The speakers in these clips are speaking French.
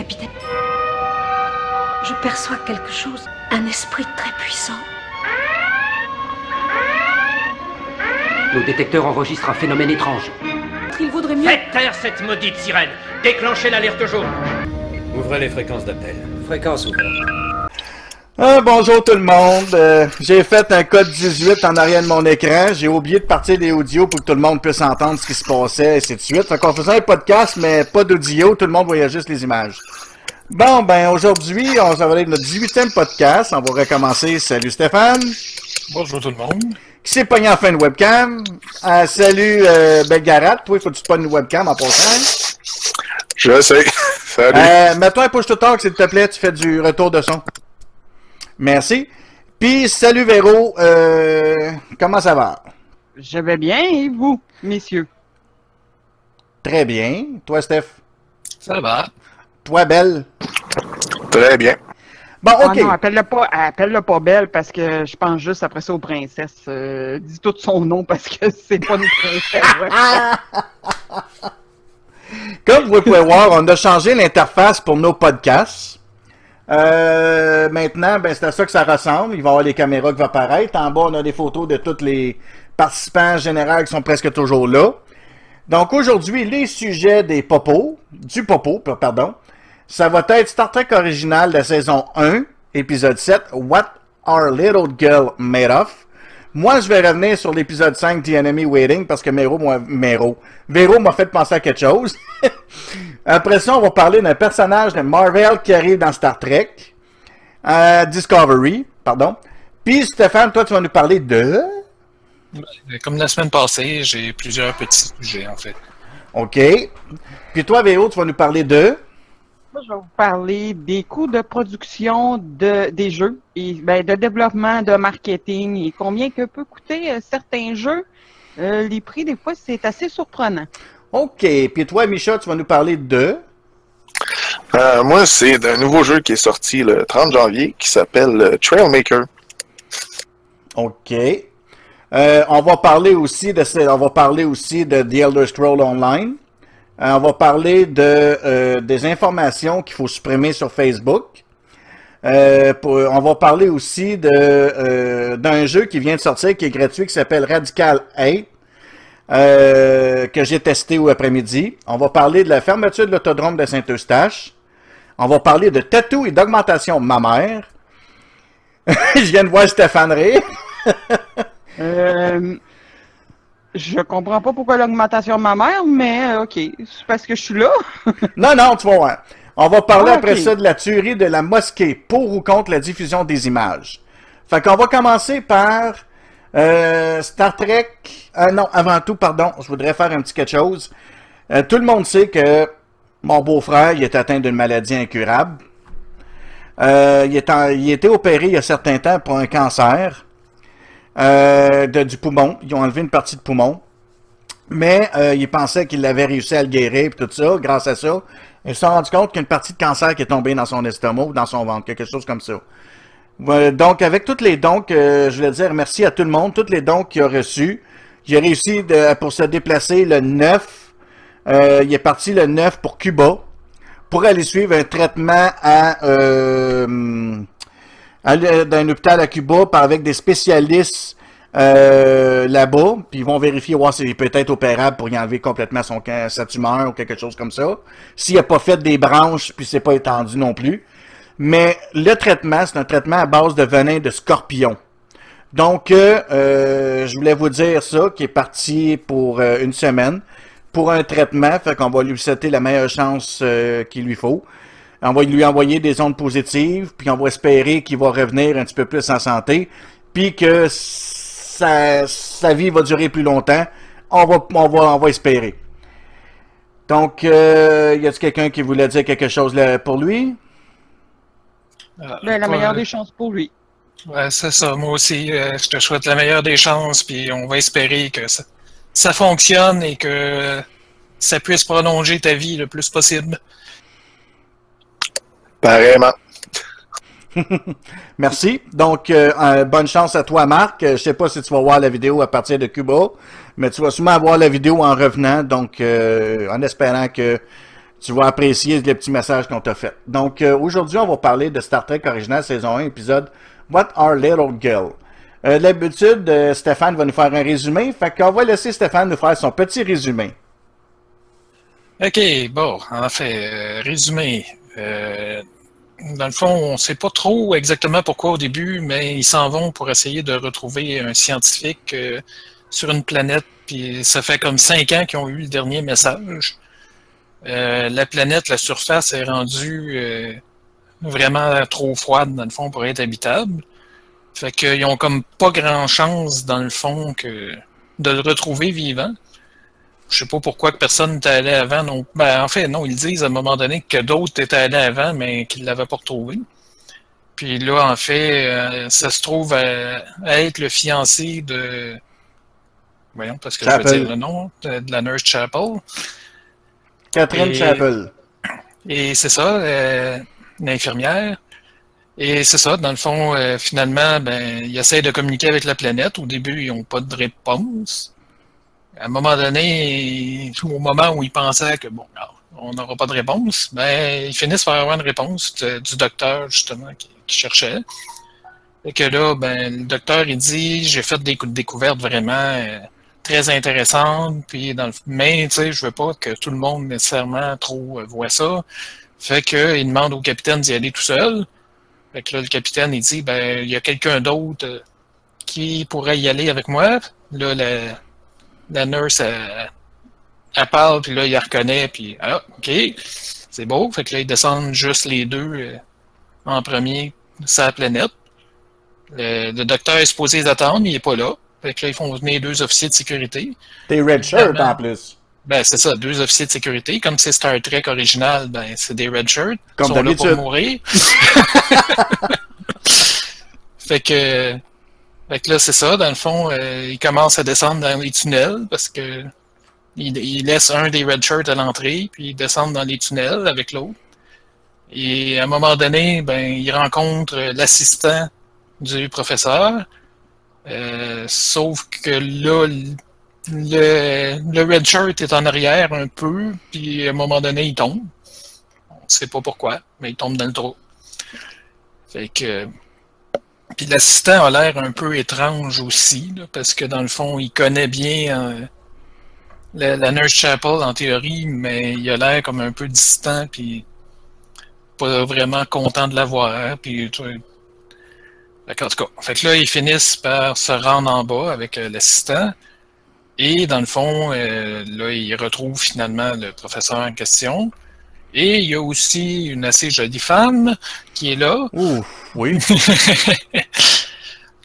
capitaine. Je perçois quelque chose, un esprit très puissant. Nos détecteurs enregistrent un phénomène étrange. Il vaudrait mieux. Faites taire cette maudite sirène Déclenchez l'alerte jaune Ouvrez les fréquences d'appel. Fréquence ouverte. Ah, bonjour tout le monde. Euh, j'ai fait un code 18 en arrière de mon écran. J'ai oublié de partir des audios pour que tout le monde puisse entendre ce qui se passait, et ainsi de suite. Fait qu'on faisait un podcast, mais pas d'audio. Tout le monde voyait juste les images. Bon, ben aujourd'hui, on va aller notre 18e podcast. On va recommencer. Salut Stéphane. Bonjour tout le monde. Qui s'est pogné en fin de webcam? Euh, salut euh, Belgarat. Toi, il faut que tu pognes une webcam en passant? Je sais. Salut. Euh, Mets-toi un push to talk, s'il te plaît. Tu fais du retour de son. Merci. Puis, salut Véro. Euh, comment ça va? Je vais bien, et vous, messieurs? Très bien. Toi, Steph? Ça va. Toi, Belle? Très bien. Bon, Ah OK. non, appelle-le pas, appelle-le pas Belle parce que je pense juste après ça aux princesses. Euh, dis tout son nom parce que c'est pas une princesse. ouais. Comme vous pouvez voir, on a changé l'interface pour nos podcasts. Euh, maintenant, ben, c'est à ça que ça ressemble. Il va y avoir les caméras qui vont apparaître. En bas, on a des photos de tous les participants généraux qui sont presque toujours là. Donc aujourd'hui, les sujets des popos, du popo, pardon, ça va être Star Trek original de saison 1, épisode 7, What Our Little Girl Made Of. Moi, je vais revenir sur l'épisode 5, The Enemy Waiting, parce que Mero, moi, Mero, Véro m'a fait penser à quelque chose. Après ça, on va parler d'un personnage de Marvel qui arrive dans Star Trek. Euh, Discovery, pardon. Puis Stéphane, toi, tu vas nous parler de... Comme la semaine passée, j'ai plusieurs petits sujets en fait. OK. Puis toi, Véro, tu vas nous parler de... Moi, je vais vous parler des coûts de production de, des jeux, et, ben, de développement, de marketing, et combien que peut coûter euh, certains jeux. Euh, les prix, des fois, c'est assez surprenant. OK. Puis toi, Micha, tu vas nous parler de... Euh, moi, c'est d'un nouveau jeu qui est sorti le 30 janvier qui s'appelle euh, Trailmaker. OK. Euh, on va parler aussi de ce- on va parler aussi de The Elder Scroll Online. Euh, on va parler de euh, des informations qu'il faut supprimer sur Facebook. Euh, on va parler aussi d'un jeu qui vient de sortir qui est gratuit qui s'appelle Radical 8 euh, que j'ai testé au après-midi. On va parler de la fermeture de l'autodrome de Saint-Eustache. On va parler de tatou et d'augmentation mammaire. Je viens de voir Stéphane rire. Je comprends pas pourquoi l'augmentation de ma mère, mais euh, ok, c'est parce que je suis là. Non, non, tu vas voir. On va parler Ah, après ça de la tuerie de la mosquée, pour ou contre la diffusion des images. Fait qu'on va commencer par euh, Star Trek. Euh, non, avant tout, pardon, je voudrais faire un petit quelque chose. Euh, tout le monde sait que mon beau-frère, il est atteint d'une maladie incurable. Il, est en- il a été opéré il y a certain temps pour un cancer euh, de- du poumon. Ils ont enlevé une partie de poumon. Mais euh, il pensait qu'il avait réussi à le guérir et tout ça, grâce à ça. Ils se sont rendus compte qu'il y a une partie de cancer qui est tombée dans son estomac ou dans son ventre, quelque chose comme ça. Donc, avec tous les dons que je voulais dire merci à tout le monde, tous les dons qu'il a reçus. J'ai réussi de- pour se déplacer le 9. euh, il est parti le 9 pour Cuba pour aller suivre un traitement à, à l- d'un hôpital à Cuba avec des spécialistes euh, là-bas, puis ils vont vérifier voir s'il peut être opérable pour y enlever complètement son sa tumeur ou quelque chose comme ça. S'il n'a pas fait des branches, puis c'est pas étendu non plus. Mais le traitement, c'est un traitement à base de venin de scorpion. Donc, euh, euh, je voulais vous dire ça, qui est parti pour une semaine, pour un traitement, fait qu'on va lui souhaiter la meilleure chance qu'il lui faut. On va lui envoyer des ondes positives, puis on va espérer qu'il va revenir un petit peu plus en santé, puis que sa, sa vie va durer plus longtemps. On va, on va, on va espérer. Donc, euh, y a-t-il quelqu'un qui voulait dire quelque chose là, pour lui? Euh, Ben, la meilleure des chances pour lui. Ouais, c'est ça. Moi aussi, euh, je te souhaite la meilleure des chances, puis on va espérer que ça, ça fonctionne et que ça puisse prolonger ta vie le plus possible. Pareillement. Merci. Donc, euh, bonne chance à toi, Marc. Je sais pas si tu vas voir la vidéo à partir de Cuba, mais tu vas sûrement voir la vidéo en revenant, donc euh, en espérant que tu vas apprécier les petits messages qu'on t'a fait. Donc, euh, aujourd'hui, on va parler de Star Trek original saison 1, épisode What Are Little Girl? Euh, D'habitude, euh, Stéphane va nous faire un résumé, fait qu'on va laisser Stéphane nous faire son petit résumé. OK, bon, en fait, euh, résumé. Euh, dans le fond, on ne sait pas trop exactement pourquoi au début, mais ils s'en vont pour essayer de retrouver un scientifique euh, sur une planète. Puis ça fait comme cinq ans qu'ils ont eu le dernier message. Euh, la planète, la surface est rendue vraiment trop froide, dans le fond, pour être habitable. Fait qu'ils ont comme pas grand chance, dans le fond, que de le retrouver vivant. Je sais pas pourquoi que personne n'était allé avant. Non. Ben, en fait, non, ils disent à un moment donné que d'autres étaient allés avant, mais qu'ils l'avaient pas retrouvé. Puis là, en fait, euh, ça se trouve à, à être le fiancé de. Voyons, parce que je Chapel. veux dire le nom de, de la Nurse Chapel. Catherine Et- Chapel. Et c'est ça, euh, une infirmière. Et c'est ça, dans le fond, euh, finalement, ben, ils essayent de communiquer avec la planète. Au début, ils n'ont pas de réponse. À un moment donné, au moment où ils pensaient que, bon, on n'aura pas de réponse, ben, ils finissent par avoir une réponse du docteur, justement, qui, cherchait. Et que là, ben, le docteur, il dit, j'ai fait des cou- découvertes vraiment euh, très intéressantes, puis dans le, mais, tu sais, je veux pas que tout le monde nécessairement trop euh, voit ça. Fait que, il demande au capitaine d'y aller tout seul. Fait que là, le capitaine, il dit, ben, il y a quelqu'un d'autre euh, qui pourrait y aller avec moi. Là, la, la nurse, elle, elle parle, puis là, il la reconnaît, puis ah, OK, c'est beau. Fait que là, ils descendent juste les deux euh, en premier sur la planète. Le, le docteur est supposé les attendre, mais il est pas là. Fait que là, ils font venir deux officiers de sécurité. T'es red shirt Évidemment. en plus. Ben, c'est ça, deux officiers de sécurité. Comme c'est Star Trek original, ben, c'est des red shirts. Comme Ils sont là pour mourir. fait que, fait que là, c'est ça. Dans le fond, euh, ils commencent à descendre dans les tunnels parce que ils laissent un des red shirts à l'entrée, puis ils descendent dans les tunnels avec l'autre. Et à un moment donné, ben, ils rencontrent l'assistant du professeur. Euh, sauf que là, le, le red shirt est en arrière un peu, puis à un moment donné, il tombe. On ne sait pas pourquoi, mais il tombe dans le trou. Fait que. Puis l'assistant a l'air un peu étrange aussi, parce que dans le fond, il connaît bien euh, la, Nurse Chapel en théorie, mais il a l'air comme un peu distant, puis pas vraiment content de la voir. Puis, tu vois, en tout cas, fait que là, ils finissent par se rendre en bas avec euh, l'assistant. Et dans le fond, euh, là, ils retrouvent finalement le professeur en question. Et il y a aussi une assez jolie femme qui est là. Ouh, oui.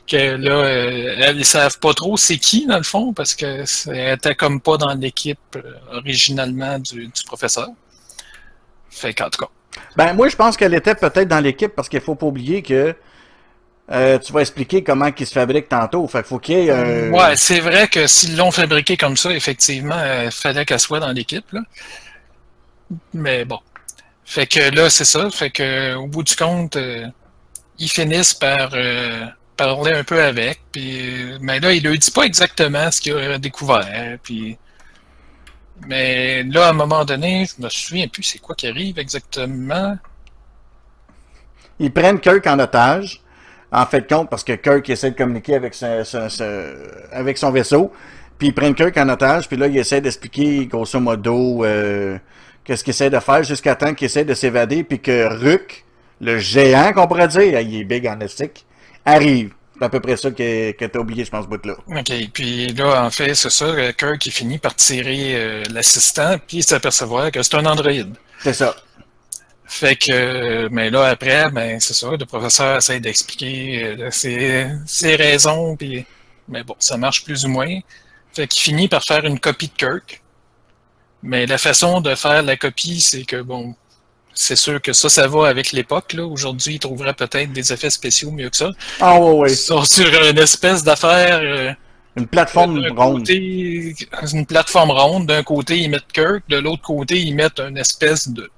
que là, euh, elles ne savent pas trop c'est qui, dans le fond, parce que c'est- elle était comme pas dans l'équipe euh, originalement du, du professeur. Fait qu'en tout cas. Ben, moi, je pense qu'elle était peut-être dans l'équipe parce qu'il faut pas oublier que euh, tu vas expliquer comment il se fabrique tantôt. Fait qu'il faut qu'il y ait. euh, Ouais, c'est vrai que s'ils l'ont fabriqué comme ça, effectivement, il fallait qu'elle soit dans l'équipe. Mais bon. Fait que là, c'est ça. Fait que au bout du compte, euh, ils finissent par euh, parler un peu avec. Puis, mais là, il ne dit pas exactement ce qu'il a découvert. Puis, mais là, à un moment donné, je me souviens plus c'est quoi qui arrive exactement. Ils prennent Kirk en otage. En fait, compte, parce que Kirk essaie de communiquer avec son, vaisseau. Puis ils prennent Kirk en otage. Puis là, ils essaient d'expliquer, grosso modo, euh, qu'est-ce qu'il essaie de faire jusqu'à temps qu'il essaie de s'évader. Puis que Ruck, le géant qu'on pourrait dire, il est big en estique, arrive. C'est à peu près ça que, que t'as oublié, je pense, ce bout-là. OK. Puis là, en fait, c'est ça. euh, Kirk, il finit par tirer euh, l'assistant, puis s'apercevoir que c'est un androïde. C'est ça. Fait que, euh, mais là, après, ben, c'est ça, le professeur essaie d'expliquer euh, ses, ses raisons, puis, mais bon, ça marche plus ou moins. Fait qu'il finit par faire une copie de Kirk. Mais la façon de faire la copie, c'est que, bon, c'est sûr que ça, ça va avec l'époque, là. Aujourd'hui, il trouverait peut-être des effets spéciaux mieux que ça. Ah ouais, ouais. Ils sont sur une espèce d'affaire... euh, Une plateforme d'un ronde. côté, une plateforme ronde. D'un côté, ils mettent Kirk. De l'autre côté, ils mettent une espèce de.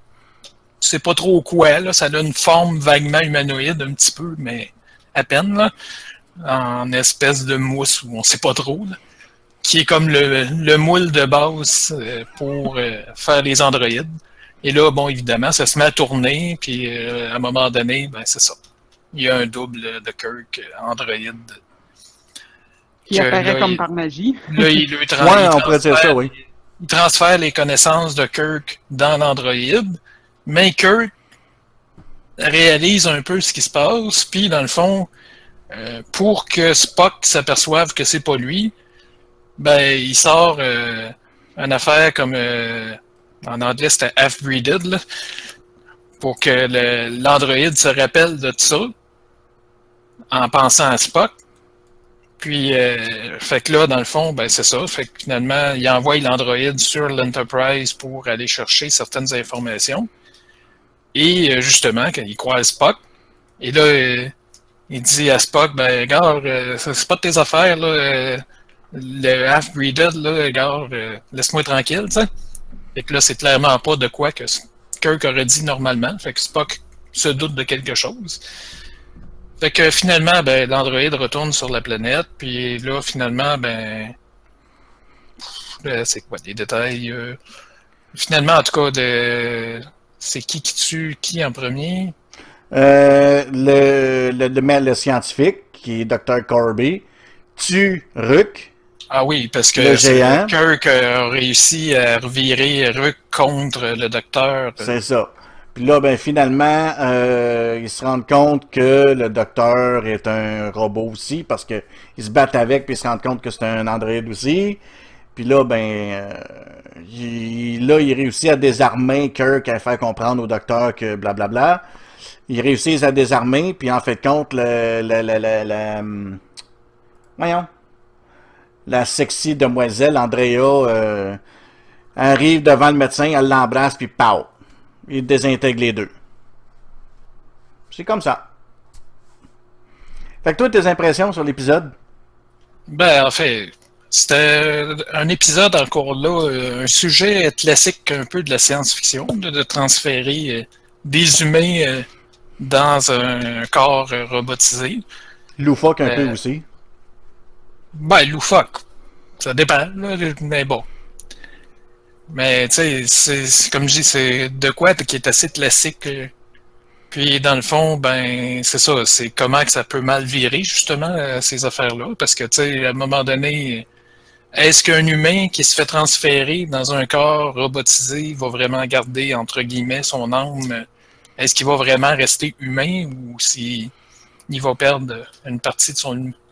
Je sais pas trop quoi, là. Ça a une forme vaguement humanoïde, un petit peu, mais à peine, là. En espèce de mousse, ou on sait pas trop, là. Qui est comme le, le moule de base euh, pour euh, faire les androïdes. Et là, bon, évidemment, ça se met à tourner, puis euh, à un moment donné, ben c'est ça. Il y a un double de Kirk Android. Qui apparaît là, comme il- par magie. Là, il, lui tra- Ouais, il on transfère- ça, oui. il transfère les connaissances de Kirk dans l'Android, mais Kirk réalise un peu ce qui se passe, puis dans le fond, euh, pour que Spock s'aperçoive que c'est pas lui, ben il sort euh, une affaire comme euh, en anglais c'était half-breeded, là, pour que l'Android se rappelle de tout ça en pensant à Spock. Puis, euh, fait que là, dans le fond, ben c'est ça. Fait que finalement, il envoie l'Android sur l'Enterprise pour aller chercher certaines informations. Et euh, justement, quand il croise Spock, et là, euh, il dit à Spock, ben, ça, c'est pas de tes affaires, là. Le half-breeded, là, regarde, euh, laisse-moi tranquille, tu. Fait que là, c'est clairement pas de quoi que Kirk aurait dit normalement. Fait que Spock se doute de quelque chose. Fait que finalement, ben, l'androïde retourne sur la planète, puis là, finalement, ben. c'est quoi des détails? euh, Finalement, en tout cas, c'est qui qui tue qui en premier? Euh, le, le, le, le scientifique, qui est Dr. Corby, tue Ruck. Ah oui, parce que Le c'est- géant. Kirk a réussi à revirer Ruck contre le docteur. C'est ça. Puis là, ben finalement, euh, ils se rendent compte que le docteur est un robot aussi, parce que ils se battent avec, puis ils se rendent compte que c'est un androïde aussi. Puis là, ben, euh, il, là, il réussit à désarmer Kirk, à faire comprendre au docteur que blablabla. Ils réussissent à désarmer, puis en fait compte, le, le, le, le- le- hum, voyons, la sexy demoiselle Andrea euh, arrive devant le médecin, elle l'embrasse, puis pow! Il désintègre les deux. C'est comme ça. Fait que toi, tes impressions sur l'épisode? Ben, en fait, c'était un épisode encore là, euh, un sujet classique un peu de la science-fiction, de, de transférer euh, des humains dans un corps robotisé. Loufoque un Euh, peu aussi. Ben, loufoque. Ça dépend, là, mais bon. Mais, tu sais, c'est- comme je dis, c'est de quoi qui est assez classique. euh. Puis, dans le fond, ben, c'est ça, c'est comment que ça peut mal virer, justement, euh, ces affaires-là. Parce que, tu sais, à un moment donné, est-ce qu'un humain qui se fait transférer dans un corps robotisé va vraiment garder, entre guillemets, son âme? Est-ce qu'il va vraiment rester humain ou s'il il va perdre une partie de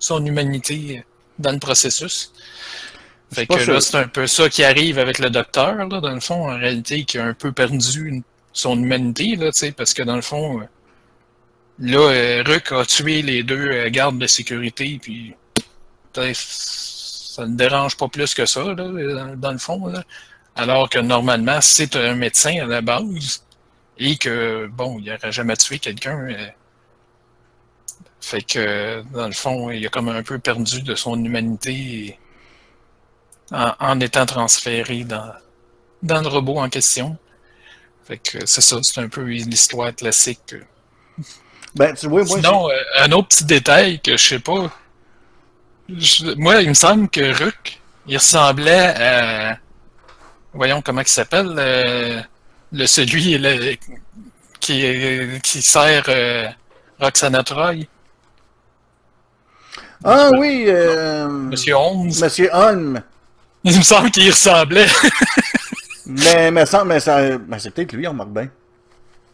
son humanité? Dans le processus? Fait que sûr. là, c'est un peu ça qui arrive avec le docteur, là, dans le fond, en réalité, qui a un peu perdu son humanité, là, tu sais, parce que dans le fond, euh, là, euh, Ruck a tué les deux euh, gardes de sécurité, puis ça ne dérange pas plus que ça, là, dans, dans le fond, là. Alors que normalement, c'est un médecin à la base, et que, bon, il n'aurait jamais tué quelqu'un. Fait que, dans le fond, il a comme un peu perdu de son humanité en, en étant transféré dans, dans le robot en question. Fait que c'est ça, c'est un peu l'histoire classique. Ben, tu vois, moi, Sinon, euh, un autre petit détail que je sais pas. je- moi, il me semble que Ruck, il ressemblait à. Voyons comment il s'appelle. euh, le celui le- qui, qui sert euh, Roxana Troy. Ah oui, euh, Monsieur Holmes. Monsieur Holm. Il me semble qu'il ressemblait. Mais, mais, ça, mais ça, ben, c'est peut-être lui, on remarque bien.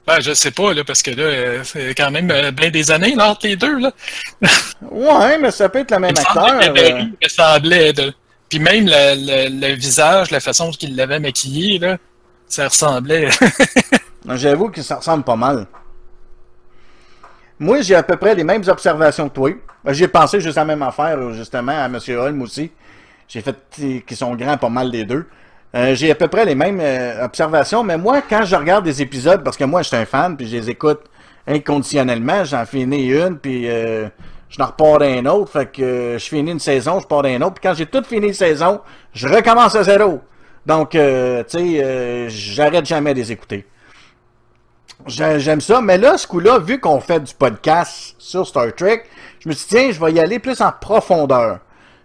Ben, je sais pas, là, parce que là, euh, c'est quand même euh, bien des années là, entre les deux. Là. Ouais, mais ça peut être le même Il me acteur. que euh, Barry ressemblait de. Puis même le, le- le visage, la façon qu'il l'avait maquillé, là, ça ressemblait. J'avoue que ça ressemble pas mal. Moi, j'ai à peu près les mêmes observations que toi. J'ai pensé juste à la même affaire, justement, à M. Holm aussi. J'ai fait qu'ils sont grands pas mal les deux. Euh, j'ai à peu près les mêmes euh, observations, mais moi, quand je regarde des épisodes, parce que moi, je suis un fan, puis je les écoute inconditionnellement, j'en finis une, puis euh, je n'en repars d'un autre, fait que euh, je finis une saison, je pars d'un autre, puis quand j'ai tout fini une saison, je recommence à zéro. Donc, tu sais, j'arrête jamais de les écouter. J'ai- J'aime ça, mais là, ce coup-là, vu qu'on fait du podcast sur Star Trek, je me suis dit, tiens, je vais y aller plus en profondeur.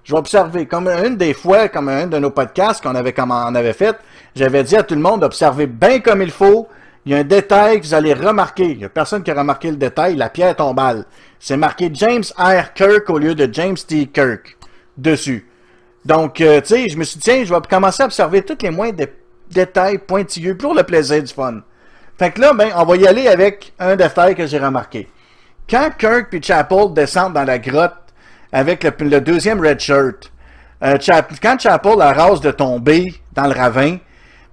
Je vais observer, comme une des fois, comme un de nos podcasts qu'on avait, avait fait, j'avais dit à tout le monde d'observer bien comme il faut. Il y a un détail que vous allez remarquer. Il n'y a personne qui a remarqué le détail. La pierre tombale. C'est marqué James R. Kirk au lieu de James T. Kirk dessus. Donc, euh, tu sais, je me suis dit, tiens, je vais commencer à observer tous les moindres dé- détails pointilleux pour le plaisir du fun. Fait que là, ben, on va y aller avec un détail que j'ai remarqué. Quand Kirk et Chapel descendent dans la grotte avec le, deuxième red shirt, euh, quand Chapel a rase de tomber dans le ravin,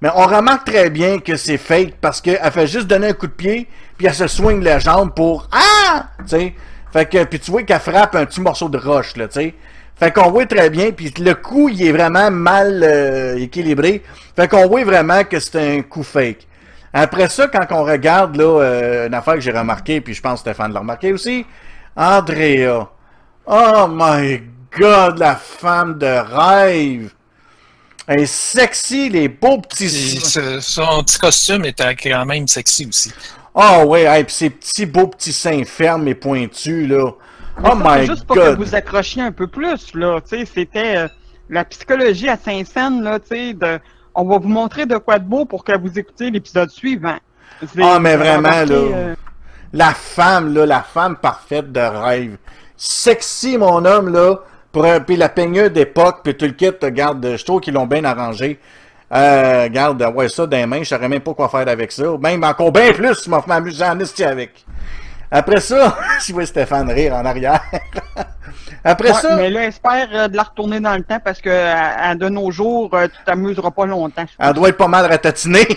mais on remarque très bien que c'est fake parce qu'elle fait juste donner un coup de pied, puis elle se swing la jambe pour Ah! Tu sais? Fait que, puis tu vois qu'elle frappe un petit morceau de roche, là, tu sais? Fait qu'on voit très bien, puis le coup, il est vraiment mal euh, équilibré. Fait qu'on voit vraiment que c'est un coup fake. Après ça, quand on regarde, là, euh, une affaire que j'ai remarqué, puis je pense que Stéphane l'a remarqué aussi, Andrea. Oh my god, la femme de rêve! Elle est sexy, les beaux petits... ce- son petit costume était quand même sexy aussi. Oh ouais, hey, puis ces petits beaux petits seins fermes et pointus, là. Mais Oh ça, c'est my juste pour que god! vous accrochiez un peu plus, là. Tu sais, c'était euh, la psychologie à Saint-Saëns, là, tu sais, de... On va vous montrer de quoi de beau pour que vous écoutiez l'épisode suivant. Ah, mais vraiment, remarqué, là. euh, La femme, là, la femme parfaite de rêve. Sexy, mon homme, là. Pour un, puis la peigneur d'époque, puis tout le kit, regarde, je trouve qu'ils l'ont bien arrangé. Euh, regarde, ouais, ça les mains, je saurais même pas quoi faire avec ça. Même encore bien plus, je m'en m'amuser en avec. Après ça, si vous voyez Stéphane rire en arrière. Après ouais, ça, Mais là, espère euh, de la retourner dans le temps parce que à, à de nos jours, euh, tu t'amuseras pas longtemps. elle doit être pas mal ratatinée.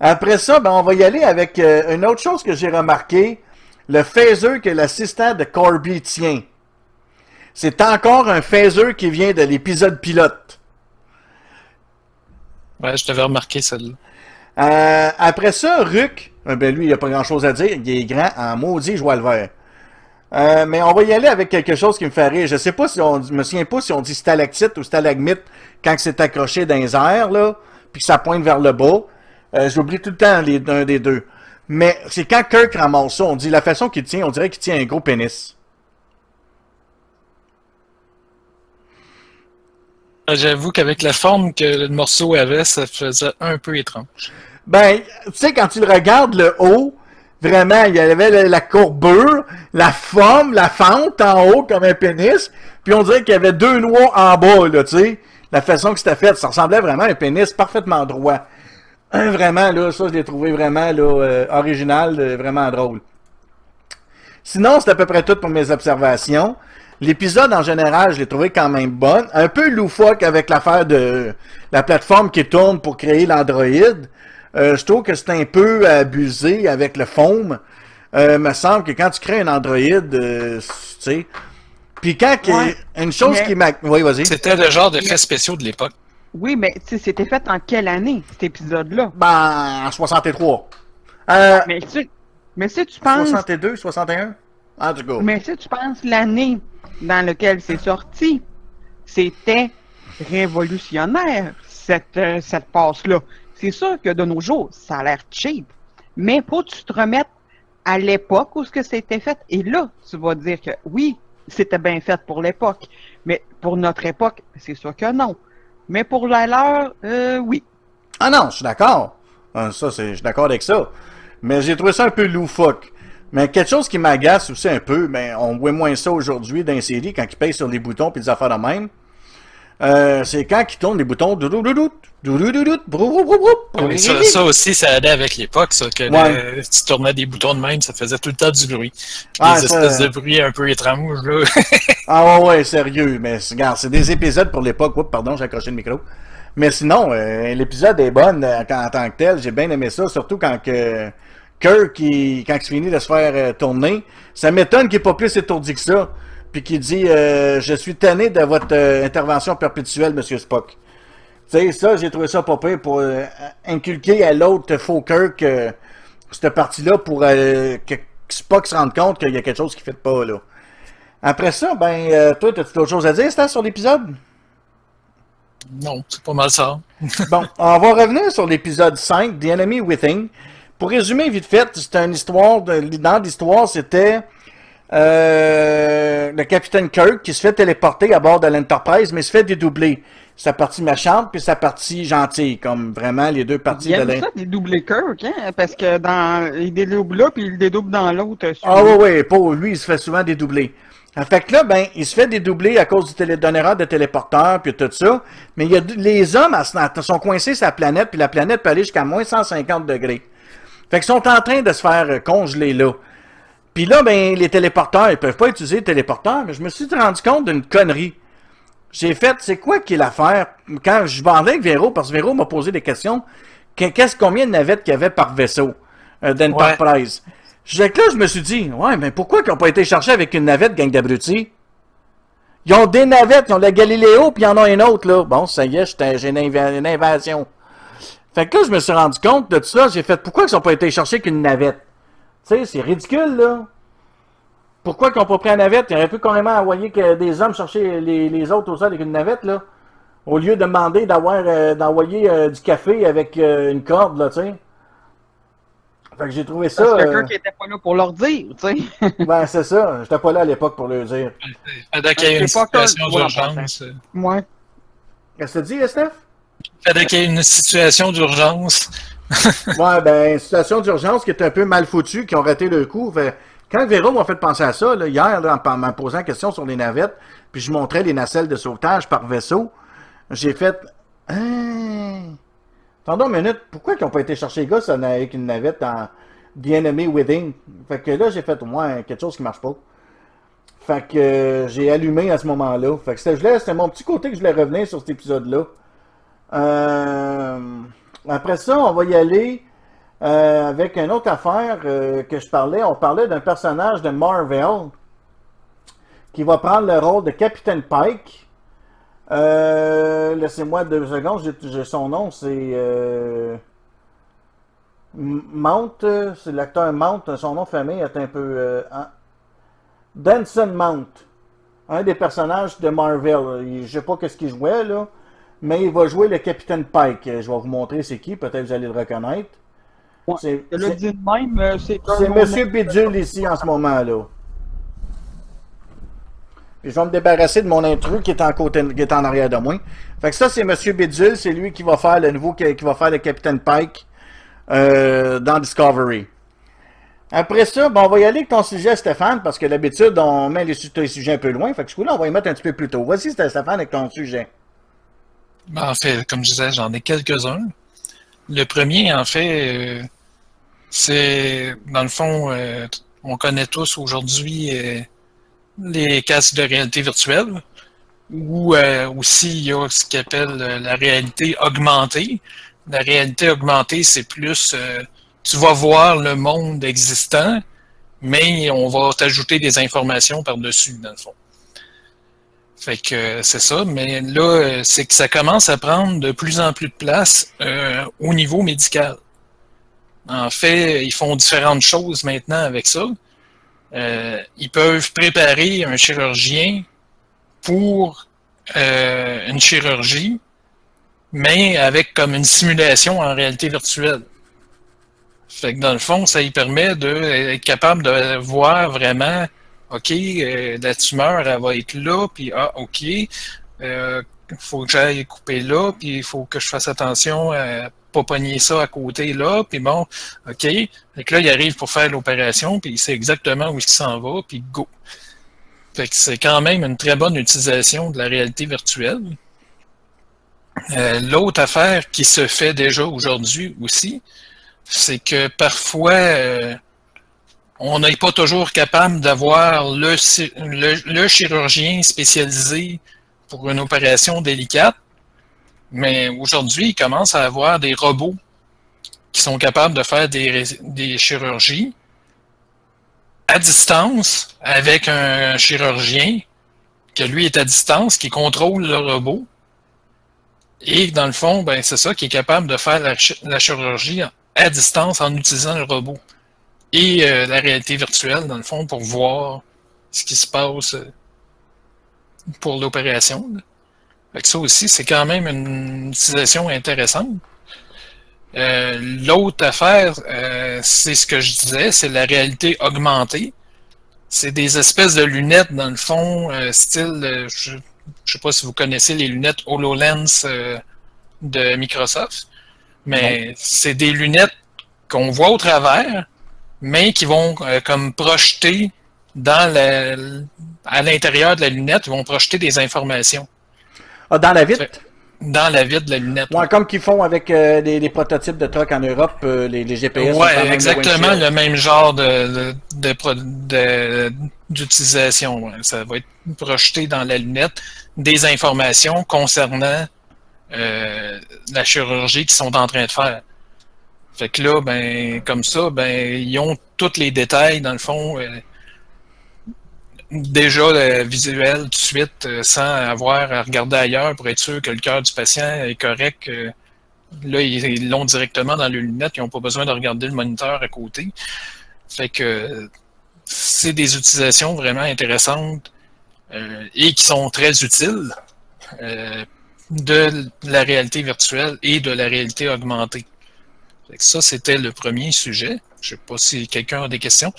Après ça, ben, on va y aller avec euh, une autre chose que j'ai remarqué. Le phaser que l'assistant de Corby tient. C'est encore un phaser qui vient de l'épisode pilote. Ouais, je devais remarquer celle-là. Euh, après ça, Ruck, euh, ben lui, il a pas grand chose à dire. Il est grand en maudit, je vois le vert. Euh, mais on va y aller avec quelque chose qui me fait rire. Je sais pas si on me souviens pas si on dit stalactite ou stalagmite quand c'est accroché dans les airs, puis que ça pointe vers le bas. J'oublie tout le temps les, des deux. Mais c'est quand Kirk ramasse ça, on dit la façon qu'il tient, on dirait qu'il tient un gros pénis. J'avoue qu'avec la forme que le morceau avait, ça faisait un peu étrange. Ben, tu sais, quand tu le regardes le haut, vraiment, il y avait la, courbure, la forme, la fente en haut comme un pénis, puis on dirait qu'il y avait deux noix en bas, là, tu sais. La façon que c'était fait, ça ressemblait vraiment à un pénis parfaitement droit. Hein, vraiment, là, ça, je l'ai trouvé vraiment, là, euh, original, euh, vraiment drôle. Sinon, c'est à peu près tout pour mes observations. L'épisode, en général, je l'ai trouvé quand même bonne. Un peu loufoque avec l'affaire de la plateforme qui tourne pour créer l'Android. Euh, je trouve que c'est un peu abusé avec le foam. Euh, me semble que quand tu crées un Android, euh, tu sais. Puis quand une chose mais- qui m'a. Oui, vas-y. C'était le genre d'effets spéciaux de l'époque. Oui, mais tu sais, c'était fait en quelle année, cet épisode-là? Ben, en 63. Euh, Mais tu, mais si tu penses, 62, 61? En tout cas. mais si tu penses l'année dans laquelle c'est sorti, c'était révolutionnaire, cette, euh, cette passe-là. C'est sûr que de nos jours, ça a l'air cheap, mais faut que tu te remettes à l'époque où ce que c'était fait. Et là, tu vas dire que oui, c'était bien fait pour l'époque, mais pour notre époque, c'est sûr que non. Mais pour la leur, euh, oui. Ah non, je suis d'accord. Ah, Ça, je suis d'accord avec ça. Mais j'ai trouvé ça un peu loufoque. Mais quelque chose qui m'agace aussi un peu, mais on voit moins ça aujourd'hui dans les séries quand ils payent sur les boutons puis des affaires de même. Euh, c'est quand ils tournent les boutons. Oui, ça, ça aussi, ça aidait avec l'époque, ça, que Ouais. le- tu tournais des boutons de même, ça faisait tout le temps du bruit. Ah, des espèces de bruits un peu étranges, là. Ah ouais, ouais, sérieux. Mais regarde, c'est des épisodes pour l'époque. Oups, pardon, j'ai accroché le micro. Mais sinon, euh, l'épisode est bonne euh, en, en tant que tel. J'ai bien aimé ça, surtout quand que Kirk, il- quand il finit de se faire euh, tourner, ça m'étonne qu'il n'ait pas plus étourdi que ça. Puis qu'il dit euh, Je suis tanné de votre euh, intervention perpétuelle, Monsieur Spock. Tu sais, ça, j'ai trouvé ça pas pire pour inculquer à l'autre faux Kirk cette partie-là pour que Spock se rende compte qu'il y a quelque chose qui ne fait pas, là. Après ça, ben, toi, as-tu d'autres choses à dire, Stan, sur l'épisode? Non, c'est pas mal ça. Bon, on va revenir sur l'épisode 5, The Enemy Within. Pour résumer vite fait, c'était une histoire, de, dans l'histoire, c'était euh, le capitaine Kirk qui se fait téléporter à bord de l'Enterprise, mais se fait dédoubler. sa partie méchante puis sa partie gentille, comme vraiment les deux parties Il de aime l'in- ça, dédoubler Kirk, hein? Parce que dans, il dédouble là, puis il dédouble dans l'autre. euh, Ah oui, oui, pour lui, il se fait souvent dédoubler. En fait que là, ben, il se fait dédoubler à cause du télé donneur de téléporteur puis tout ça. Mais il y a les hommes à ce- sont coincés sur la planète, puis la planète peut aller jusqu'à moins 150 degrés. Fait qu'ils sont en train de se faire euh, congeler là. Puis là, ben, les téléporteurs, ils peuvent pas utiliser les téléporteurs, mais je me suis rendu compte d'une connerie. J'ai fait, c'est quoi qui est l'affaire? Quand je parlais avec Véro, parce que Véro m'a posé des questions, que- qu'est-ce combien de navettes qu'il y avait par vaisseau euh, d'Enterprise? Que là, je me suis dit, ouais, mais pourquoi qu'ils n'ont pas été cherchés avec une navette, gang d'abrutis? Ils ont des navettes, ils ont la Galiléo, puis il y en a une autre, là. Bon, ça y est, j'ai une, inv- une invasion. Fait que là, je me suis rendu compte de tout ça. J'ai fait, pourquoi ils n'ont pas été cherchés qu'une navette? Tu sais, c'est ridicule, là. Pourquoi qu'ils n'ont pas pris la navette? Ils auraient pu carrément envoyer que des hommes chercher les, les autres au sol avec une navette, là. Au lieu de demander d'avoir euh, d'envoyer euh, du café avec euh, une corde, là, tu sais. Fait que j'ai trouvé ça. Parce que euh, Kirk était pas là pour leur dire, tu sais. ben, c'est ça. J'étais pas là à l'époque pour le dire. Fallait qu'il y ait une C'est situation d'urgence. Ouais. Qu'est-ce que tu dis, Steph? Fallait qu'il y ait une situation d'urgence. ouais, ben, situation d'urgence qui est un peu mal foutue, qui ont raté le coup. Quand Véro m'a fait penser à ça, hier, en, me posant la question sur les navettes, puis je montrais les nacelles de sauvetage par vaisseau, j'ai fait. Hein? Attendons une minute, pourquoi ils n'ont pas été chercher les gars ça, avec une navette en The Enemy Within? Fait que là, j'ai fait, ouais, quelque chose qui marche pas. Fait que euh, j'ai allumé à ce moment-là. Fait que c'était mon petit côté que je voulais revenir sur cet épisode-là. Euh, après ça, on va y aller euh, avec une autre affaire euh, que je parlais. On parlait d'un personnage de Marvel qui va prendre le rôle de Capitaine Pike. Laissez-moi deux secondes, j'ai, son nom, c'est Mount, c'est l'acteur Mount, son nom de est un peu... hein, Danson Mount, un des personnages de Marvel. Je sais pas qu'est-ce qu'il jouait là, mais il va jouer le Capitaine Pike. Je vais vous montrer c'est qui, peut-être vous allez le reconnaître. Ouais. C'est- Je euh, Monsieur Bidule ici en ce moment là. Puis je vais me débarrasser de mon intrus qui est en côté, qui est en arrière de moi. Fait que ça c'est Monsieur Bidule, c'est lui qui va faire le nouveau, qui, va faire le Capitaine Pike euh, dans Discovery. Après ça, bon, on va y aller avec ton sujet, Stéphane, parce que d'habitude, on met les, su- les sujets un peu loin. Fait que ce coup-là, on va y mettre un petit peu plus tôt. Voici, Stéphane, avec ton sujet. Ben, en fait, comme je disais, j'en ai quelques-uns. Le premier, en fait, euh, c'est, dans le fond, euh, on connaît tous aujourd'hui euh, les casques de réalité virtuelle, ou aussi il y a ce qu'on appelle la réalité augmentée. La réalité augmentée, c'est plus, tu vas voir le monde existant, mais on va t'ajouter des informations par-dessus, dans le fond. Fait que euh, c'est ça, mais là, euh, c'est que ça commence à prendre de plus en plus de place euh, au niveau médical. En fait, ils font différentes choses maintenant avec ça. Ils peuvent préparer un chirurgien pour une chirurgie, mais avec comme une simulation en réalité virtuelle. Fait que dans le fond, ça lui permet d'être capable de voir vraiment OK, euh, la tumeur, elle va être là, puis ah, OK, euh, faut que j'aille couper là, puis il faut que je fasse attention à pas pogner ça à côté là, puis bon, OK. Fait que là, il arrive pour faire l'opération, puis il sait exactement où il s'en va, puis go. Fait que c'est quand même une très bonne utilisation de la réalité virtuelle. Euh, L'autre affaire qui se fait déjà aujourd'hui aussi, c'est que parfois, euh, on n'est pas toujours capable d'avoir le, chirurgien spécialisé pour une opération délicate, mais aujourd'hui, il commence à avoir des robots qui sont capables de faire des, chirurgies à distance avec un chirurgien que lui est à distance, qui contrôle le robot. Et dans le fond, ben, c'est ça qui est capable de faire la chirurgie à distance en utilisant le robot et euh, la réalité virtuelle, dans le fond, pour voir ce qui se passe euh, pour l'opération. ça aussi, c'est quand même une utilisation intéressante. Euh, L'autre affaire, euh, c'est ce que je disais, c'est la réalité augmentée. C'est des espèces de lunettes, dans le fond, style, je, Je sais pas si vous connaissez les lunettes HoloLens de Microsoft, mais c'est des lunettes qu'on voit au travers, mais qui vont euh, comme projeter dans la, à l'intérieur de la lunette, ils vont projeter des informations. Ah, dans la vitre? Dans la vitre de la lunette. Ouais, comme qu'ils font avec euh, des, des prototypes de trucks en Europe, euh, les, les GPS. même exactement le même genre de, de, de de- d'utilisation. ouais. Ça va être projeté dans la lunette des informations concernant euh, la chirurgie qu'ils sont en train de faire. Fait que là, ben, comme ça, ben, ils ont tous les détails, dans le fond, euh, déjà euh, visuel tout de suite, euh, sans avoir à regarder ailleurs pour être sûr que le cœur du patient est correct. Là, ils l'ont directement dans les lunettes, ils n'ont pas besoin de regarder le moniteur à côté. Fait que c'est des utilisations vraiment intéressantes et qui sont très utiles de la réalité virtuelle et de la réalité augmentée. Ça, c'était le premier sujet. Je sais pas si quelqu'un a des questions.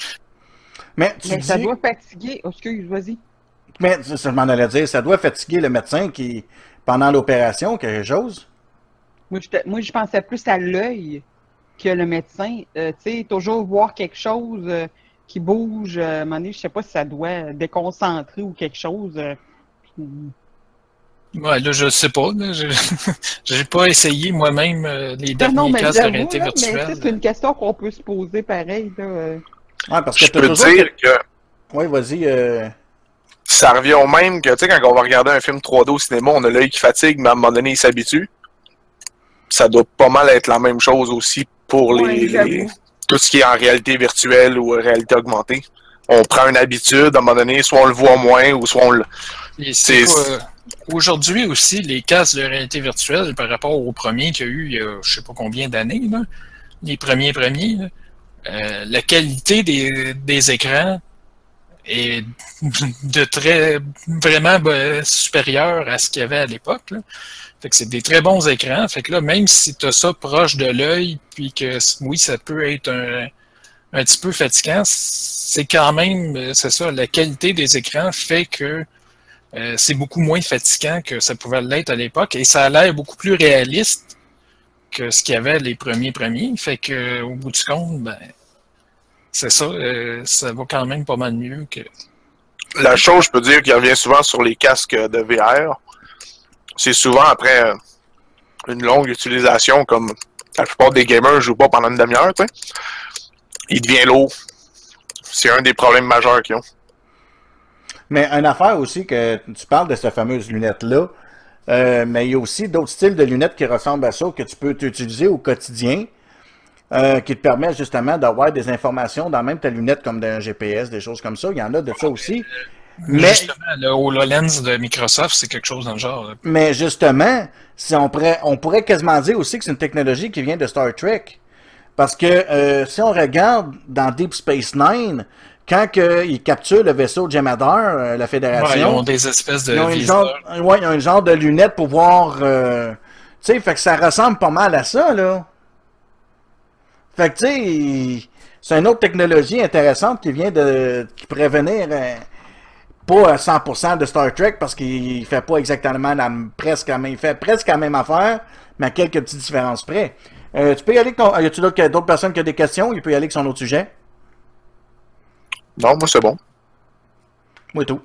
Mais tu Mais dis, ça doit fatiguer. Oh, excuse, vas-y. mais ça, je m'en allais dire, ça doit fatiguer le médecin qui, pendant l'opération, quelque chose. Moi, je, te- moi, je pensais plus à l'œil que le médecin. Euh, tu sais, toujours voir quelque chose euh, qui bouge. Euh, à un moment donné, je sais pas si ça doit déconcentrer ou quelque chose. Ouais, là, je sais pas. là. Je j'ai pas essayé moi-même euh, les Non, derniers non, mais de réalité virtuelle. c'est une question qu'on peut se poser pareil. Là. euh. Ouais, parce que Je peux toujours... dire que Oui, vas-y. euh, ça revient au même que, tu sais, quand on va regarder un film 3D au cinéma, on a l'œil qui fatigue, mais à un moment donné, il s'habitue. Ça doit pas mal être la même chose aussi pour les, Ouais, les- j'avoue. tout ce qui est en réalité virtuelle ou en réalité augmentée. On prend une habitude, à un moment donné, soit on le voit moins ou soit on le. C'est Aujourd'hui aussi, les casques de réalité virtuelle, par rapport aux premiers qu'il y a eu il y a je sais pas combien d'années, les premiers premiers, euh, la qualité des, des écrans est de très vraiment ben, supérieure à ce qu'il y avait à l'époque. Fait que c'est des très bons écrans. Fait que là, même si tu as ça proche de l'œil, puis que oui, ça peut être un, un petit peu fatigant, c'est quand même, euh, c'est ça, la qualité des écrans fait que euh, c'est beaucoup moins fatigant que ça pouvait l'être à l'époque et ça a l'air beaucoup plus réaliste que ce qu'il y avait les premiers premiers. Fait que au bout du compte, ben c'est ça, euh, ça va quand même pas mal mieux que. La chose, je peux dire, qui revient souvent sur les casques de VR, c'est souvent après euh, une longue utilisation, comme la plupart des gamers ne jouent pas pendant une demi-heure. Il devient lourd. C'est un des problèmes majeurs qu'ils ont. Mais une affaire aussi que tu parles de cette fameuse lunette-là, euh, mais il y a aussi d'autres styles de lunettes qui ressemblent à ça que tu peux utiliser au quotidien, euh, qui te permettent justement d'avoir des informations dans même ta lunette comme d'un GPS, des choses comme ça. Il y en a de ça aussi. Mais, Justement, le HoloLens de Microsoft, c'est quelque chose dans le genre. mais justement, si on, pourrait, on pourrait quasiment dire aussi que c'est une technologie qui vient de Star Trek. Parce que euh, si on regarde dans Deep Space Nine, quand ils capturent le vaisseau Jem'Hadar, euh, la Ouais, Fédération, ils ont des espèces de Ils ont une genre, ouais, ils ont un genre de lunettes pour voir. euh, tu sais, fait que ça ressemble pas mal à ça, là. Fait que, tu sais, c'est une autre technologie intéressante qui vient de. qui pourrait venir. euh, pas à 100% de Star Trek parce qu'il fait pas exactement la, presque la même, il fait presque la même affaire, mais à quelques petites différences près. Tu peux y aller. avec ton- Y a-tu d'autres d'autres personnes qui ont des questions? Il peut y aller avec son autre sujet. Non, moi, c'est bon. Moi tout.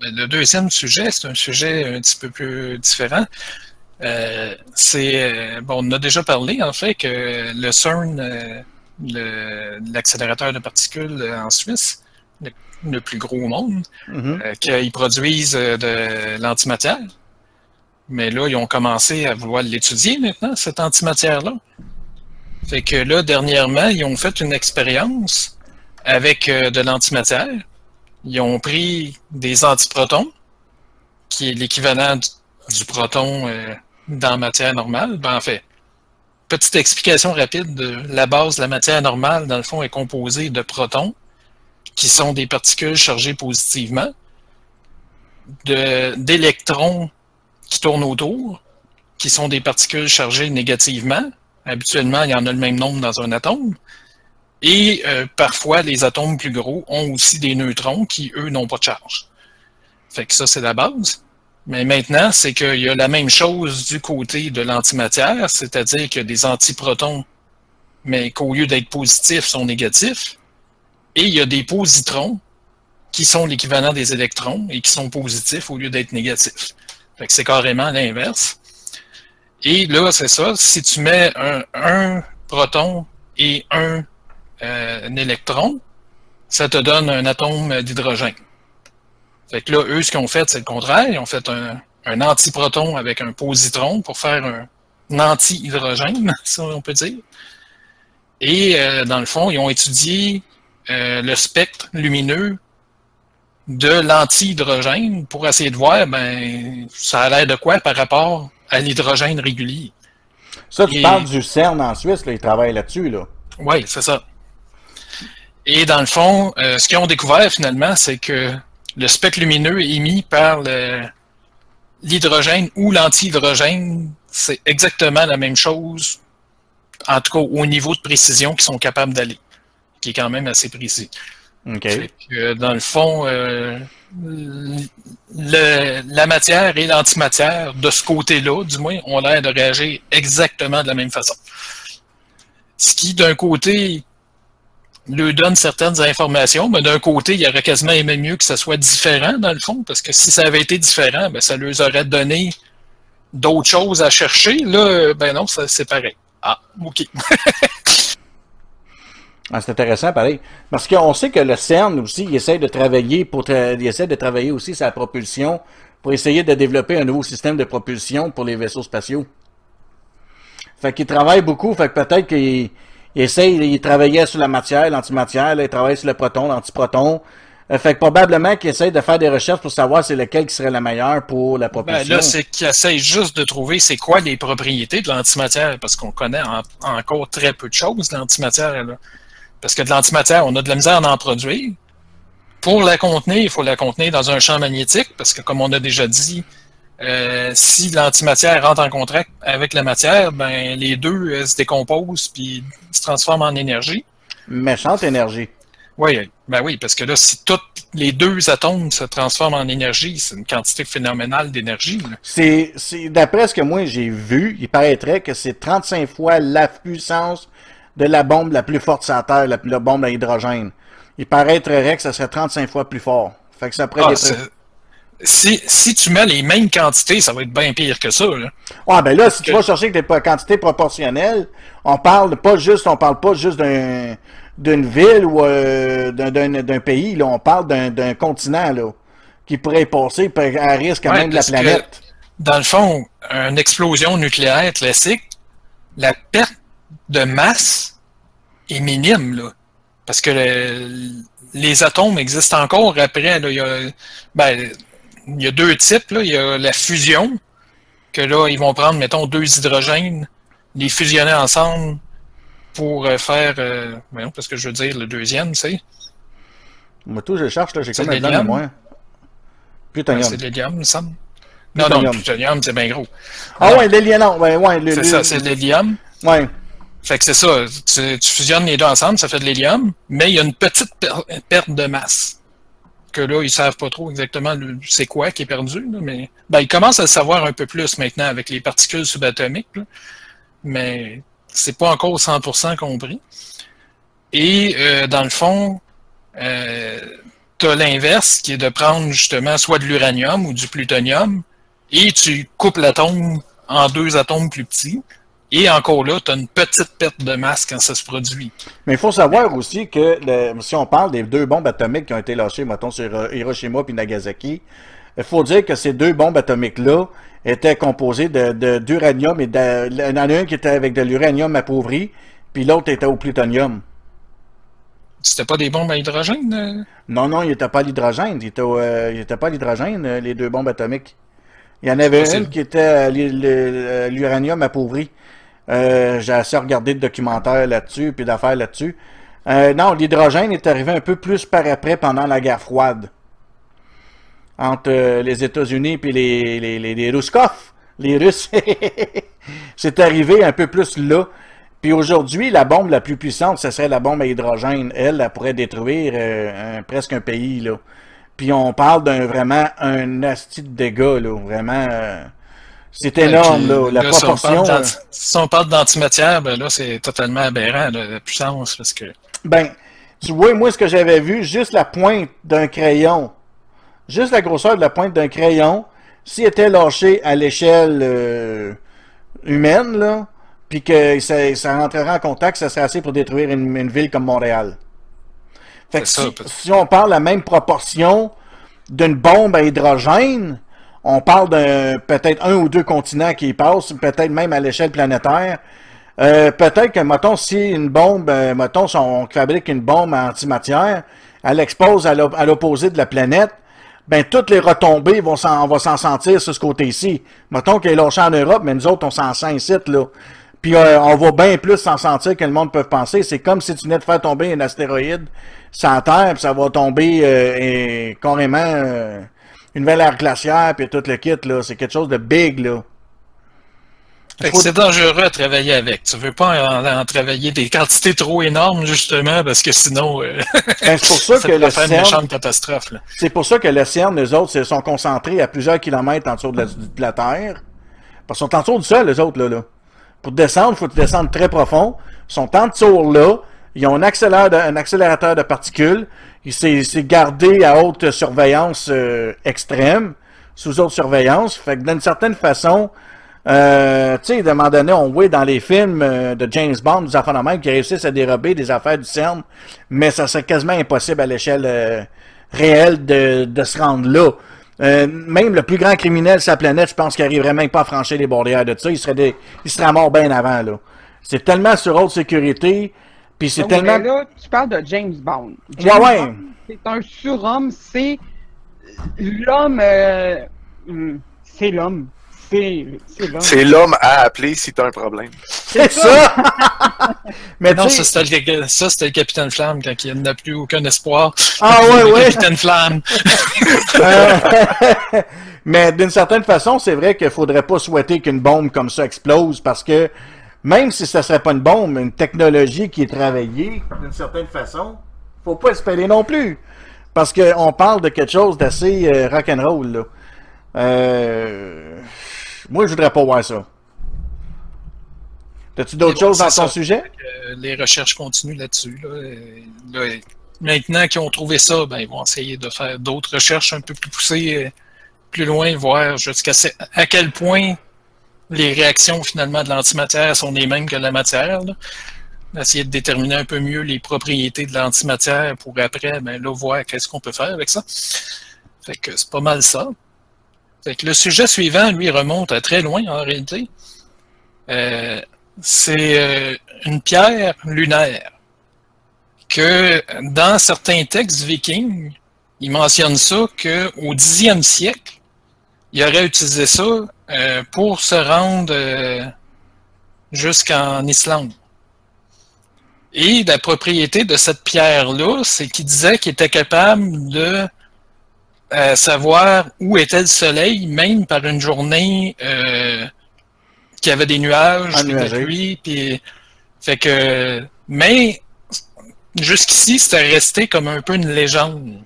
Ben, Le deuxième sujet, c'est un sujet un petit peu plus différent. Euh, c'est euh, bon, on a déjà parlé en fait que le CERN, euh, le- l'accélérateur de particules en Suisse, le, le plus gros au monde, Mhm. euh, qu'ils produisent de l'antimatière. Mais là, ils ont commencé à vouloir l'étudier maintenant, cette antimatière-là. Fait que là, dernièrement, ils ont fait une expérience avec euh, de l'antimatière. Ils ont pris des antiprotons, qui est l'équivalent du, proton euh, dans la matière normale. Ben, en fait, petite explication rapide de la base de la matière normale, dans le fond, est composée de protons, qui sont des particules chargées positivement, d'électrons qui tournent autour, qui sont des particules chargées négativement. Habituellement, il y en a le même nombre dans un atome. Et euh, parfois, les atomes plus gros ont aussi des neutrons qui, eux, n'ont pas de charge. Fait que ça, c'est la base. Mais maintenant, c'est qu'il y a la même chose du côté de l'antimatière, c'est-à-dire qu'il y a des antiprotons, mais qu'au lieu d'être positifs, sont négatifs. Et il y a des positrons qui sont l'équivalent des électrons et qui sont positifs au lieu d'être négatifs. Fait que c'est carrément l'inverse. Et là, c'est ça. Si tu mets un, proton et un, euh, un, électron, ça te donne un atome d'hydrogène. Fait que là, eux, ce qu'ils ont fait, c'est le contraire. Ils ont fait un, un antiproton avec un positron pour faire un, anti-hydrogène, si on peut dire. Et euh, dans le fond, ils ont étudié euh, le spectre lumineux de l'anti-hydrogène pour essayer de voir, ben, ça a l'air de quoi par rapport à l'hydrogène régulier. Ça, tu parles du CERN en Suisse, là, ils travaillent là-dessus, là. Oui, c'est ça. Et dans le fond, euh, ce qu'ils ont découvert finalement, c'est que le spectre lumineux émis par l'hydrogène ou l'anti-hydrogène, c'est exactement la même chose, en tout cas au niveau de précision qu'ils sont capables d'aller, qui est quand même assez précis. dans le fond, euh, la matière et l'antimatière, de ce côté-là, du moins, ont l'air de réagir exactement de la même façon. Ce qui, d'un côté, lui donne certaines informations, mais d'un côté, il aurait quasiment aimé mieux que ça soit différent, dans le fond, parce que si ça avait été différent, ben, ça leur aurait donné d'autres choses à chercher. Là, ben non, c'est pareil. Ah, OK. ah, c'est intéressant, pareil. Parce qu'on sait que le CERN aussi, il essaie de travailler pour il essaie de travailler aussi sa propulsion pour essayer de développer un nouveau système de propulsion pour les vaisseaux spatiaux. Fait qu'il travaille beaucoup, fait que peut-être qu'il il essaye, il travaillait sur la matière, l'antimatière, il travaille sur le proton, l'antiproton. Euh, fait que probablement qu'il essaye de faire des recherches pour savoir c'est lequel qui serait la meilleure pour la propulsion. Ben là, c'est qu'il essaye juste de trouver c'est quoi les propriétés de l'antimatière, parce qu'on connaît encore très peu de choses de l'antimatière. Parce que de l'antimatière, on a de la misère à en produire. Pour la contenir, il faut la contenir dans un champ magnétique, parce que comme on a déjà dit, euh, si l'antimatière rentre en contact avec la matière, ben les deux euh, se décomposent puis se transforment en énergie. Méchante énergie. Oui, ben oui, parce que là, si tous les deux atomes se transforment en énergie, c'est une quantité phénoménale d'énergie. C'est, d'après ce que moi j'ai vu, il paraîtrait que c'est 35 fois la puissance de la bombe la plus forte sur la Terre, la, bombe à hydrogène. Il paraîtrait que ça serait 35 fois plus fort. Fait que ça pourrait ah, si, si tu mets les mêmes quantités, ça va être bien pire que ça. Là. Ouais, ben là, si tu vas chercher des quantités proportionnelles, on parle pas juste, on parle pas juste d'un d'une ville ou euh, d'un pays, là, on parle d'un continent là, qui pourrait passer à risque quand même de la planète. dans le fond, une explosion nucléaire classique, la perte de masse est minime, là. Parce que les atomes existent encore après. Là, il y a, ben, il y a deux types. Là. Il y a la fusion, que là, ils vont prendre, mettons, deux hydrogènes, les fusionner ensemble pour euh, faire. Euh, voyons, parce que je veux dire, le deuxième, tu sais. Moi, tout, je cherche, là, j'ai comme un blanc de moins. Plutonium. c'est l'hélium, il me semble. Non, non, plutonium, c'est bien gros. Ah ouais, l'hélium, ouais, ouais. C'est ça, c'est l'hélium. Ouais. Fait que c'est ça, tu, tu, fusionnes les deux ensemble, ça fait de l'hélium, mais il y a une petite perte de masse que là, ils savent pas trop exactement c'est quoi qui est perdu, mais ben, ils commencent à le savoir un peu plus maintenant avec les particules subatomiques, mais c'est pas encore 100% compris. Et euh, dans le fond, euh, tu as l'inverse qui est de prendre justement soit de l'uranium ou du plutonium et tu coupes l'atome en deux atomes plus petits et encore là, tu as une petite perte de masse quand ça se produit. Mais il faut savoir aussi que si on parle des deux bombes atomiques qui ont été lâchées, mettons, sur Hiroshima et Nagasaki, il faut dire que ces deux bombes atomiques-là étaient composées d'uranium et de, il y en a un qui était avec de l'uranium appauvri, puis l'autre était au plutonium. C'était pas des bombes à hydrogène? Euh? Non, non, il n'était pas à l'hydrogène. Il n'était euh, pas à l'hydrogène, euh, les deux bombes atomiques. Il y en avait une qui était l'uranium appauvri. Euh, j'ai assez regardé de documentaires là-dessus, puis d'affaires là-dessus. Euh, non, l'hydrogène est arrivé un peu plus par après pendant la guerre froide. Entre euh, les États-Unis et les, les, les, les les Russes. C'est arrivé un peu plus là. Puis aujourd'hui, la bombe la plus puissante, ce serait la bombe à hydrogène. Elle, elle pourrait détruire presque un pays. Là. Puis on parle d'un vraiment un asti de dégâts, là. Vraiment. euh, c'est énorme, là. La là, si on proportion. parle euh, Si on parle d'antimatière, ben là, c'est totalement aberrant, là, la puissance, parce que. Ben, tu vois, moi, ce que j'avais vu, juste la pointe d'un crayon, juste la grosseur de la pointe d'un crayon, s'il était lâché à l'échelle euh, humaine, là, puis que ça, ça rentrerait en contact, ça serait assez pour détruire une, une ville comme Montréal. Fait que ça, si, on parle la même proportion d'une bombe à hydrogène, on parle d'un peut-être un ou deux continents qui y passent, peut-être même à l'échelle planétaire. Euh, peut-être que, mettons, si une bombe, euh, mettons, si on fabrique une bombe en antimatière, elle expose à l'op- à l'opposé de la planète, ben toutes les retombées vont s'en, on va s'en sentir sur ce côté-ci. Mettons qu'elle est lâchée en Europe, mais nous autres, on s'en sent ici, là. Puis euh, on va bien plus s'en sentir que le monde peut penser. C'est comme si tu venais de faire tomber un astéroïde la Terre, puis ça va tomber euh, et, carrément euh, une nouvelle ère glaciaire, puis tout le kit, là. C'est quelque chose de big, là. Faut- c'est dangereux à travailler avec. Tu veux pas en, en travailler des quantités trop énormes, justement, parce que sinon, euh, Ben, c'est pour ça ça que le faire CERN, catastrophe. C'est pour ça que le CERN, les autres, se sont concentrés à plusieurs kilomètres en dessous de la, de la Terre. Parce qu'ils sont en dessous du sol, les autres, là, là. Pour descendre, il faut descendre très profond. Ils sont en dessous là. Ils ont un, un accélérateur de particules. S'est gardé à haute surveillance euh, extrême, sous haute surveillance. Fait que d'une certaine façon, euh, tu sais, à un moment donné, on voit dans les films euh, de James Bond des affaires de même qui réussissent à dérober des affaires du CERN, mais ça serait quasiment impossible à l'échelle euh, réelle de se rendre là. Euh, même le plus grand criminel sur la planète, je pense qu'il arriverait même pas à franchir les barrières de ça. Il serait, des, il serait mort bien avant. là. C'est tellement sur haute sécurité, puis c'est tellement... là, tu parles de James Bond. Ouais, James ouais. Bond, C'est un surhomme, c'est l'homme. euh, hum, c'est l'homme. C'est l'homme. À appeler si t'as un problème. C'est ça! mais Non, ça c'était, le, ça, c'était le Capitaine Flamme quand il n'a plus aucun espoir. Ah ouais, ouais! Capitaine Flamme. Euh, mais d'une certaine façon, c'est vrai qu'il faudrait pas souhaiter qu'une bombe comme ça explose parce que même si ça serait pas une bombe, une technologie qui est travaillée d'une certaine façon, faut pas espérer non plus. Parce qu'on parle de quelque chose d'assez euh, rock'n'roll, là. Euh, Moi, je voudrais pas voir ça. T'as-tu d'autres bon, choses dans ton ça. sujet? Euh, les recherches continuent là-dessus. Là. Là, maintenant qu'ils ont trouvé ça, ben, ils vont essayer de faire d'autres recherches un peu plus poussées, euh, plus loin, voir jusqu'à à quel point les réactions finalement de l'antimatière sont les mêmes que la matière. Là. Essayer de déterminer un peu mieux les propriétés de l'antimatière pour après, ben, là, voir qu'est-ce qu'on peut faire avec ça. Fait que c'est pas mal ça. Le sujet suivant, lui, remonte à très loin en réalité. Euh, c'est euh, une pierre lunaire que dans certains textes vikings, ils mentionnent ça qu'au dixième siècle, il aurait utilisé ça euh, pour se rendre jusqu'en Islande. Et la propriété de cette pierre-là, c'est qu'il disait qu'il était capable de euh, savoir où était le soleil, même par une journée euh, qui avait des nuages, puis de pluie, puis fait que mais jusqu'ici c'était resté comme un peu une légende.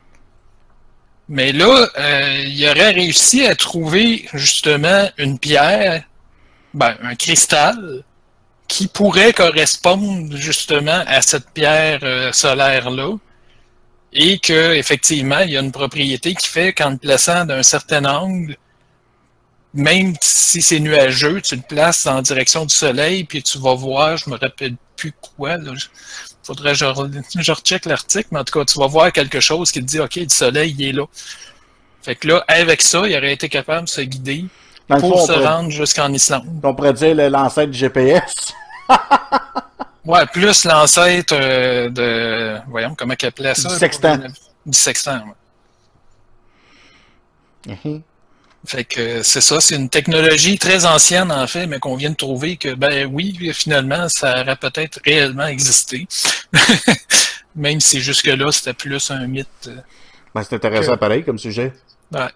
Mais là, euh, il aurait réussi à trouver justement une pierre, ben, un cristal, qui pourrait correspondre justement à cette pierre euh, solaire-là. Et que effectivement, il y a une propriété qui fait qu'en le plaçant d'un certain angle, même si c'est nuageux, tu le places en direction du soleil, puis tu vas voir, je me rappelle plus quoi, là, faudrait que je, je recheck l'article, mais en tout cas, tu vas voir quelque chose qui te dit, OK, le soleil, il est là. Fait que là, avec ça, il aurait été capable de se guider Dans le fond, pour se pourrait, rendre jusqu'en Islande. on pourrait dire l'ancêtre du GPS. Ouais, plus l'ancêtre euh, de. Voyons, comment il appelait ça? Du sextant. Du sextant, ouais. Mhm. Fait que c'est ça, c'est une technologie très ancienne en fait, mais qu'on vient de trouver que ben oui, finalement, ça aurait peut-être réellement existé. Même si jusque-là, c'était plus un mythe. euh, Ben, c'est intéressant Que- pareil comme sujet. Ouais.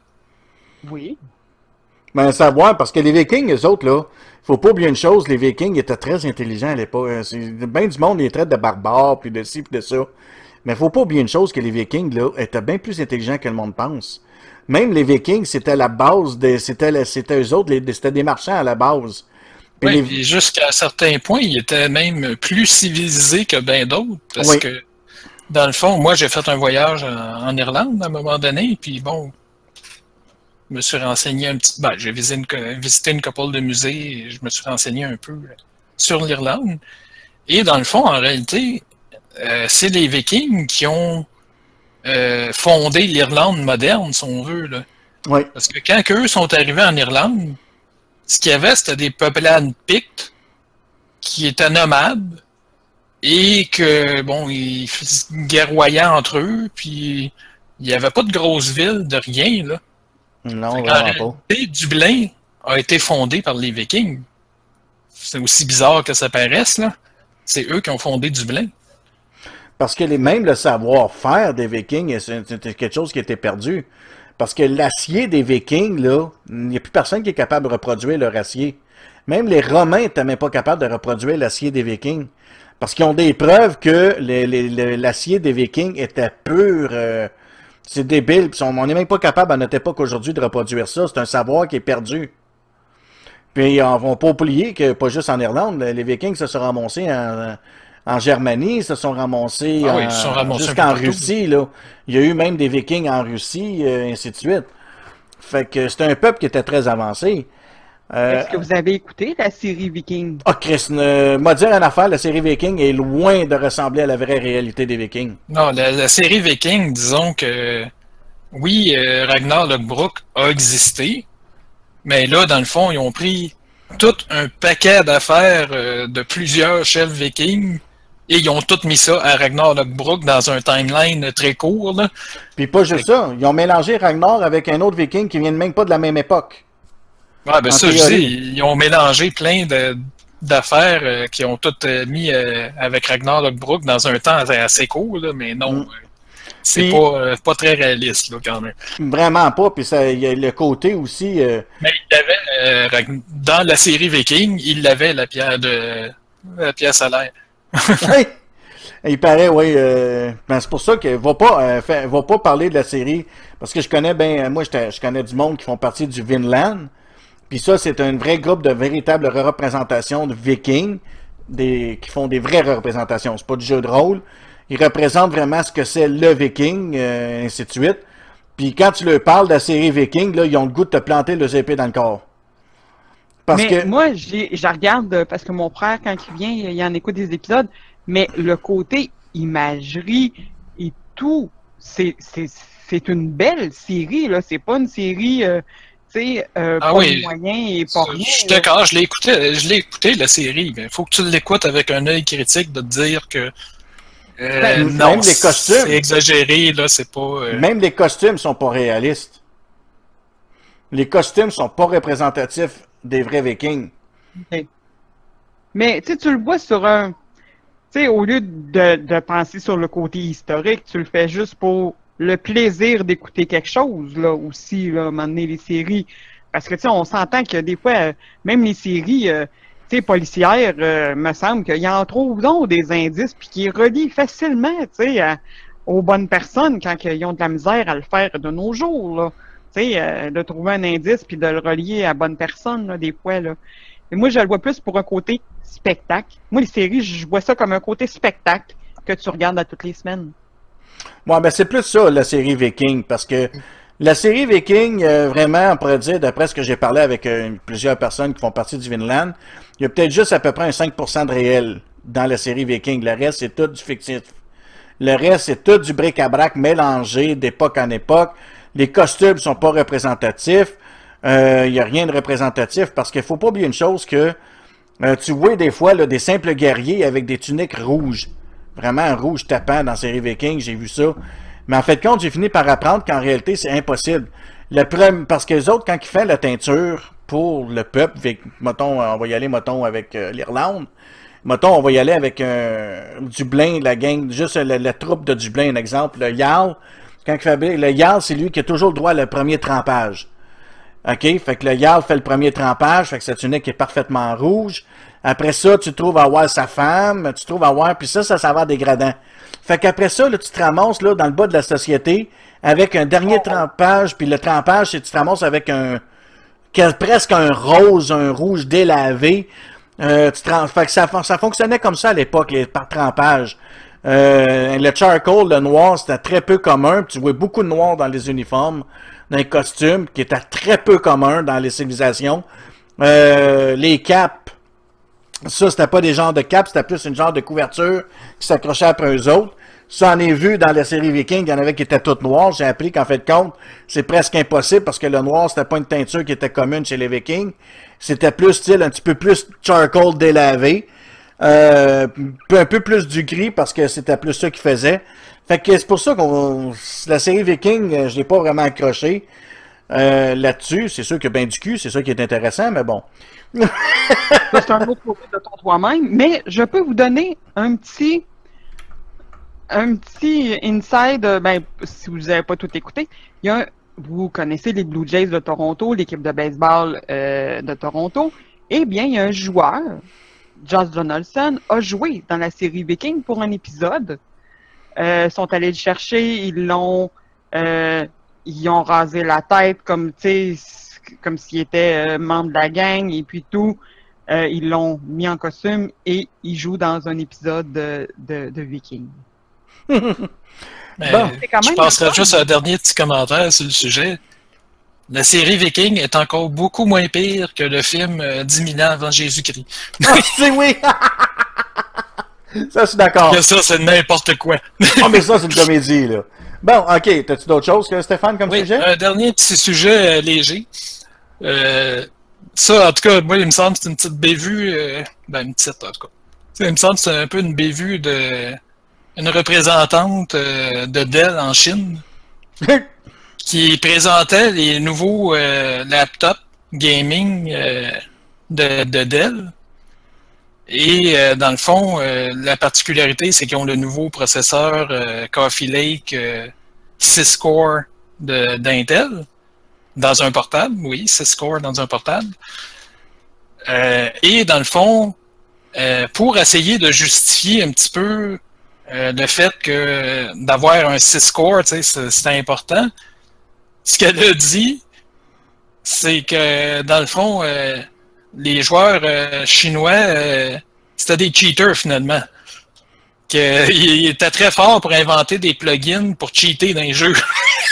Oui. Ben, savoir, parce que les Vikings, eux autres, là, faut pas oublier une chose, les Vikings étaient très intelligents à l'époque. Euh, bien du monde, ils les traitent de barbares, puis de ci, puis de ça. Mais faut pas oublier une chose, que les Vikings, là, étaient bien plus intelligents que le monde pense. Même les Vikings, c'était la base des, c'était, c'était eux autres, c'était des marchands à la base. Oui, les- jusqu'à un certain point, il était même plus civilisé que bien d'autres. Parce Oui. que, dans le fond, moi, j'ai fait un voyage en, Irlande à un moment donné, puis bon, me suis renseigné un petit... Ben, j'ai visité une, visité une couple de musées, et je me suis renseigné un peu sur l'Irlande. Et dans le fond, en réalité, euh, c'est les Vikings qui ont euh, fondé l'Irlande moderne, si on veut, là. Oui. Parce que quand eux sont arrivés en Irlande, ce qu'il y avait, c'était des peuplades pictes qui étaient nomades et que, bon, ils guerroyaient entre eux, puis il n'y avait pas de grosses villes, de rien, là. Non, vraiment pas. Dublin a été fondé par les Vikings. C'est aussi bizarre que ça paraisse, là. C'est eux qui ont fondé Dublin. Parce que les, même le savoir-faire des Vikings, c'est- c'était quelque chose qui était perdu. Parce que l'acier des Vikings, là, il n'y a plus personne qui est capable de reproduire leur acier. Même les Romains n'étaient même pas capables de reproduire l'acier des Vikings. Parce qu'ils ont des preuves que l'acier des Vikings était pur. euh, c'est débile. Puis on n'est même pas capable à notre époque aujourd'hui de reproduire ça. C'est un savoir qui est perdu. Puis on va pas oublier que pas juste en Irlande, les Vikings se sont ramassés en, en Germanie, se sont ramassés, Ah oui, ramassés un jusqu'en. Russie. Là. Il y a eu même des Vikings en Russie, euh, ainsi de suite. Fait que c'était un peuple qui était très avancé. Euh, Est-ce que vous avez écouté la série Viking? Ah, Chris, euh, m'a dire une affaire, la série Viking est loin de ressembler à la vraie réalité des Vikings. Non, la, la série Viking, disons que oui, euh, Ragnar Lothbrok a existé, mais là, dans le fond, ils ont pris tout un paquet d'affaires euh, de plusieurs chefs vikings et ils ont tout mis ça à Ragnar Lothbrok dans un timeline très court. Là. Puis pas juste ça, ils ont mélangé Ragnar avec un autre Viking qui vient même pas de la même époque. Ouais, ben En ça, je dis, ils ont mélangé plein de d'affaires euh, qui ont toutes euh, mis euh, avec Ragnar Lothbrok dans un temps assez- court, là, mais non, Mm. euh, c'est Puis- pas, pas très réaliste là, quand même. Vraiment pas, puis ça, il y a le côté aussi... Mais il avait, Ragn- dans la série Viking, il avait la pierre de la pierre. Oui. Il paraît, oui. ben, c'est pour ça que va pas, fait- va pas parler de la série. Parce que je connais ben, moi, j'étais- je connais du monde qui font partie du Vinland. Puis ça, c'est un vrai groupe de véritables représentations de Vikings, des, qui font des vraies représentations. C'est pas du jeu de rôle. Ils représentent vraiment ce que c'est le Viking, euh, ainsi de suite. Puis quand tu leur parles de la série Viking, là, ils ont le goût de te planter le épées dans le corps. Parce mais que. moi, je regarde euh, parce que mon frère, quand il vient, il en écoute des épisodes, mais le côté imagerie et tout, c'est c'est- c'est une belle série, là. C'est pas une série, euh, euh, Ah pas oui. et pas rien. Je suis d'accord, je l'ai écouté, je l'ai écouté la série, mais il faut que tu l'écoutes avec un œil critique de te dire que euh, Ben, non, même les costumes. c'est exagéré, là, c'est pas. euh, Même les costumes sont pas réalistes. Les costumes sont pas représentatifs des vrais Vikings. Mais tu le vois sur un. Tu sais, au lieu de, de penser sur le côté historique, tu le fais juste pour le plaisir d'écouter quelque chose, là, aussi, là, à un moment donné, les séries. Parce que, tu sais, on s'entend que des fois, même les séries, euh, tu sais, policières, euh, me semble qu'il y en trouve donc des indices, puis qui relient facilement, tu sais, aux bonnes personnes quand ils ont de la misère à le faire de nos jours, là. Tu sais, euh, de trouver un indice puis de le relier à la bonne personne, des fois, là. Et moi, je le vois plus pour un côté spectacle. Moi, les séries, je vois ça comme un côté spectacle que tu regardes à toutes les semaines. Ouais, ben c'est plus ça, la série Viking, parce que la série Viking, euh, vraiment, on pourrait dire, d'après ce que j'ai parlé avec euh, plusieurs personnes qui font partie du Vinland, il y a peut-être juste à peu près un 5% de réel dans la série Viking. Le reste, c'est tout du fictif. Le reste, c'est tout du bric-à-brac mélangé d'époque en époque. Les costumes sont pas représentatifs. Euh, Il y a rien de représentatif parce qu'il faut pas oublier une chose que tu vois des fois là, des simples guerriers avec des tuniques rouges. Vraiment rouge tapant dans série Viking, j'ai vu ça. Mais en fait compte, j'ai fini par apprendre qu'en réalité, c'est impossible. Parce que les autres, quand ils font la teinture pour le peuple, mettons, on va y aller, mettons, avec euh, l'Irlande. Mettons, on va y aller avec euh, Dublin, la gang, juste la, troupe de Dublin, un exemple, le Jarl. Quand il le Jarl, c'est lui qui a toujours le droit le premier trempage. OK? Fait que le Jarl fait le premier trempage, fait que sa tunique est parfaitement rouge. Après ça, tu trouves à voir sa femme, tu trouves à voir, puis ça, ça va dégradant. Fait qu'après ça, là, tu te ramasses là, dans le bas de la société avec un dernier trempage, puis le trempage, c'est que tu te ramasses avec un presque un rose, un rouge délavé. Euh, tu te fait que ça, ça fonctionnait comme ça à l'époque, les par trempage. Euh, le charcoal, le noir, c'était très peu commun. puis Tu vois beaucoup de noir dans les uniformes, dans les costumes, qui était très peu commun dans les civilisations. Euh, les caps, ça, c'était pas des genres de caps, c'était plus une genre de couverture qui s'accrochait après eux autres. Ça, en est vu dans la série Viking, il y en avait qui étaient toutes noires. J'ai appris qu'en fait de compte, c'est presque impossible parce que le noir, c'était pas une teinture qui était commune chez les Vikings. C'était plus style un petit peu plus charcoal délavé. Euh, un peu plus du gris parce que c'était plus ça qu'ils faisaient. Fait que c'est pour ça qu'on la série Viking, euh, je l'ai pas vraiment accroché euh, là-dessus. C'est sûr que ben du cul, c'est ça qui est intéressant, mais bon. C'est un autre côté de ton toi-même. Mais je peux vous donner un petit. Un petit inside. euh, Ben, si vous n'avez pas tout écouté, il y a vous connaissez les Blue Jays de Toronto, l'équipe de baseball euh, de Toronto. Eh bien, il y a un joueur, Josh Donaldson, a joué dans la série Viking pour un épisode. Euh, sont allés le chercher, ils l'ont. Ils ont rasé la tête comme, tu sais, comme s'il était euh, membre de la gang et puis tout. Euh, ils l'ont mis en costume et il joue dans un épisode de, de, de Viking. Mais Bon. Je passerai juste à un dernier petit commentaire sur le sujet. La série Viking est encore beaucoup moins pire que le film euh, 10 000 ans avant Jésus-Christ. Ah, c'est oui! ça, je suis d'accord. Ça, c'est n'importe quoi. Ah, mais ça, c'est une comédie, là. Bon, ok. T'as-tu d'autres choses que Stéphane comme Oui, sujet? un dernier petit sujet euh, léger. Euh, ça, en tout cas, moi, il me semble que c'est une petite bévue. euh, ben, une petite, en tout cas. Il me semble que c'est un peu une bévue de. Une représentante de Dell en Chine qui présentait les nouveaux laptops gaming de, de Dell. Et euh, dans le fond, euh, la particularité, c'est qu'ils ont le nouveau processeur euh, Coffee Lake euh, 6 core d'Intel dans un portable, oui, 6 core dans un portable. Et dans le fond, pour essayer de justifier un petit peu le fait que d'avoir un 6 core, c'est important, ce qu'elle a dit, c'est que dans le fond, les joueurs euh, chinois, euh, c'était des cheaters finalement. Qu'ils étaient très forts pour inventer des plugins pour cheater dans les jeux.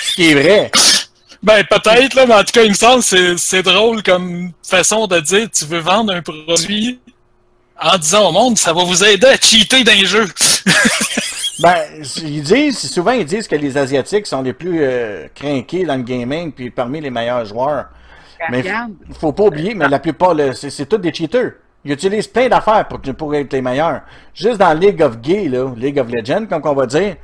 Ce qui est vrai. Ben peut-être, là, mais en tout cas, il me semble que c'est- c'est drôle comme façon de dire tu veux vendre un produit en disant au monde ça va vous aider à cheater dans les jeux. Ben, ils disent, souvent ils disent que les Asiatiques sont les plus euh, crinqués dans le gaming, puis parmi les meilleurs joueurs. Mais faut pas oublier, mais la plupart, c'est c'est tous des cheaters. Ils utilisent plein d'affaires pour, pour être les meilleurs. Juste dans League of Gay, là, League of Legends, comme on va dire.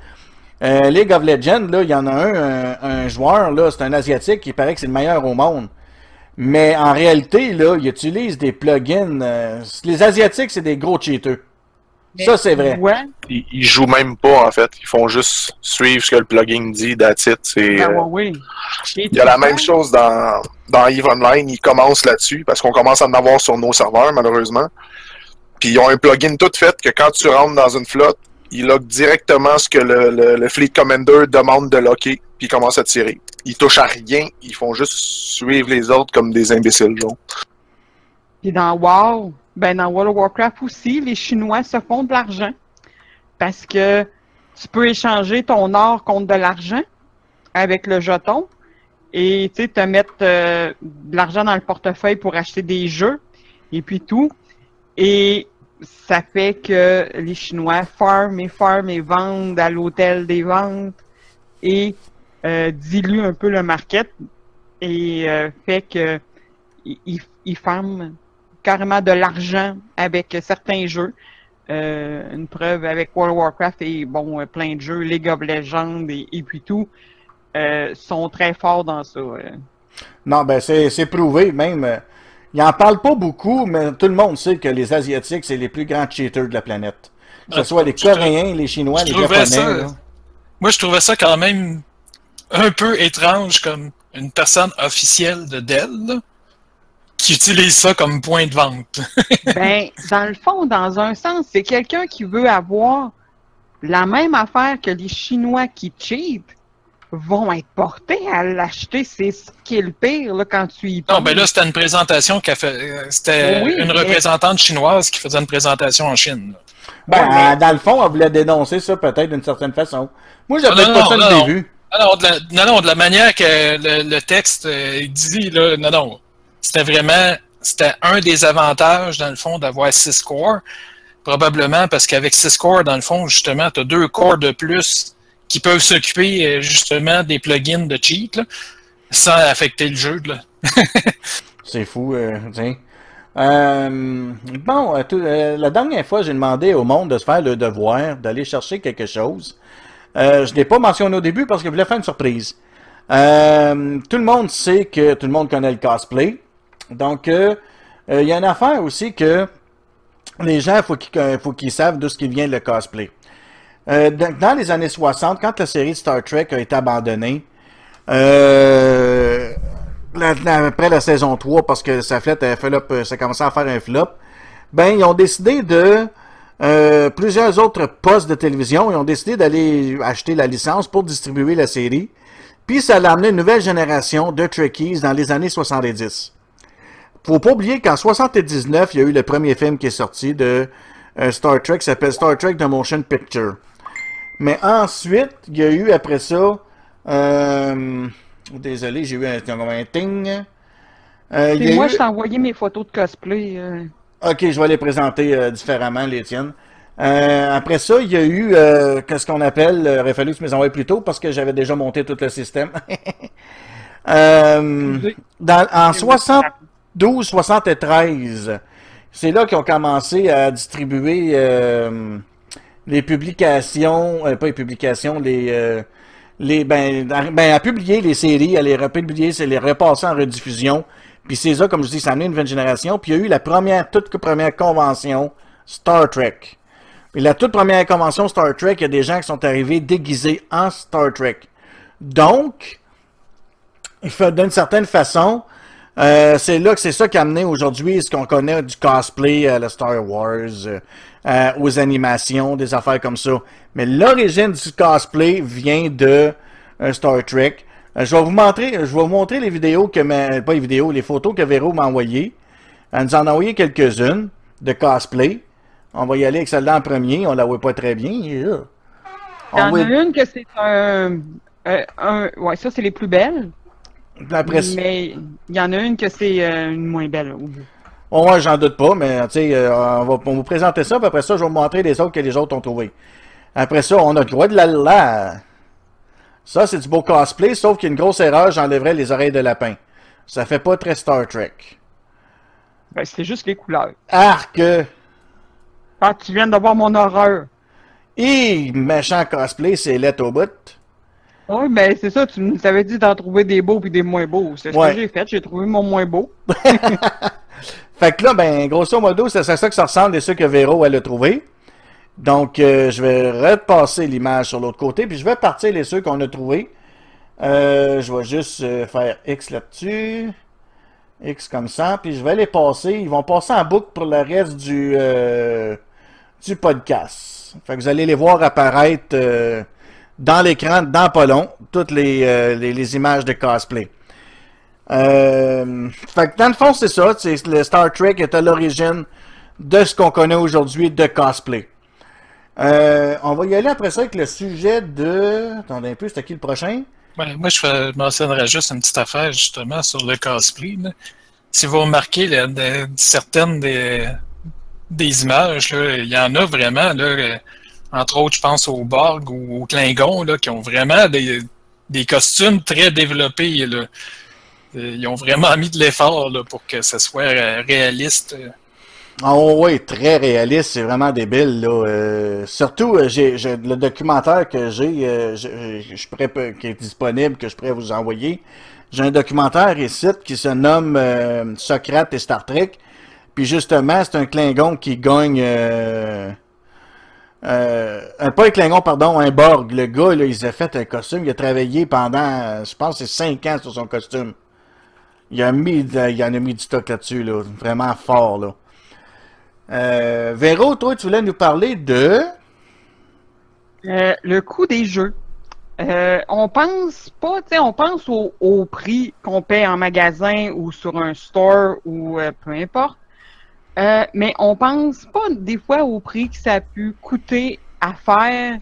Euh, League of Legends, là, il y en a un, un, un joueur, là, c'est un Asiatique qui paraît que c'est le meilleur au monde. Mais en réalité, là, ils utilisent des plugins. euh, les Asiatiques, c'est des gros cheaters. Ça, c'est vrai. Ouais, Ils, ils jouent même pas, en fait. Ils font juste suivre ce que le plugin dit, that's it. C'est, ben euh, ouais, ouais. Et Il y a la même chose dans, dans EVE Online, ils commencent là-dessus, parce qu'on commence à en avoir sur nos serveurs, malheureusement. Puis ils ont un plugin tout fait que quand tu rentres dans une flotte, il lock directement ce que le, le, le Fleet Commander demande de locker, puis ils commencent à tirer. Ils touchent à rien, ils font juste suivre les autres comme des imbéciles, genre. Puis dans WoW, ben dans World of Warcraft aussi, les Chinois se font de l'argent. Parce que tu peux échanger ton or contre de l'argent avec le jeton. Et tu sais, te mettre euh, de l'argent dans le portefeuille pour acheter des jeux. Et puis tout. Et ça fait que les Chinois farment et farment et vendent à l'hôtel des ventes. Et euh, diluent un peu le market. Et euh, fait que ils, farment carrément de l'argent avec certains jeux. Euh, une preuve avec World of Warcraft et bon, euh, plein de jeux, League of Legends et, et puis tout, euh, sont très forts dans ça. Non, ben c'est prouvé, même. euh, Ils en parlent pas beaucoup, mais tout le monde sait que les Asiatiques, c'est les plus grands cheaters de la planète. Que ce soit les Coréens, les Chinois, je les Japonais. ça-. Moi, je trouvais ça quand même un peu étrange comme une personne officielle de Dell là, qui utilise ça comme point de vente. ben, dans le fond, dans un sens, c'est quelqu'un qui veut avoir la même affaire que les Chinois qui cheat vont être portés à l'acheter. C'est ce qui est le pire là, quand tu y penses. Non, ben là, c'était une présentation qui a fait. euh, C'était Oui, une mais- représentante chinoise qui faisait une présentation en Chine. là. Ben, Ouais, mais- dans le fond, on voulait dénoncer ça peut-être d'une certaine façon. Moi, j'avais Non, pas non, ça non, le non. début. De la, non, non, de la manière que le, le texte euh, dit, là, non, non. C'était vraiment. C'était un des avantages, dans le fond, d'avoir 6 cores. Probablement parce qu'avec 6 cores, dans le fond, justement, tu as deux cores de plus qui peuvent s'occuper, euh, justement, des plugins de cheat, sans affecter le jeu. C'est fou, euh, tiens. Euh, bon, la dernière fois, j'ai demandé au monde de se faire le devoir, d'aller chercher quelque chose. Je ne l'ai pas mentionné au début parce que je voulais faire une surprise. Tout le monde sait que tout le monde connaît le cosplay. Donc, euh, euh, il y a une affaire aussi que les gens, il faut qu'ils euh, faut qu'ils savent d'où ce qui vient le cosplay. Dans les années 60, quand la série Star Trek a été abandonnée, après la saison 3, parce que ça, fait, flop, ça commençait à faire un flop, ben, ils ont décidé de... plusieurs autres postes de télévision, ils ont décidé d'aller acheter la licence pour distribuer la série. Puis ça a amené une nouvelle génération de Trekkies dans les années 70. Faut pas oublier qu'en 79, il y a eu le premier film qui est sorti de euh, Star Trek, qui s'appelle Star Trek The Motion Picture. Mais ensuite, il y a eu après ça. Euh, désolé, j'ai eu un, un ting. Euh, Puis moi, eu- je t'ai envoyé mes photos de cosplay. Ok, je vais les présenter différemment, les tiennes. Après ça, il y a eu qu'est-ce qu'on appelle, il aurait fallu que je me les envoie plus tôt parce que j'avais déjà monté tout le système. Dans, en 72-73, c'est là qu'ils ont commencé à distribuer euh, les publications, euh, pas les publications, les, euh, les ben, à- ben, à publier les séries, à les republier, c'est les repasser en rediffusion. Puis c'est ça, comme je dis, ça a une nouvelle génération. Puis il y a eu la première, toute première convention Star Trek. Et la toute première convention Star Trek, il y a des gens qui sont arrivés déguisés en Star Trek. Donc, d'une certaine façon, euh, c'est là que c'est ça qui a amené aujourd'hui ce qu'on connaît du cosplay à la Star Wars, euh, euh, aux animations, des affaires comme ça. Mais l'origine du cosplay vient de euh, Star Trek. Euh, je vais vous montrer, je vais vous montrer les vidéos que ma- pas les vidéos, les photos que Véro m'a envoyées. Elle nous en a envoyé quelques-unes de cosplay. On va y aller avec celle-là en premier. On la voit pas très bien. là. Il y On en voit- a une que c'est un, euh, un. Ouais, ça, c'est les plus belles. Après, Mais il y en a une que c'est euh, une moins belle. Oh, ouais, j'en doute pas, mais tu sais, euh, on va on vous présenter ça, puis après ça, je vais vous montrer les autres que les autres ont trouvé. Après ça, on a le droit de la la. Ça, c'est du beau cosplay, sauf qu'il y a une grosse erreur, j'enlèverais les oreilles de lapin. Ça fait pas très Star Trek. Ben, c'est juste les couleurs. Arc! Ah, tu viens d'avoir mon horreur. Et méchant cosplay, c'est let au bout. Oui, ben c'est ça, tu nous avais dit d'en trouver des beaux puis des moins beaux. C'est ce Ouais. que j'ai fait, j'ai trouvé mon moins beau. Fait que là, ben, grosso modo, c'est à ça que ça ressemble et ceux que Véro, elle a trouvé. Donc, euh, je vais repasser l'image sur l'autre côté, puis je vais partir les ceux qu'on a trouvés. Euh, je vais juste euh, faire X là-dessus. X comme ça, puis je vais les passer. Ils vont passer en boucle pour le reste du, euh, du podcast. Fait que vous allez les voir apparaître dans l'écran, dans pas toutes les, euh, les, les images de cosplay. Euh, fait que dans le fond, c'est ça. Le Star Trek est à l'origine de ce qu'on connaît aujourd'hui de cosplay. Euh, on va y aller après ça avec le sujet de. Attendez un peu, c'était qui le prochain? Ouais, moi, je, mentionnerais juste une petite affaire, justement, sur le cosplay. Si vous remarquez, là, certaines des, des images, il y en a vraiment, là, entre autres, je pense aux Borg ou aux Klingons, là, qui ont vraiment des, costumes très développés. Euh, Ils ont vraiment mis de l'effort pour que ce soit euh, réaliste. Oh oui, très réaliste, c'est vraiment débile là. Euh, surtout, le documentaire que j'ai, qui est disponible, que je pourrais vous envoyer. J'ai un documentaire ici qui se nomme Socrate et Star Trek. Puis justement, c'est un Klingon qui gagne. Euh, un, pas un Klingon, pardon, un Borg. Le gars, là, il s'est fait un costume. Il a travaillé pendant, euh, je pense, c'est 5 ans sur son costume. Il, mis, il en a mis du stock là-dessus, là. Vraiment fort, là. Euh, Véro, toi, tu voulais nous parler de... Le coût des jeux. On pense pas, tu sais, on pense au, prix qu'on paie en magasin ou sur un store ou peu importe. Euh, mais on pense pas des fois au prix que ça a pu coûter à faire,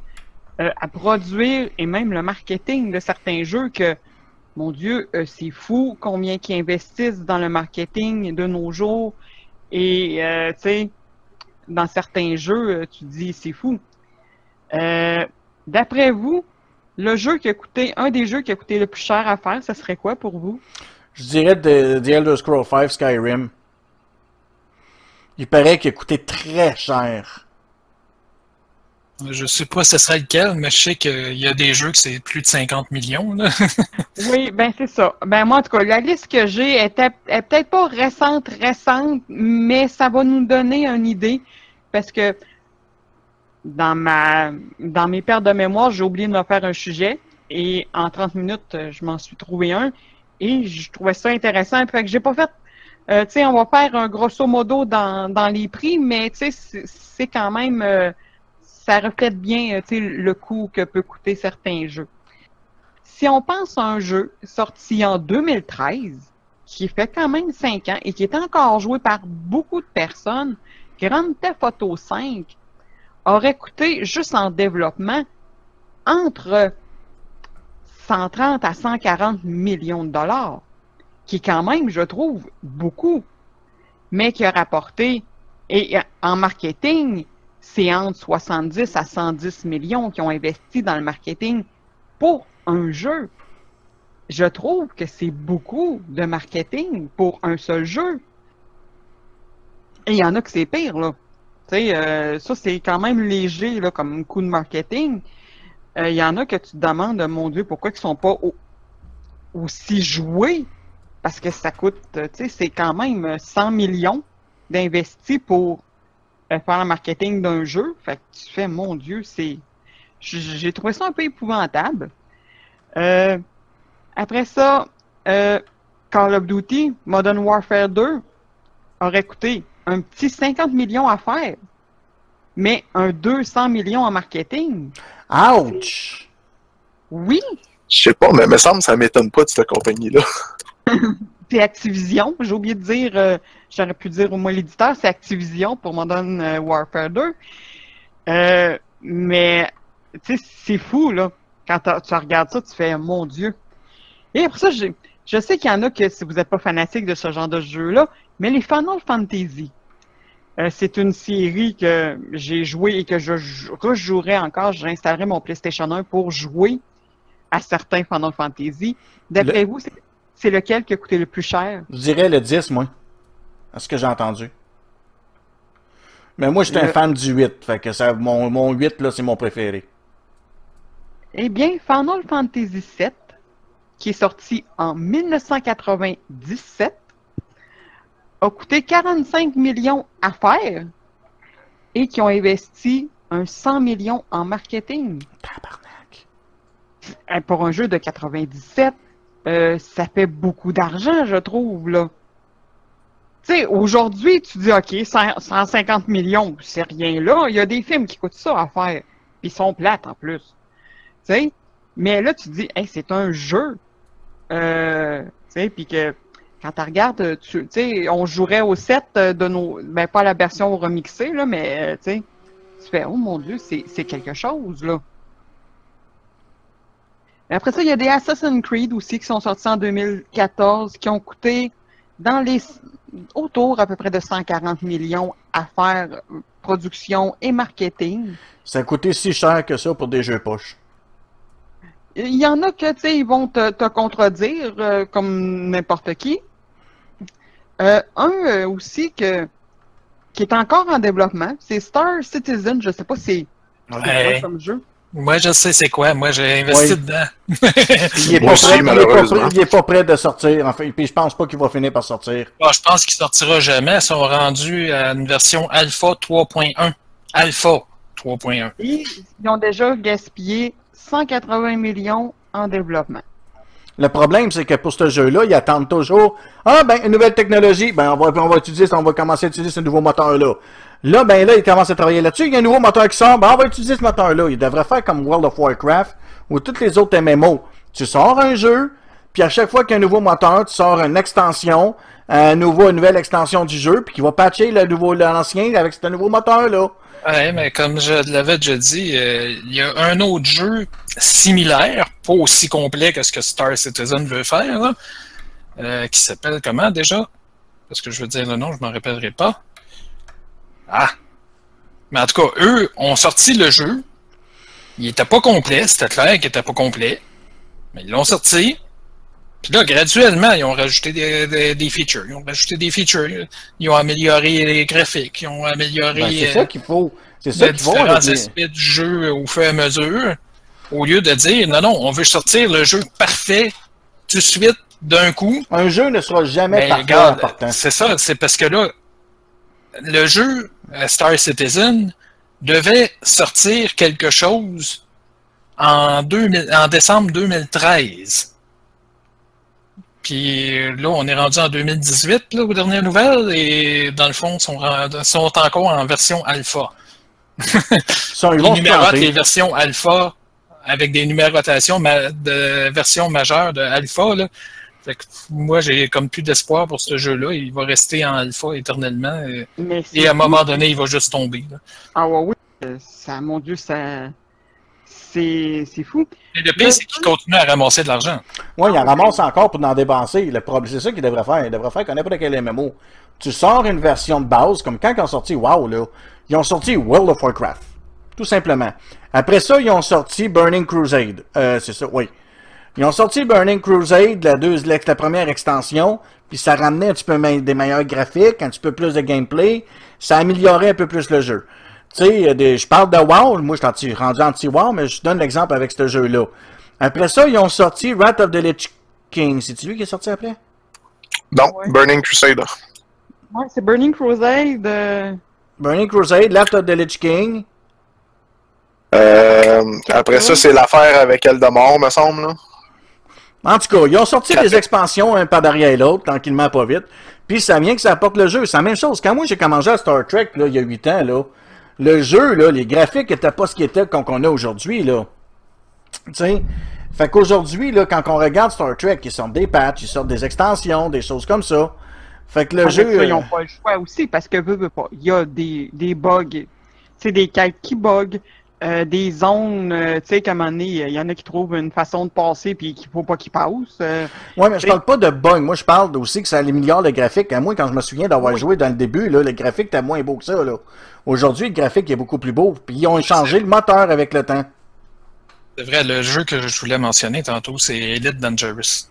euh, à produire et même le marketing de certains jeux que, mon Dieu, euh, c'est fou combien qui investissent dans le marketing de nos jours. Et, tu sais, dans certains jeux, tu dis, c'est fou. D'après vous, le jeu qui a coûté, un des jeux qui a coûté le plus cher à faire, ça serait quoi pour vous? Je dirais de, The Elder Scrolls 5 Skyrim. Il paraît qu'il a coûté très cher. Je sais pas ce serait lequel, mais je sais qu'il y a des jeux que c'est plus de 50 millions. Là. Oui, ben c'est ça. Ben moi, en tout cas, la liste que j'ai est, est peut-être pas récente, récente, mais ça va nous donner une idée. Parce que dans ma dans mes pertes de mémoire, j'ai oublié de me faire un sujet. Et en 30 minutes, je m'en suis trouvé un. Et je trouvais ça intéressant. Fait que j'ai pas fait. Euh, on va faire un grosso modo dans, dans les prix, mais c'est- quand même. euh, ça reflète bien euh, le coût que peut coûter certains jeux. Si on pense à un jeu sorti en 2013, qui fait quand même 5 ans et qui est encore joué par beaucoup de personnes, Grand Theft Auto 5 aurait coûté juste en développement entre 130 à 140 millions de dollars, qui est quand même, je trouve, beaucoup, mais qui a rapporté, et euh, en marketing, c'est entre 70 à 110 millions qui ont investi dans le marketing pour un jeu. Je trouve que c'est beaucoup de marketing pour un seul jeu. Et il y en a que c'est pire, là. Tu sais, euh, ça, c'est quand même léger, là, comme coup de marketing. Euh, Il y en a que tu te demandes, mon Dieu, pourquoi ils sont pas au- aussi joués? Parce que ça coûte, euh, tu sais, c'est quand même 100 millions d'investis pour euh, faire le marketing d'un jeu. Fait que tu fais, mon Dieu, c'est... J'ai trouvé ça un peu épouvantable. Euh, après ça, euh, Call of Duty Modern Warfare 2 aurait coûté un petit 50 millions à faire, mais un 200 millions en marketing. Ouch! Oui, Je sais pas, mais me semble que ça m'étonne pas de cette compagnie-là. c'est Activision. J'ai oublié de dire, euh, j'aurais pu dire au moins l'éditeur, c'est Activision pour Modern euh, Warfare 2. Euh, mais, tu sais, c'est fou, là. Quand tu regardes ça, tu fais, mon Dieu. Et après ça, je sais qu'il y en a que si vous n'êtes pas fanatique de ce genre de jeu-là, mais les Final Fantasy, euh, c'est une série que j'ai joué et que je jou- rejouerai encore. J'installerai mon PlayStation 1 pour jouer à certains Final Fantasy. D'après vous, c'est- c'est lequel qui a coûté le plus cher? Je dirais le 10, moi. À ce que j'ai entendu. Mais moi, j'étais un Le- fan du 8. Fait que ça, mon, mon 8, là, c'est mon préféré. Eh bien, Final Fantasy VII, qui est sorti en 1997, a coûté 45 millions à faire et qui ont investi un 100 millions en marketing. Tabarnak. Euh, Pour un jeu de 97, euh, ça fait beaucoup d'argent, je trouve, là. Tu sais, aujourd'hui, tu dis, OK, 100 150 millions, c'est rien là. Il y a des films qui coûtent ça à faire. Puis ils sont plates, en plus. Tu sais? Mais là, tu dis, c'est un jeu. Euh, tu sais, puis que quand tu regardes, tu sais, on jouerait au set de nos. Ben, pas la version remixée, là, mais, euh, tu sais, tu fais, oh mon Dieu, c'est c'est quelque chose, là. Après ça, il y a des Assassin's Creed aussi qui sont sortis en 2014, qui ont coûté dans les autour à peu près de 140 millions à faire euh, production et marketing. Ça a coûté si cher que ça pour des jeux poches. Il y en a que, tu sais, ils vont te, te contredire euh, comme n'importe qui. Euh, un euh, aussi que qui est encore en développement, c'est Star Citizen. Je sais pas si c'est Ouais. comme jeu. Moi, je sais c'est quoi. Moi, j'ai investi Oui. dedans. Il est, pas aussi, prêt, il, est pas malheureusement. prêt, il est pas prêt de sortir. Enfin, puis je pense pas qu'il va finir par sortir. Bon, je pense qu'il sortira jamais. Ils sont rendus à une version Alpha 3.1. Alpha 3.1. Et ils ont déjà gaspillé 180 millions en développement. Le problème, c'est que pour ce jeu-là, ils attendent toujours. Ah, ben, une nouvelle technologie. Ben, on va, on va utiliser, on va commencer à utiliser ce nouveau moteur-là. Là, ben, là, ils commencent à travailler là-dessus. Il y a un nouveau moteur qui sort. Ben, on va utiliser ce moteur-là. Ils devraient faire comme World of Warcraft ou toutes les autres MMO. Tu sors un jeu, puis à chaque fois qu'il y a un nouveau moteur, tu sors une extension, un nouveau, une nouvelle extension du jeu, puis qui va patcher le nouveau, l'ancien avec ce nouveau moteur-là. Ouais, mais comme je l'avais déjà dit, euh, il y a un autre jeu similaire, pas aussi complet que ce que Star Citizen veut faire, euh, qui s'appelle comment déjà? Parce que je veux dire le nom, je m'en rappellerai pas. Ah! Mais en tout cas, eux ont sorti le jeu. Il était pas complet, c'était clair qu'il était pas complet. Mais ils l'ont sorti. Puis là, graduellement, ils ont rajouté des, des, des, features. Ils ont rajouté des features. Ils ont amélioré les graphiques. Ils ont amélioré Ben, c'est euh, ça qu'il faut. C'est ça qu'il faut. différents les- aspects du jeu au fur et à mesure. Au lieu de dire, non, non, on veut sortir le jeu parfait tout de suite, d'un coup. Un jeu ne sera jamais Mais parfait c'est ça, c'est parce que là, le jeu euh, Star Citizen devait sortir quelque chose en, 2000 en décembre 2013. Puis là, on est rendu en 2018, là, aux dernières nouvelles, et dans le fond, sont, sont encore en version alpha. Ça, ils numérotent les versions alpha avec des numérotations de versions majeures de alpha. Là. Fait que moi, j'ai comme plus d'espoir pour ce jeu-là. Il va rester en alpha éternellement. Et, à un moment donné, il va juste tomber. là. Ah ouais, oui. euh, Ça, mon Dieu, ça. C'est c'est fou. Et le pire, c'est qu'il continue à ramasser de l'argent. Ouais, il en ramasse encore pour en dépenser. Le problème, c'est ça qu'il devrait faire. Il devrait faire comme n'importe quel MMO. Tu sors une version de base, comme quand ils ont sorti WoW, là. Ils ont sorti World of Warcraft. Tout simplement. Après ça, ils ont sorti Burning Crusade. Euh, c'est ça, oui. Ils ont sorti Burning Crusade, la, deux, la, la première extension, puis ça ramenait un petit peu des meilleurs graphiques, un petit peu plus de gameplay, ça améliorait un peu plus le jeu. Tu sais, je parle de WoW, moi je suis rendu anti-WoW, mais je donne l'exemple avec ce jeu-là. Après ça, ils ont sorti Wrath of the Lich King. C'est-tu lui qui est sorti après? Non, Ouais. Burning Crusade. Ouais, c'est Burning Crusade. euh, Burning Crusade, Wrath of the Lich King. Euh, après ça, c'est l'affaire avec Eldamort, me semble. Là. En tout cas, ils ont sorti des expansions un par derrière l'autre, tranquillement, pas vite. Puis ça vient que ça apporte le jeu. C'est la même chose. Quand moi j'ai commencé à Star Trek, là, il y a 8 ans, là, le jeu, là, les graphiques étaient pas ce qu'ils étaient qu'on qu'on a aujourd'hui, là. Tu sais? Fait qu'aujourd'hui, là, quand on regarde Star Trek, ils sortent des patchs, ils sortent des extensions, des choses comme ça. Fait que le jeu. ça, ils euh, n'ont pas le choix aussi parce que veux, veux pas. Il y a des, des bugs. C'est des quêtes qui bug. Euh, des zones, euh, tu sais, qu'à un moment donné, il y en a qui trouvent une façon de passer puis qu'il faut pas qu'ils passent. euh. Ouais, mais je parle pas de bug. Moi, je parle aussi que ça améliore le graphique. À moi, quand je me souviens d'avoir Oui. joué dans le début, là, le graphique était moins beau que ça. Là. Aujourd'hui, le graphique est beaucoup plus beau. Puis ils ont changé le moteur avec le temps. C'est vrai, le jeu que je voulais mentionner tantôt, c'est Elite Dangerous.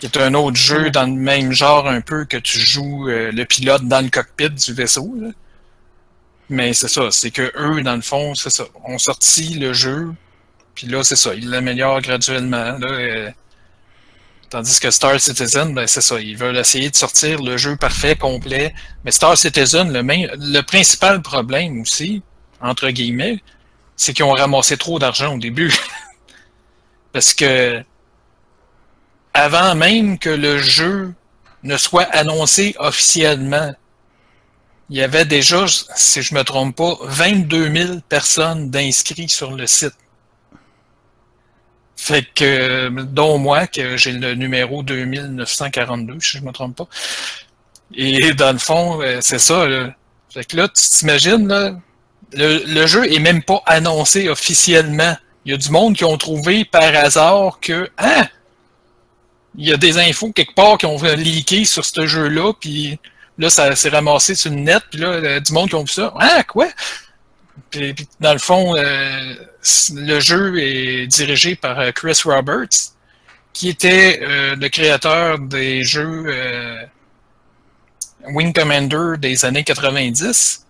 Qui est un autre jeu dans le même genre un peu que tu joues euh, le pilote dans le cockpit du vaisseau. là. Mais c'est ça, c'est que eux, dans le fond, c'est ça, ont sorti le jeu, puis là, c'est ça, ils l'améliorent graduellement. Là, tandis que Star Citizen, ben c'est ça, ils veulent essayer de sortir le jeu parfait, complet. Mais Star Citizen, le, main, le principal problème aussi, entre guillemets, c'est qu'ils ont ramassé trop d'argent au début. Parce que avant même que le jeu ne soit annoncé officiellement, il y avait déjà, si je me trompe pas, 22 000 personnes d'inscrits sur le site. Fait que, dont moi, que j'ai le numéro 2942, si je me trompe pas. Et dans le fond, euh, c'est ça. Là. Fait que là, tu t'imagines, là, le, le jeu est même pas annoncé officiellement. Il y a du monde qui ont trouvé par hasard que ah, il y a des infos quelque part qui ont leaké sur ce jeu-là, puis là, ça s'est ramassé sur le net, puis là, euh, du monde qui ont vu ça. Ah, quoi? Puis, dans le fond, euh, le jeu est dirigé par euh, Chris Roberts, qui était le créateur des jeux Wing Commander des années 90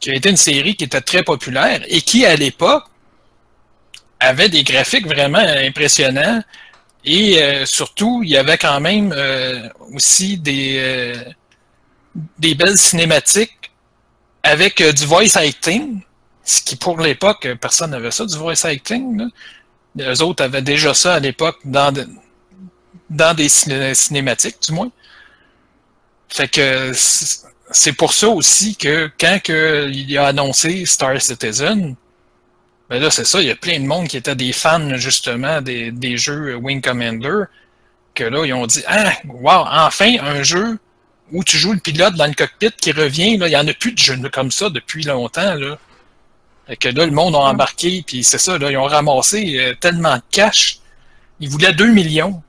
qui a été une série qui était très populaire et qui, à l'époque, avait des graphiques vraiment impressionnants. Et surtout, il y avait quand même aussi des, des belles cinématiques avec euh, du voice acting, ce qui pour l'époque, personne n'avait ça, du voice acting. là. eux autres avaient déjà ça à l'époque dans, dans des ciné- cinématiques, du moins. Fait que c'est pour ça aussi que quand il a annoncé Star Citizen, ben là, c'est ça, il y a plein de monde qui étaient des fans, justement, des, des jeux Wing Commander, que là, ils ont dit Ah, wow, enfin, un jeu où tu joues le pilote dans le cockpit qui revient, là, il n'y en a plus de jeux comme ça depuis longtemps, là. Fait que là, le monde a embarqué, puis c'est ça, là, ils ont ramassé euh, tellement de cash. Ils voulaient 2 millions,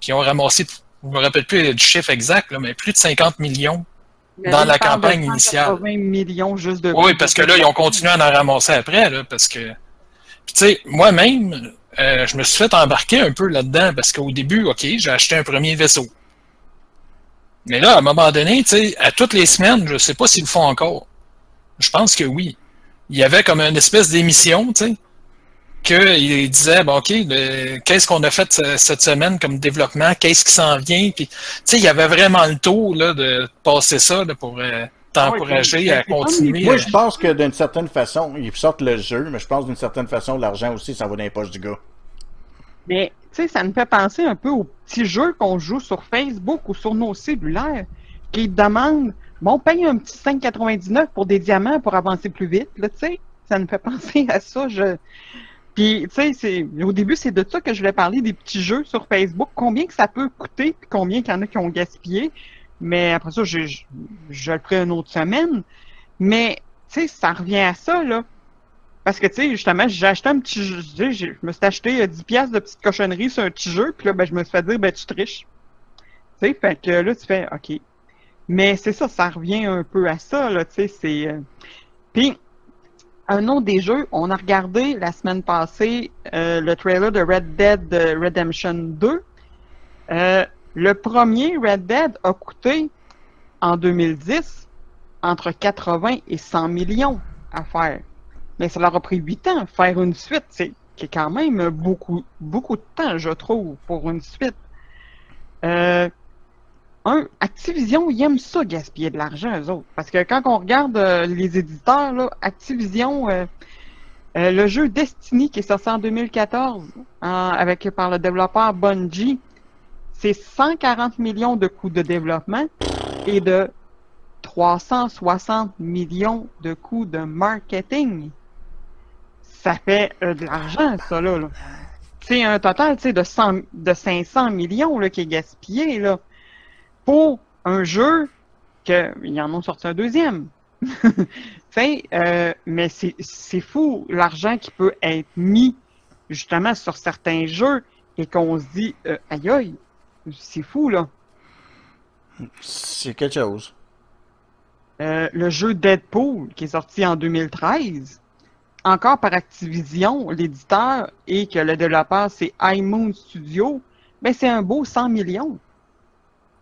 puis ils ont ramassé, je me rappelle plus du chiffre exact, là, mais plus de 50 millions. Mais Dans la campagne initiale. 180 millions juste de Oui, parce que là, ils ont continué à en ramasser après, là, parce que. Puis, tu sais, moi-même, euh, je me suis fait embarquer un peu là-dedans, parce qu'au début, OK, j'ai acheté un premier vaisseau. Mais là, à un moment donné, tu sais, à toutes les semaines, je sais pas s'ils le font encore. Je pense que oui. Il y avait comme une espèce d'émission, tu sais, qu'il disait, bon, OK, le- qu'est-ce qu'on a fait ce- cette semaine comme développement, qu'est-ce qui s'en vient, puis, tu sais, il y avait vraiment le tour, là, de passer ça, là, pour euh, t'encourager à continuer. Moi, euh, je pense que d'une certaine façon, ils sortent le jeu, mais je pense d'une certaine façon, l'argent aussi, ça va dans les poches du gars. Mais, tu sais, ça me fait penser un peu aux petits jeux qu'on joue sur Facebook ou sur nos cellulaires, qui demandent, bon, paye un petit 5,99 pour des diamants pour avancer plus vite, là, tu sais. Ça me fait penser à ça. Je... Puis, tu sais, au début, c'est de ça que je voulais parler, des petits jeux sur Facebook. Combien que ça peut coûter, puis combien qu'il y en a qui ont gaspillé. Mais après ça, je, je le ferai une autre semaine. Mais, tu sais, ça revient à ça, là. Parce que, tu sais, justement, j'ai acheté un petit jeu. Je me suis acheté euh, 10 piastres de petite cochonnerie sur un petit jeu, puis là, ben, je me suis fait dire, ben, tu triches. Tu sais, fait que là, tu fais, OK. Mais c'est ça, ça revient un peu à ça, là, tu sais, c'est... euh, Puis, un autre des jeux, on a regardé la semaine passée euh, le trailer de Red Dead euh, Redemption 2. Euh, le premier Red Dead a coûté, en 2010, entre 80 et 100 millions à faire. Mais ça leur a pris 8 ans faire une suite, c'est quand même beaucoup, beaucoup de temps, je trouve, pour une suite. Euh, un, Activision, ils aiment ça gaspiller de l'argent, eux autres. Parce que quand on regarde euh, les éditeurs, là, Activision, euh, le jeu Destiny qui est sorti en 2014 en- avec par le développeur Bungie, c'est 140 millions de coûts de développement et de 360 millions de coûts de marketing. Ça fait euh, de l'argent, ça, là. là. C'est un total, de, 100 de 500 millions, là, qui est gaspillé, là, pour un jeu que, ils en ont sorti un deuxième. tu sais, euh, mais c'est c'est fou, l'argent qui peut être mis, justement, sur certains jeux, et qu'on se dit, euh, aïe aïe, c'est fou, là. C'est quelque chose. Euh, le jeu Deadpool, qui est sorti en 2013, encore par Activision, l'éditeur, et que le développeur, c'est iMoon Studio, ben c'est un beau 100 millions.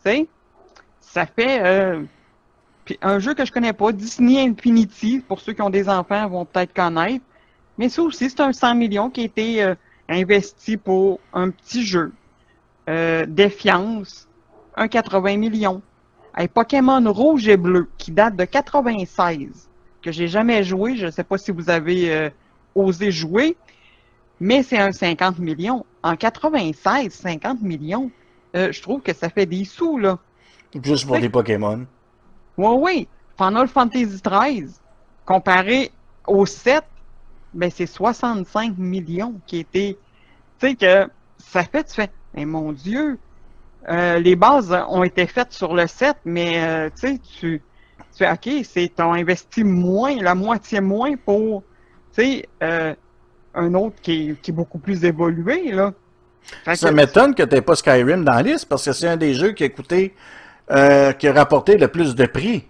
Tu sais? Ça fait... euh, un jeu que je connais pas, Disney Infinity, pour ceux qui ont des enfants vont peut-être connaître, mais ça aussi, c'est un 100 millions qui a été euh, investi pour un petit jeu. Euh, Défiance, un 80 millions. Hey, Pokémon Rouge et Bleu, qui date de 96, que j'ai jamais joué. Je ne sais pas si vous avez euh, osé jouer, mais c'est un 50 millions. En 96, 50 millions, euh, je trouve que ça fait des sous, là. Juste pour des Pokémon. Oui, oui. Final Fantasy 13, comparé au 7, ben c'est 65 millions qui étaient. Tu sais que ça fait, tu fais, mais mon Dieu, euh, les bases ont été faites sur le 7, mais euh, tu sais, tu tu fais, OK, c'est t'as investi moins, la moitié moins pour, tu sais, euh, un autre qui est, qui est beaucoup plus évolué, là. Fait Ça que- m'étonne que t'aies pas Skyrim dans la liste parce que c'est un des jeux qui a coûté, euh, qui a rapporté le plus de prix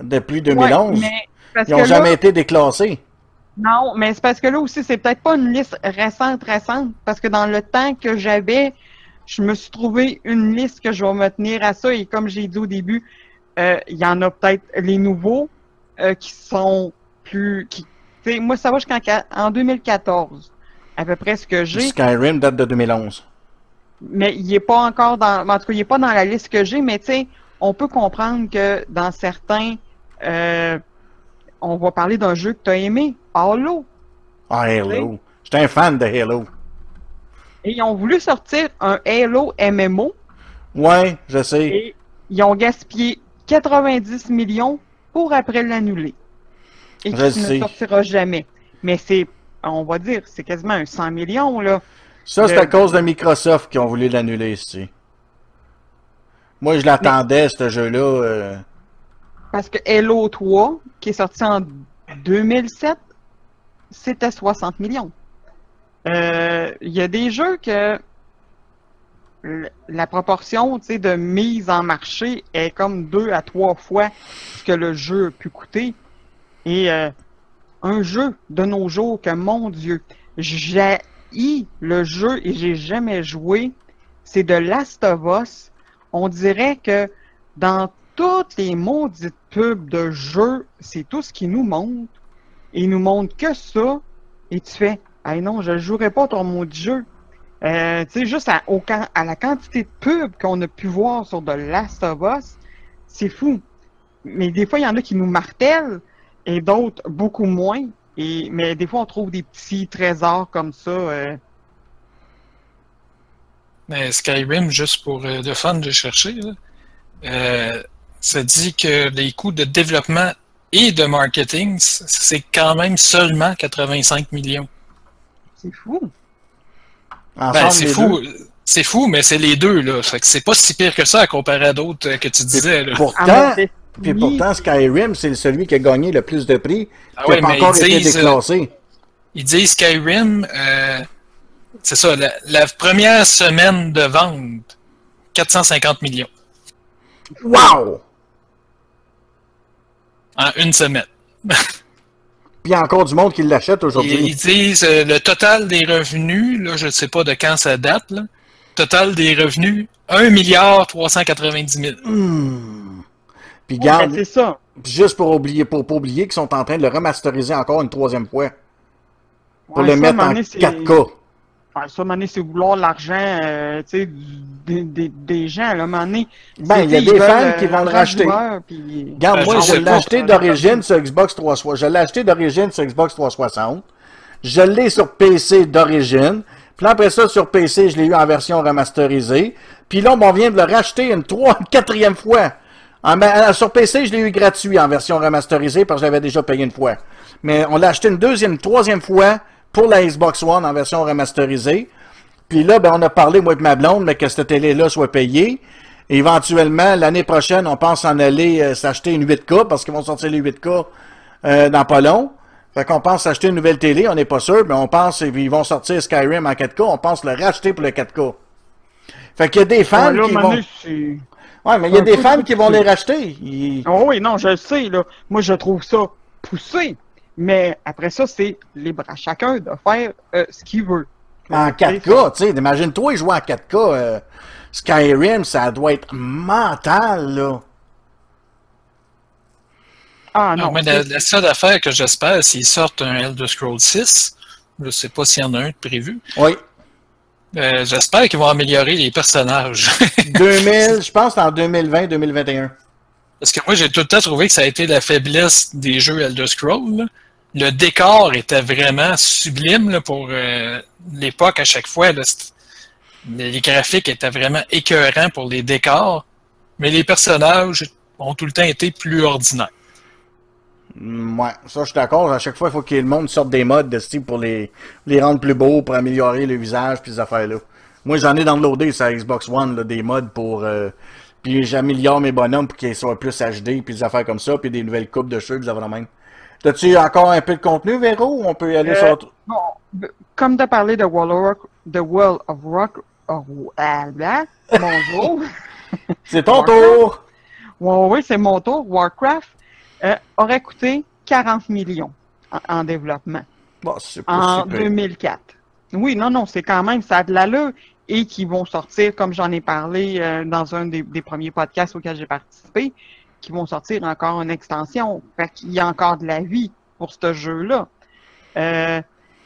depuis 2011. Ouais, mais parce Ils n'ont là- jamais été déclassés. Non, mais c'est parce que là aussi, c'est peut-être pas une liste récente, récente, parce que dans le temps que j'avais, je me suis trouvé une liste que je vais me tenir à ça, et comme j'ai dit au début, il y en a peut-être les nouveaux euh, qui sont plus... Qui, moi, ça va jusqu'en qua- en 2014, à peu près ce que j'ai, Skyrim date de 2011. mais il est pas encore dans... En tout cas, il est pas dans la liste que j'ai, mais tu sais, on peut comprendre que dans certains... euh, on va parler d'un jeu que tu as aimé, Halo. Ah, Halo. J'étais un fan de Halo. Et ils ont voulu sortir un Halo MMO Ouais, je sais. et ils ont gaspillé 90 millions pour après l'annuler. Et qui sais. ne sortira jamais. Mais c'est, on va dire, c'est quasiment un 100 millions, là. Ça, c'est Le- à cause de Microsoft qui ont voulu l'annuler ici. Moi, je l'attendais, ce jeu-là. euh, Parce que Halo 3, qui est sorti en 2007, c'était 60 millions. Euh, Il y a des jeux que la proportion de mise en marché est comme deux à trois fois ce que le jeu a pu coûter. Et euh, un jeu de nos jours que, mon Dieu, j'ai le jeu et j'ai jamais joué, c'est de Last of Us. On dirait que dans toutes les maudites pubs de jeux, c'est tout ce qu'ils nous montrent. Ils nous montrent que ça. Et tu fais, ah non, je ne jouerai pas ton maudit jeu. Euh, tu sais, juste à, au à la quantité de pubs qu'on a pu voir sur The Last of Us, c'est fou. Mais des fois, il y en a qui nous martèlent et d'autres beaucoup moins. Et, mais des fois, on trouve des petits trésors comme ça. euh, Mais Skyrim, juste pour euh, le fun de chercher, là, ça dit que les coûts de développement et de marketing, c'est quand même seulement 85 millions. c'est fou. Ben, c'est fou. C'est fou, mais c'est les deux, là. Fait que c'est pas si pire que ça à comparer à d'autres euh, que tu disais, là. Pourtant, mon puis pourtant, Skyrim, c'est celui qui a gagné le plus de prix, Ah qui ouais, n'a pas mais encore ils été disent, euh, déclassé. Ils disent Skyrim, euh, c'est ça, la, la première semaine de vente, 450 millions Wow! en une semaine. Puis il y a encore du monde qui l'achète Et aujourd'hui. ils disent euh, le total des revenus, là, je ne sais pas de quand ça date, là, total des revenus, 1 milliard 390 000. Hmm. Puis ben, garde, c'est ça. juste pour oublier, pour pas oublier qu'ils sont en train de le remasteriser encore une troisième fois. Pour Ouais, le ça, mettre en moment donné, c'est- 4K. Ouais, ça, à un moment donné, c'est vouloir l'argent euh, tu sais, du- des, des, des gens. Là, à un moment donné, Ben, il y a des fans euh, qui vont le l'argent racheter. du joueur, puis- Regarde, Ben, moi, je l'ai acheté d'origine sur Xbox 360. Je l'ai acheté d'origine sur Xbox 360. Je l'ai sur PC d'origine. Puis là, après ça, sur PC, je l'ai eu en version remasterisée. Puis là, on vient de le racheter une trois, une quatrième fois. En euh, sur PC, je l'ai eu gratuit en version remasterisée parce que je l'avais déjà payé une fois. Mais on l'a acheté une deuxième, une troisième fois pour la Xbox One en version remasterisée. Puis là, ben, on a parlé, moi et ma blonde, mais que cette télé-là soit payée. Éventuellement, l'année prochaine, on pense en aller euh, s'acheter une 8K, parce qu'ils vont sortir les 8K euh, dans pas long. Fait qu'on pense s'acheter une nouvelle télé, on n'est pas sûr, mais on pense qu'ils vont sortir Skyrim en 4K, on pense le racheter pour le 4K. Fait qu'il y a des fans Ouais, là, qui vont... Ouais, mais il y a des fans qui vont les racheter. Ils- Oh oui, non, je le sais, là. Moi, je trouve ça poussé. Mais après ça, c'est libre à chacun de faire euh, ce qu'il veut. En 4K, tu sais, imagine-toi jouer en 4K. euh, Skyrim, ça doit être mental, là. Ah Non, non, mais la, seule affaire que j'espère, s'ils sortent un Elder Scrolls 6, je sais pas s'il y en a un de prévu, Oui. euh, j'espère qu'ils vont améliorer les personnages. 2000, je pense en 2020-2021. Parce que moi, j'ai tout le temps trouvé que ça a été la faiblesse des jeux Elder Scrolls. Le décor était vraiment sublime pour euh, l'époque à chaque fois. Les graphiques étaient vraiment écœurants pour les décors, mais les personnages ont tout le temps été plus ordinaires. Mm, Ouais, ça je suis d'accord. À chaque fois, il faut que le monde sorte des modes de style pour les, les rendre plus beaux, pour améliorer le visage, puis ces affaires-là. Moi, j'en ai downloadé sur Xbox One des modes pour. euh, puis j'améliore mes bonhommes pour qu'ils soient plus HD, puis des affaires comme ça, puis des nouvelles coupes de cheveux, puis des affaires même. T'as-tu encore un peu de contenu, Véro, ou on peut y aller Euh, sur autre... bon, comme tu as parlé de World of, Rock, de World of Rock, oh, ah, bonjour. C'est ton Warcraft? tour! Ouais, oui, c'est mon tour. Warcraft euh, aurait coûté 40 millions en, en développement Bon, c'est en super. 2004. Oui, non, non, c'est quand même, ça a de l'allure et qui vont sortir, comme j'en ai parlé euh, dans un des, des premiers podcasts auxquels j'ai participé, qui vont sortir encore une extension. Fait qu'il y a encore de la vie pour ce jeu-là. Euh,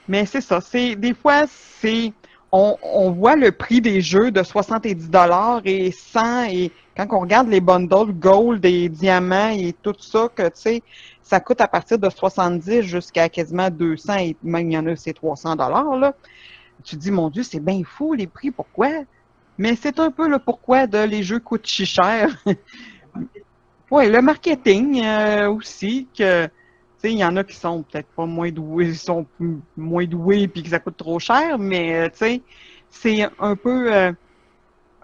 mais c'est ça, c'est des fois, c'est on, voit le prix des jeux de 70 dollars et 100 et quand on regarde les bundles gold et diamants et tout ça que tu sais, ça coûte à partir de 70 jusqu'à quasiment 200 et même il y en a c'est 300 dollars là. tu te dis, mon Dieu, c'est bien fou les prix, pourquoi? Mais c'est un peu le pourquoi de les jeux coûtent si cher. Oui, le marketing euh, aussi, que il y en a qui sont peut-être pas moins doués, sont moins doués puis que ça coûte trop cher, mais euh, c'est un peu euh,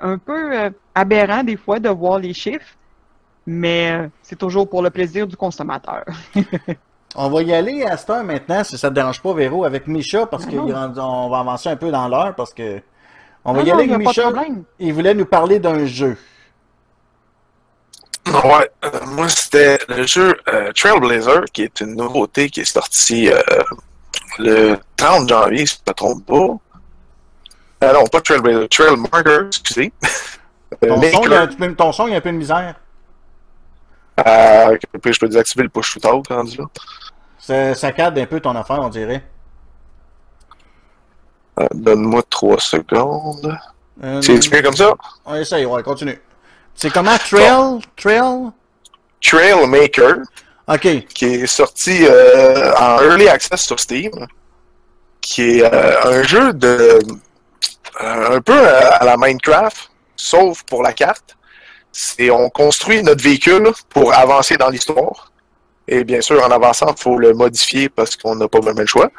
un peu aberrant des fois de voir les chiffres, mais c'est toujours pour le plaisir du consommateur. On va y aller à cette heure maintenant, si ça te dérange pas, Véro, avec Micha, parce Ah qu'on va avancer un peu dans l'heure, parce que on va Ah y aller avec Micha. Il voulait nous parler d'un jeu. Ouais, euh, moi c'était le jeu euh, Trailblazer, qui est une nouveauté qui est sortie euh, le 30 janvier, si je ne me trompe pas. Non, pas Trailblazer, Trailmarker, excusez. Ton son, il y a ton son, il y a un peu de misère. Euh, puis je peux désactiver le push shootout rendu là. Ça, ça cadre un peu ton affaire, on dirait. Donne-moi trois secondes. C'est mieux comme ça? on essaye, ouais, continue. C'est comment? Trail? Trail? Trailmaker, Ok. qui est sorti euh, en Early Access sur Steam, qui est euh, un jeu de euh, un peu à la Minecraft, sauf pour la carte. C'est on construit notre véhicule pour avancer dans l'histoire. Et bien sûr, en avançant, il faut le modifier parce qu'on n'a pas vraiment le choix.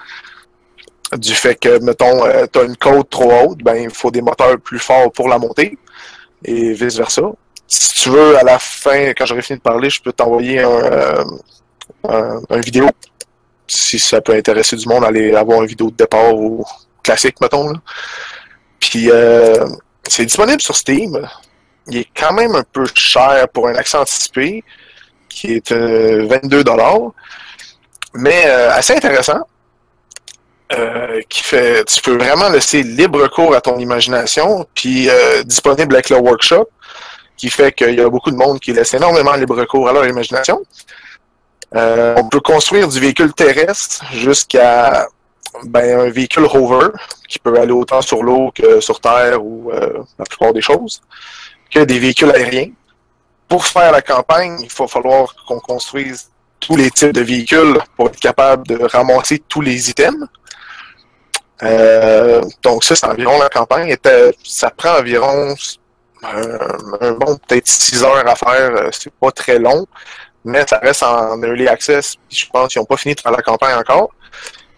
Du fait que, mettons, tu as une côte trop haute, ben il faut des moteurs plus forts pour la monter. Et vice-versa. Si tu veux, à la fin, quand j'aurai fini de parler, je peux t'envoyer un, euh, vidéo. Si ça peut intéresser du monde, aller avoir une vidéo de départ ou classique, mettons. Là. Puis euh, c'est disponible sur Steam. Il est quand même un peu cher pour un accès anticipé, qui est euh, 22 mais euh, assez intéressant. Qui fait, tu peux vraiment laisser libre cours à ton imagination, puis disponible avec le workshop, qui fait qu'il y a beaucoup de monde qui laisse énormément libre cours à leur imagination. Euh, on peut construire du véhicule terrestre jusqu'à ben, un véhicule rover qui peut aller autant sur l'eau que sur terre ou euh, la plupart des choses, que des véhicules aériens. Pour faire la campagne, il va falloir qu'on construise tous les types de véhicules pour être capable de ramasser tous les items. Euh, donc ça, c'est environ la campagne. Ça prend environ un, un bon peut-être 6 heures à faire. euh, C'est pas très long, mais ça reste en early access. Puis je pense qu'ils n'ont pas fini de faire la campagne encore.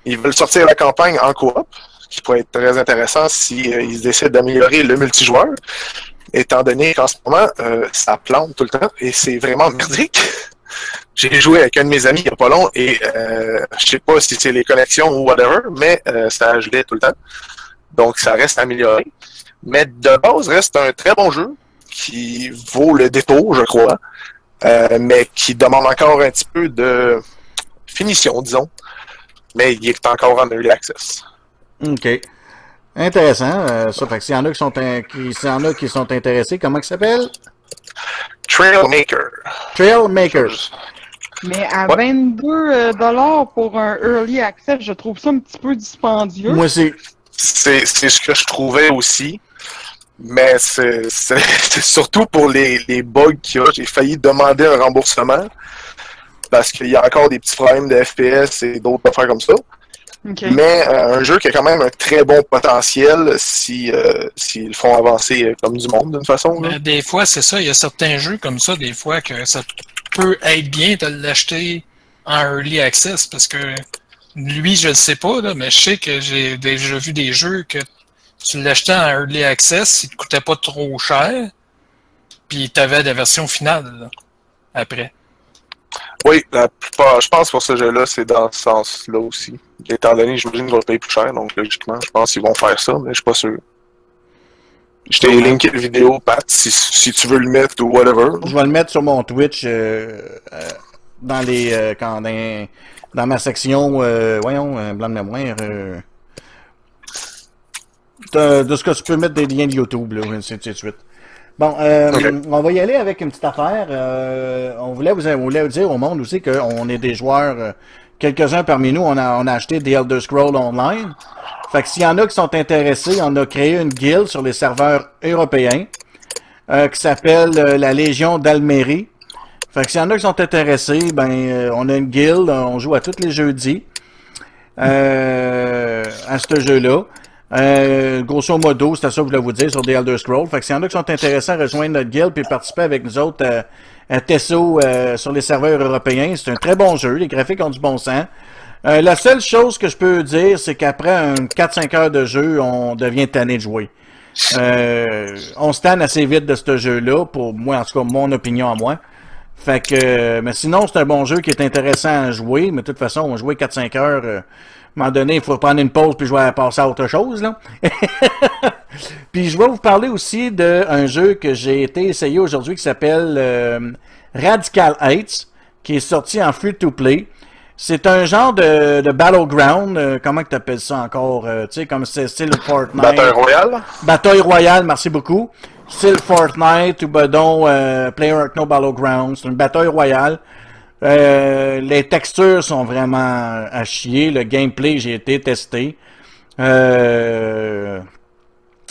Ils veulent sortir la campagne en coop, ce qui pourrait être très intéressant si euh, ils décident d'améliorer le multijoueur, étant donné qu'en ce moment, euh, ça plante tout le temps et c'est vraiment merdique. J'ai joué avec un de mes amis il n'y a pas long et euh, je sais pas si c'est les connexions ou whatever, mais euh, ça gelait tout le temps. Donc ça reste amélioré. Mais de base, reste un très bon jeu qui vaut le détour, je crois, euh, mais qui demande encore un petit peu de finition, disons. Mais il est encore en early access. OK. Intéressant. euh, ça fait que s'il y en a qui sont, in- qui, s'il y en a qui sont intéressés, comment ça s'appelle? Trailmaker. Trailmakers. Mais à Ouais. 22 euh, dollars pour un early access, je trouve ça un petit peu dispendieux. Moi, c'est. C'est c'est ce que je trouvais aussi. Mais c'est surtout pour les, les bugs qu'il y a. J'ai failli demander un remboursement parce qu'il y a encore des petits problèmes de FPS et d'autres affaires comme ça. Mais euh, un jeu qui a quand même un très bon potentiel si euh, s'ils le font avancer euh, comme du monde d'une façon. là. Des fois, c'est ça, il y a certains jeux comme ça, des fois, que ça peut être bien de l'acheter en early access parce que lui, je le sais pas, là, mais je sais que j'ai déjà vu des jeux que tu l'achetais en early access, il te coûtait pas trop cher, puis tu avais la version finale là, après. Oui, la plupart, je pense pour ce jeu-là, c'est dans ce sens-là aussi. Étant donné, j'imagine qu'on le paye plus cher, donc logiquement, je pense qu'ils vont faire ça, mais je suis pas sûr. Je t'ai linké la vidéo, Pat, si, si tu veux le mettre ou whatever. Je vais le mettre sur mon Twitch euh, euh, dans les euh, quand, dans, dans ma section euh, voyons euh, blanc de mémoire euh, de, de ce que tu peux mettre des liens de YouTube là, ainsi de suite. Bon, euh, on va y aller avec une petite affaire. Euh, on, voulait vous, on voulait dire au monde aussi qu'on est des joueurs, euh, quelques-uns parmi nous, on a, on a acheté The Elder Scrolls Online. Fait que s'il y en a qui sont intéressés, on a créé une guilde sur les serveurs européens euh, qui s'appelle euh, la Légion d'Almérie. Fait que s'il y en a qui sont intéressés, ben euh, on a une guilde, on joue à tous les jeudis euh, à ce jeu-là. Euh, grosso modo, c'est ça que je voulais vous dire sur The Elder Scrolls. Fait que s'il y en a qui sont intéressés à rejoindre notre guild puis participer avec nous autres euh, à Tesso euh, sur les serveurs européens, c'est un très bon jeu. Les graphiques ont du bon sens. Euh, la seule chose que je peux dire, c'est qu'après un 4-5 heures de jeu, on devient tanné de jouer. Euh, on se tanne assez vite de ce jeu-là, pour moi, en tout cas, mon opinion à moi. Fait que, mais sinon, c'est un bon jeu qui est intéressant à jouer, mais de toute façon, on jouer 4-5 heures, euh, un moment donné, il faut prendre une pause puis je vais passer à autre chose, là. puis je vais vous parler aussi d'un jeu que j'ai été essayé aujourd'hui qui s'appelle euh, Radical Heights, qui est sorti en free-to-play. C'est un genre de, de battleground, euh, comment que t'appelles ça encore, euh, tu sais, comme c'est style Fortnite. Bataille Royale? Bataille royale, merci beaucoup. Style Fortnite ou ben donc euh, Player No Battleground, c'est une bataille royale. Euh, les textures sont vraiment à chier. Le gameplay, j'ai été testé. Euh,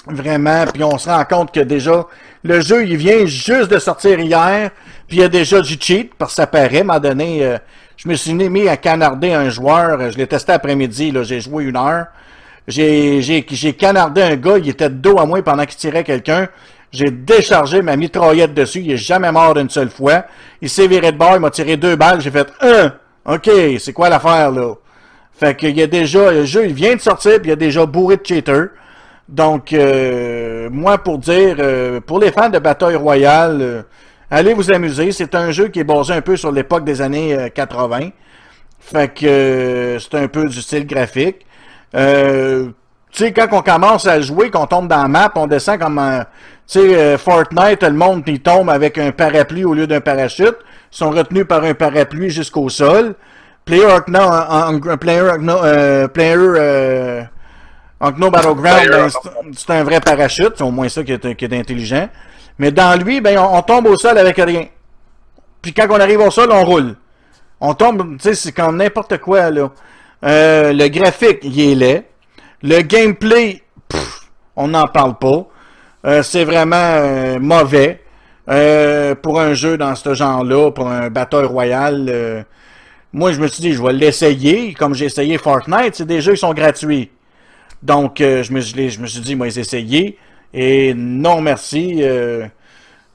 vraiment, puis on se rend compte que déjà, le jeu, il vient juste de sortir hier, puis il y a déjà du cheat, parce que ça paraît, donné, euh, je me suis mis à canarder un joueur, je l'ai testé après-midi, là, j'ai joué une heure. J'ai, j'ai, j'ai canardé un gars, il était de dos à moi pendant qu'il tirait quelqu'un. J'ai déchargé ma mitraillette dessus, il est jamais mort d'une seule fois. Il s'est viré de bord, il m'a tiré deux balles, j'ai fait un. Ok, c'est quoi l'affaire là? Fait qu'il y a déjà, le jeu il vient de sortir, puis il y a déjà bourré de cheaters. Donc, euh, moi, pour dire, euh, pour les fans de Bataille Royale, euh, allez vous amuser. C'est un jeu qui est basé un peu sur l'époque des années euh, 80. Fait que euh, c'est un peu du style graphique. Euh, tu sais, quand on commence à jouer, qu'on tombe dans la map, on descend comme un... Tu sais, euh, Fortnite, le monde, il tombe avec un parapluie au lieu d'un parachute. Ils sont retenus par un parapluie jusqu'au sol. Player Unknown, euh, Player... Euh, Battleground, ben, c'est- un vrai parachute, c'est au moins ça qui est, intelligent. Mais dans lui, ben, on, on tombe au sol avec rien. Puis quand on arrive au sol, on roule. On tombe, tu sais, c'est comme n'importe quoi, là. Euh, le graphique, il est laid. Le gameplay, pff, on n'en parle pas. Euh, c'est vraiment euh, mauvais. Euh, pour un jeu dans ce genre-là, pour un bataille royal, moi je me suis dit, je vais l'essayer. Comme j'ai essayé Fortnite, c'est des jeux qui sont gratuits. Donc, je, me, suis dit, moi, les essayer. Et non, merci.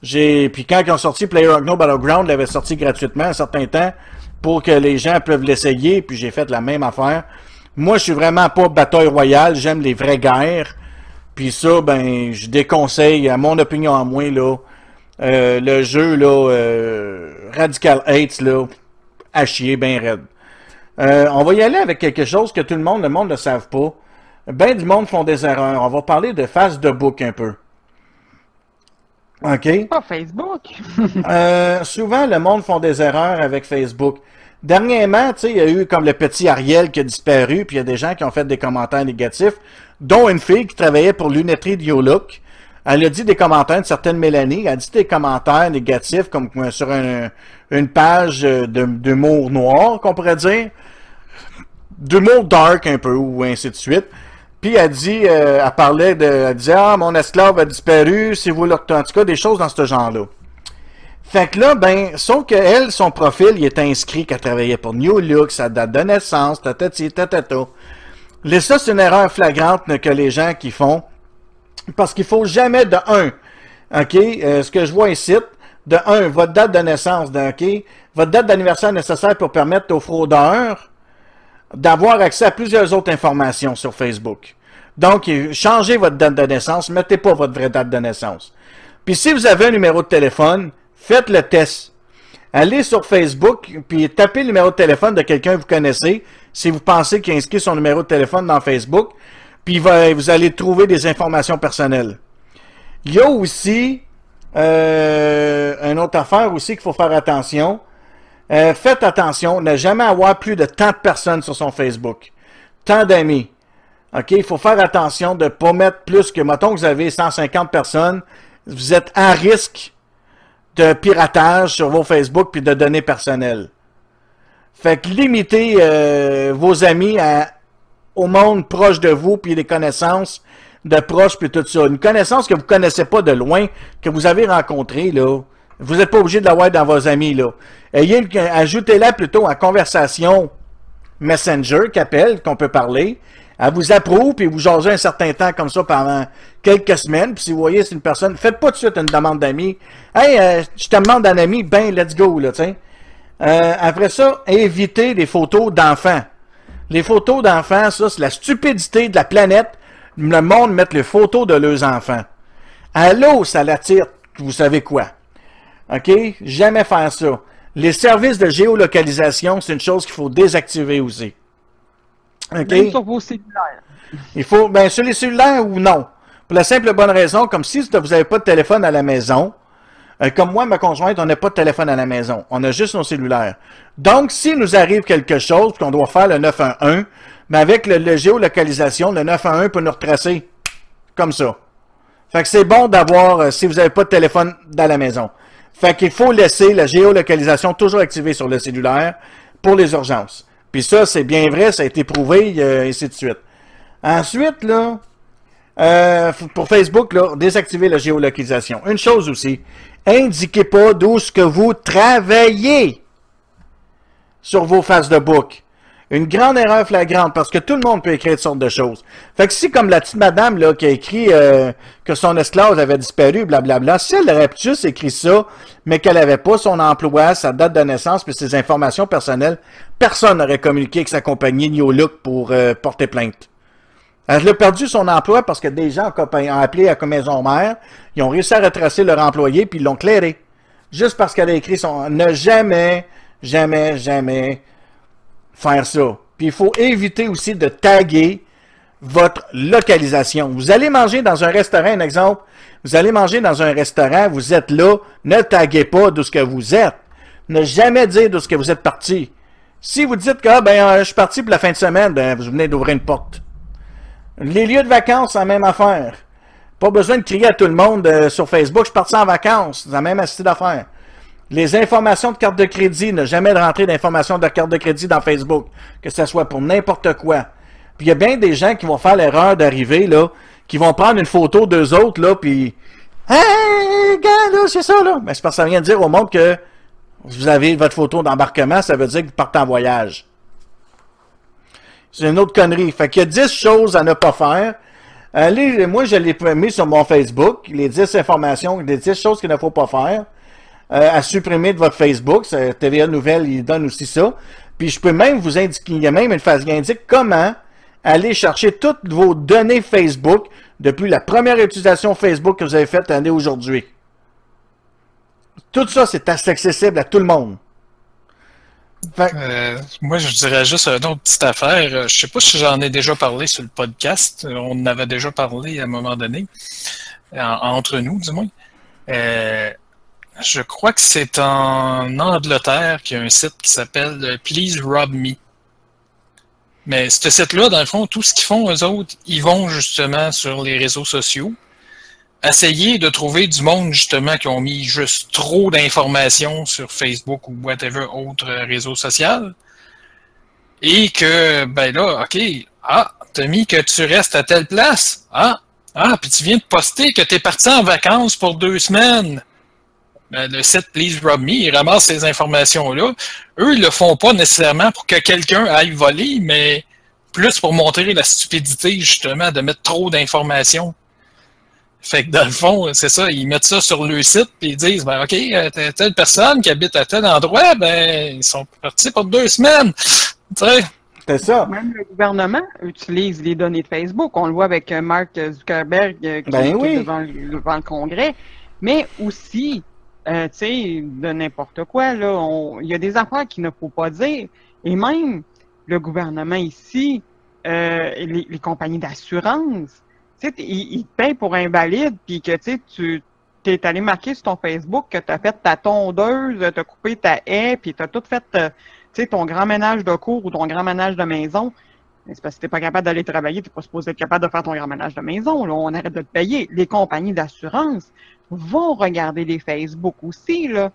j'ai Puis quand ils ont sorti PlayerUnknown Battleground, ils l'avaient sorti gratuitement un certain temps pour que les gens peuvent l'essayer. Puis j'ai fait la même affaire. Moi, je suis vraiment pas bataille royale. J'aime les vraies guerres. Puis ça, ben, je déconseille, à mon opinion à moi, là, euh, le jeu, là, euh, Radical Hates, là, à chier, ben raide. Euh, on va y aller avec quelque chose que tout le monde, le monde ne savent pas. Ben du monde font des erreurs. On va parler de face de book un peu. OK? Pas Facebook. Souvent, le monde font des erreurs avec Facebook. Dernièrement, tu sais, il y a eu comme le petit Ariel qui a disparu, puis il y a des gens qui ont fait des commentaires négatifs, dont une fille qui travaillait pour Lunetterie de YoLook. Elle a dit des commentaires, une certaine Mélanie, elle a dit des commentaires négatifs comme sur un- une page de- d'humour noir, qu'on pourrait dire, d'humour dark un peu, ou ainsi de suite. Puis elle dit, euh, elle parlait de, elle disait, ah, mon esclave a disparu, si vous le, en tout cas, des choses dans ce genre-là. Fait que là, ben, sauf que elle, son profil, il est inscrit qu'elle travaillait pour New Look, sa date de naissance, tatati, tatata. Ça, c'est une erreur flagrante que les gens qui font. Parce qu'il faut jamais de un, OK, euh, ce que je vois ici, de un, votre date de naissance, votre date d'anniversaire nécessaire pour permettre aux fraudeurs d'avoir accès à plusieurs autres informations sur Facebook. Donc, changez votre date de naissance, mettez pas votre vraie date de naissance. Puis si vous avez un numéro de téléphone, faites le test. Allez sur Facebook, puis tapez le numéro de téléphone de quelqu'un que vous connaissez, si vous pensez qu'il a inscrit son numéro de téléphone dans Facebook, puis vous allez trouver des informations personnelles. Il y a aussi euh, une autre affaire aussi qu'il faut faire attention. Euh, faites attention, ne jamais avoir plus de tant de personnes sur son Facebook. Tant d'amis. OK, il faut faire attention de ne pas mettre plus que, mettons que vous avez 150 personnes, vous êtes à risque de piratage sur vos Facebook puis de données personnelles. Fait que limitez euh, vos amis à- au monde proche de vous puis les connaissances de proches puis tout ça. Une connaissance que vous connaissez pas de loin, que vous avez rencontrée, là, vous n'êtes pas obligé de l'avoir dans vos amis, là. Ayez, ajoutez-la plutôt en conversation Messenger qu'appelle, qu'on peut parler. Elle vous approuve, puis vous jasez un certain temps comme ça pendant quelques semaines. Puis si vous voyez c'est une personne, faites pas tout de suite une demande d'amis. Hey, euh, je te demande un ami, ben let's go, là, tu euh, après ça, évitez les photos d'enfants. Les photos d'enfants, ça, c'est la stupidité de la planète. Le monde met les photos de leurs enfants. Allô, ça l'attire, vous savez quoi? OK? Jamais faire ça. Les services de géolocalisation, c'est une chose qu'il faut désactiver aussi. OK? Même sur vos cellulaires. Il faut, ben, sur les cellulaires ou non. Pour la simple et bonne raison, comme si vous n'avez pas de téléphone à la maison, euh, comme moi, ma conjointe, on n'a pas de téléphone à la maison. On a juste nos cellulaires. Donc, si nous arrive quelque chose, qu'on doit faire le 911, mais avec le, géolocalisation, le 911 peut nous retracer. Comme ça. Fait que c'est bon d'avoir, euh, si vous n'avez pas de téléphone dans la maison. Fait qu'il faut laisser la géolocalisation toujours activée sur le cellulaire pour les urgences. Puis ça, c'est bien vrai, ça a été prouvé, et ainsi de suite. Ensuite, là, euh, pour Facebook, là, désactiver la géolocalisation. Une chose aussi, indiquez pas d'où ce que vous travaillez sur vos faces de book. Une grande erreur flagrante parce que tout le monde peut écrire toutes sortes de choses. Fait que si comme la petite madame là qui a écrit euh, que son esclave avait disparu, blablabla, si elle aurait juste écrit ça, mais qu'elle n'avait pas son emploi, sa date de naissance puis ses informations personnelles, personne n'aurait communiqué avec sa compagnie New Look pour euh, porter plainte. Elle a perdu son emploi parce que des gens ont appelé à la maison mère, ils ont réussi à retracer leur employé puis ils l'ont clairé. Juste parce qu'elle a écrit son... Ne jamais, jamais, jamais faire ça. Puis il faut éviter aussi de taguer votre localisation. Vous allez manger dans un restaurant, un exemple, vous allez manger dans un restaurant, vous êtes là, ne taguez pas d'où ce que vous êtes. Ne jamais dire d'où ce que vous êtes parti. Si vous dites que ah, ben, euh, je suis parti pour la fin de semaine, ben, vous venez d'ouvrir une porte. Les lieux de vacances, c'est la même affaire. Pas besoin de crier à tout le monde euh, sur Facebook, je suis en vacances. C'est la même astuce d'affaires. Les informations de carte de crédit, ne jamais rentrer d'informations de carte de crédit dans Facebook, que ce soit pour n'importe quoi. Puis il y a bien des gens qui vont faire l'erreur d'arriver, là, qui vont prendre une photo d'eux autres, là, puis Hey, gars, là, c'est ça, là. Mais c'est parce que ça vient dire au monde que vous avez votre photo d'embarquement, ça veut dire que vous partez en voyage. C'est une autre connerie. Fait qu'il y a 10 choses à ne pas faire. Allez, moi, je l'ai mis sur mon Facebook, les 10 informations, les 10 choses qu'il ne faut pas faire. Euh, à supprimer de votre Facebook. TVA Nouvelle, il donne aussi ça. Puis je peux même vous indiquer, il y a même une phase qui indique comment aller chercher toutes vos données Facebook depuis la première utilisation Facebook que vous avez faite l'année aujourd'hui. Tout ça, c'est accessible à tout le monde. Euh, moi, je dirais juste une autre petite affaire. Euh, je sais pas si j'en ai déjà parlé sur le podcast. On en avait déjà parlé à un moment donné, entre nous, du moins. je crois que c'est en Angleterre qu'il y a un site qui s'appelle euh, Please Rob Me. Mais ce site-là, dans le fond, tout ce qu'ils font, eux autres, ils vont justement sur les réseaux sociaux essayer de trouver du monde justement qui ont mis juste trop d'informations sur Facebook ou whatever autre réseau social. Et que, ben là, OK, ah, t'as mis que tu restes à telle place? Ah, ah, puis tu viens de poster que t'es parti en vacances pour deux semaines. Ben, le site Please Rob Me, il ramasse ces informations-là. Eux, ils le font pas nécessairement pour que quelqu'un aille voler, mais plus pour montrer la stupidité, justement, de mettre trop d'informations fait que dans le fond, c'est ça, ils mettent ça sur le site, puis ils disent, ben OK, euh, telle personne qui habite à tel endroit, ben ils sont partis pour deux semaines. C'est ça. Même le gouvernement utilise les données de Facebook. On le voit avec euh, Mark Zuckerberg euh, qui, ben est devant, le Congrès. Mais aussi, tu sais, de n'importe quoi, là, il y a des affaires qu'il ne faut pas dire. Et même le gouvernement ici, les, les compagnies d'assurance, tu sais, il, te paye pour invalide, puis que tu es allé marquer sur ton Facebook que tu as fait ta tondeuse, tu as coupé ta haie, puis tu as tout fait euh, ton grand ménage de cour ou ton grand ménage de maison. C'est parce que tu n'es pas capable d'aller travailler, tu n'es pas supposé être capable de faire ton grand ménage de maison. Là, on arrête de te payer. Les compagnies d'assurance vont regarder les Facebook aussi. Là.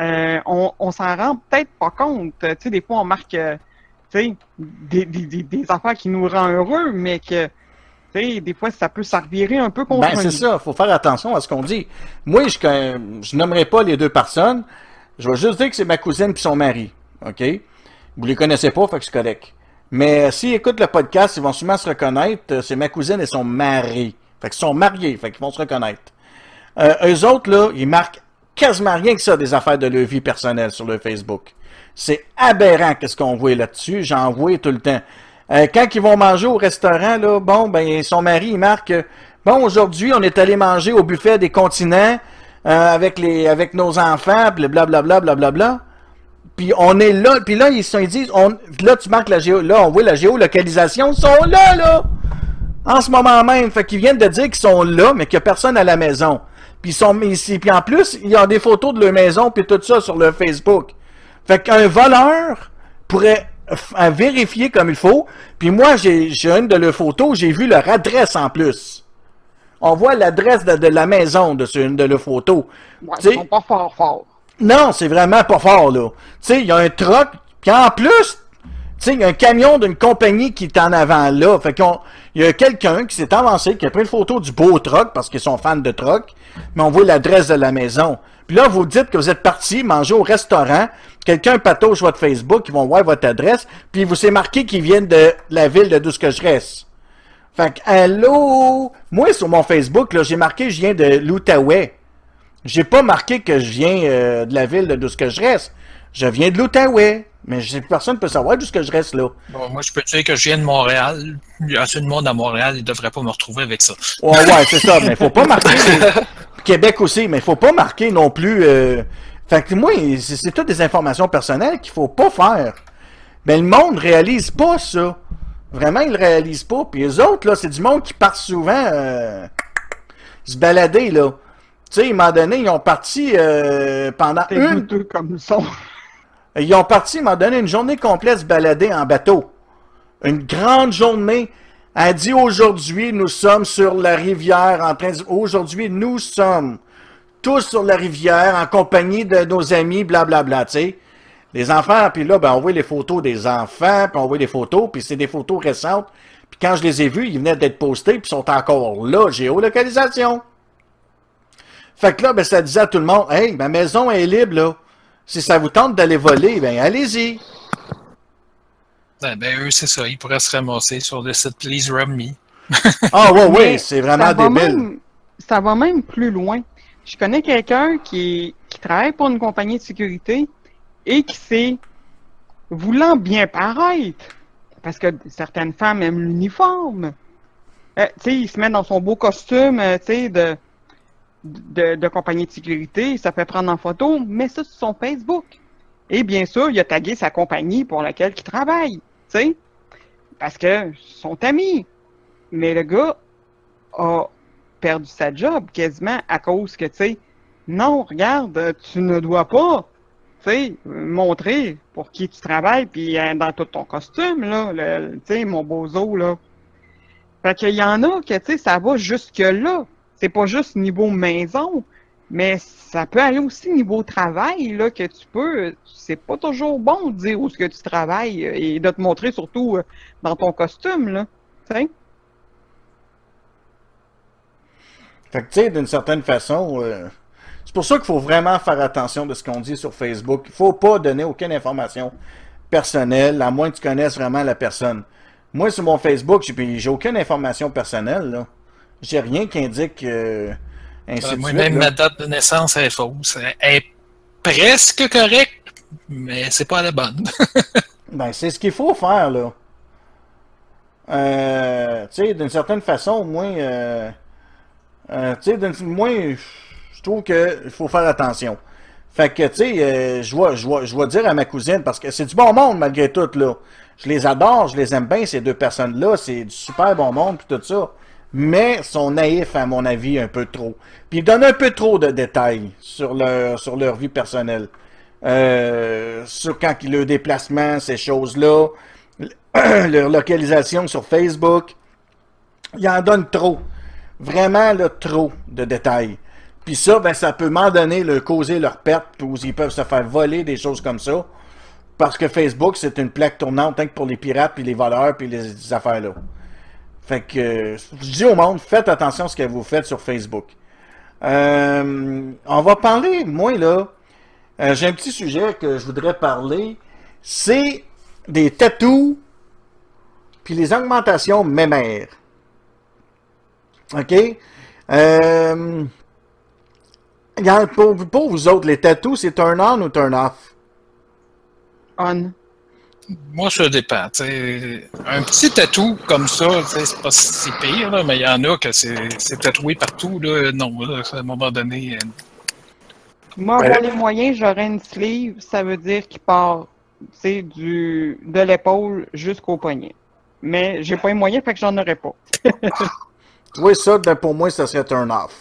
Euh, on, on s'en rend peut-être pas compte. Tu sais, des fois, on marque euh, des, des, des, des affaires qui nous rendent heureux, mais que des fois, ça peut s'arvirer un peu contre ben, c'est ça, il faut faire attention à ce qu'on dit. Moi, je je nommerai pas les deux personnes. Je vais juste dire que c'est ma cousine et son mari. OK? Vous les connaissez pas, fait que c'est correct. Mais euh, s'ils écoutent le podcast, ils vont sûrement se reconnaître. Euh, C'est ma cousine et son mari. Fait qu'ils sont mariés, fait qu'ils vont se reconnaître. Euh, eux autres, là, ils marquent quasiment rien que ça des affaires de leur vie personnelle sur leur Facebook. C'est aberrant qu'est-ce qu'on voit là-dessus. J'en vois tout le temps. Euh, quand ils vont manger au restaurant, là, bon, ben, son mari, il marque, bon, aujourd'hui, on est allé manger au buffet des continents euh, avec les, avec nos enfants, puis blablabla, blablabla. Puis on est là, puis là, ils, ils disent, là, tu marques la géo, là, on voit la géolocalisation, ils sont là, là! En ce moment même, fait qu'ils viennent de dire qu'ils sont là, mais qu'il n'y a personne à la maison. Puis ils sont ici, puis en plus, il y a des photos de leur maison, puis tout ça sur leur Facebook. Fait qu'un voleur pourrait à vérifier comme il faut. Puis moi, j'ai une de leurs photos, j'ai vu leur adresse en plus. On voit l'adresse de, de la maison de ce- une de leurs photos. Ouais, ils sont pas fort forts. non, c'est vraiment pas fort, là. Tu sais, il y a un truck, puis en plus, tu sais, il y a un camion d'une compagnie qui est en avant là. Fait qu'on, il y a quelqu'un qui s'est avancé, qui a pris une photo du beau truck, parce qu'ils sont fans de truck, mais on voit l'adresse de la maison. Puis là, vous dites que vous êtes parti manger au restaurant, quelqu'un patauge votre Facebook, ils vont voir votre adresse, puis vous c'est marqué qu'ils viennent de la ville de d'où que je reste. Fait que, allô? Moi, sur mon Facebook, là, j'ai marqué je viens de l'Outaouais. J'ai pas marqué que je viens euh, de la ville de d'où que je reste. Je viens de l'Outaouais. Mais je personne ne peut savoir ce que je reste là. Bon, moi, je peux te dire que je viens de Montréal. Il y a assez de monde à Montréal, ils devraient pas me retrouver avec ça. Ouais, ouais, c'est ça. Mais faut pas marquer. Québec aussi, mais faut pas marquer non plus. euh, Fait que moi, c'est toutes des informations personnelles qu'il faut pas faire. Mais le monde réalise pas ça. Vraiment, ils le réalisent pas. Puis les autres, là, c'est du monde qui part souvent euh, se balader, là. Tu sais, à un moment donné, ils ont parti euh, pendant une comme son. Ils ont parti, ils m'ont donné une journée complète se balader en bateau. Une grande journée. Elle dit aujourd'hui, nous sommes sur la rivière en train de... Aujourd'hui, nous sommes tous sur la rivière en compagnie de nos amis, blablabla, tu sais. Les enfants, puis là, ben, on voit les photos des enfants, puis on voit les photos, puis c'est des photos récentes. Puis quand je les ai vus, ils venaient d'être postés, puis ils sont encore là, géolocalisation. Fait que là, ben, ça disait à tout le monde, hey, ma maison est libre, là. Si ça vous tente d'aller voler, ben, allez-y. Ben, ben, eux, c'est ça. Ils pourraient se ramasser sur le site Please Rob Me. Ah, ouais, ouais, c'est vraiment ça va débile. même- ça va même plus loin. Je connais quelqu'un qui, qui travaille pour une compagnie de sécurité et qui s'est, voulant bien paraître, parce que certaines femmes aiment l'uniforme, euh, tu sais, il se met dans son beau costume, euh, tu sais, de, de, compagnie de sécurité, ça fait prendre en photo, met ça sur son Facebook. Et bien sûr, il a tagué sa compagnie pour laquelle il travaille, tu sais, parce que sont amis. Mais le gars a perdu sa job quasiment à cause que, tu sais, non, regarde, tu ne dois pas, tu sais, montrer pour qui tu travailles, puis euh, dans tout ton costume, là, tu sais, mon bozo, là. Fait qu'il y en a que, tu sais, ça va jusque-là. C'est pas juste niveau maison, mais ça peut aller aussi niveau travail, là, que tu peux, c'est pas toujours bon de dire où est-ce que tu travailles euh, et de te montrer surtout euh, dans ton costume, là, tu sais. Fait que, tu sais, d'une certaine façon, euh, c'est pour ça qu'il faut vraiment faire attention de ce qu'on dit sur Facebook. Il faut pas donner aucune information personnelle, à moins que tu connaisses vraiment la personne. Moi, sur mon Facebook, j'ai aucune information personnelle, là. J'ai rien qui indique euh, ainsi de moi, même là. ma date de naissance est fausse. Elle est presque correcte, mais c'est pas la bonne. Ben, c'est ce qu'il faut faire, là. Euh, tu sais, d'une certaine façon, moi, euh, euh, tu sais, moi, je trouve qu'il faut faire attention. Fait que, tu sais, euh, je vais, je vais, je vais dire à ma cousine, parce que c'est du bon monde malgré tout, là. Je les adore, je les aime bien, ces deux personnes-là. C'est du super bon monde, puis tout ça. Mais sont naïfs, à mon avis, un peu trop. Puis ils donnent un peu trop de détails sur leur, sur leur vie personnelle. Euh, sur quand le déplacement, ces choses-là. leur localisation sur Facebook. Ils en donnent trop. Vraiment, trop de détails. Puis ça, ben, ça peut m'en donner, causer leur perte, où ils peuvent se faire voler des choses comme ça. Parce que Facebook, c'est une plaque tournante, tant que pour les pirates, puis les voleurs, puis les affaires-là. Fait que, je dis au monde, faites attention à ce que vous faites sur Facebook. Euh, on va parler, moi, là, euh, j'ai un petit sujet que je voudrais parler. C'est des tatous puis les augmentations mémères. OK? Euh, pour, pour vous autres, les tatous, c'est turn on ou turn off? On. Moi, ça dépend. t'sais. Un petit tatou comme ça, c'est pas si pire, là, mais il y en a que c'est tatoué partout. Là. Non, là, à un moment donné. euh, Moi, Ouais. avoir les moyens, j'aurais une sleeve, ça veut dire qu'il part du de l'épaule jusqu'au poignet. Mais j'ai pas les moyens, fait que j'en aurais pas. Oui, ça, ben, pour moi, ça serait turn off.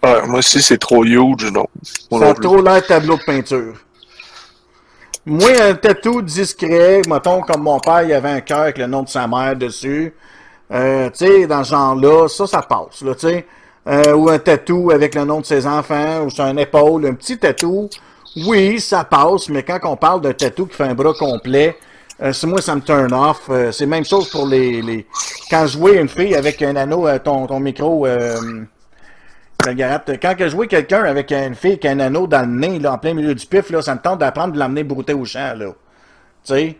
Ouais, moi aussi, c'est trop huge, non. Ça non a trop l'air tableau de peinture. Moi, un tatou discret, mettons, comme mon père, il avait un cœur avec le nom de sa mère dessus. Euh, tu sais, dans ce genre-là, ça, ça passe, là, tu. Euh, ou un tatou avec le nom de ses enfants, ou sur un épaule, un petit tatou. Oui, ça passe, mais quand on parle d'un tatou qui fait un bras complet, euh, c'est moi, ça me turn off. Euh, c'est même chose pour les, les... Quand je vois une fille avec un anneau, ton, ton micro... La garate. Quand je vois quelqu'un avec une fille qui a un anneau dans le nez, là, en plein milieu du pif, là, ça me tente d'apprendre de l'emmener brouter au champ, là. Tu sais?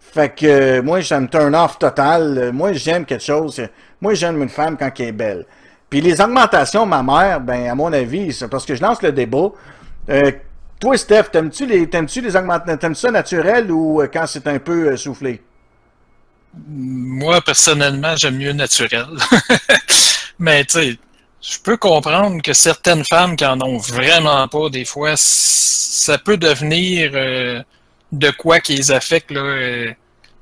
Fait que euh, moi, ça me turn off total. Euh, Moi, j'aime quelque chose. euh, Moi, j'aime une femme quand elle est belle. Puis les augmentations, ma mère, ben, à mon avis, c'est parce que je lance le débat. Toi, Steph, t'aimes-tu les, t'aimes-tu les augmentations, t'aimes-tu ça naturel ou quand c'est un peu soufflé? Moi, personnellement, j'aime mieux naturel. Mais tu sais, je peux comprendre que certaines femmes qui en ont vraiment pas, des fois, ça peut devenir euh, de quoi qui les affecte, là. euh,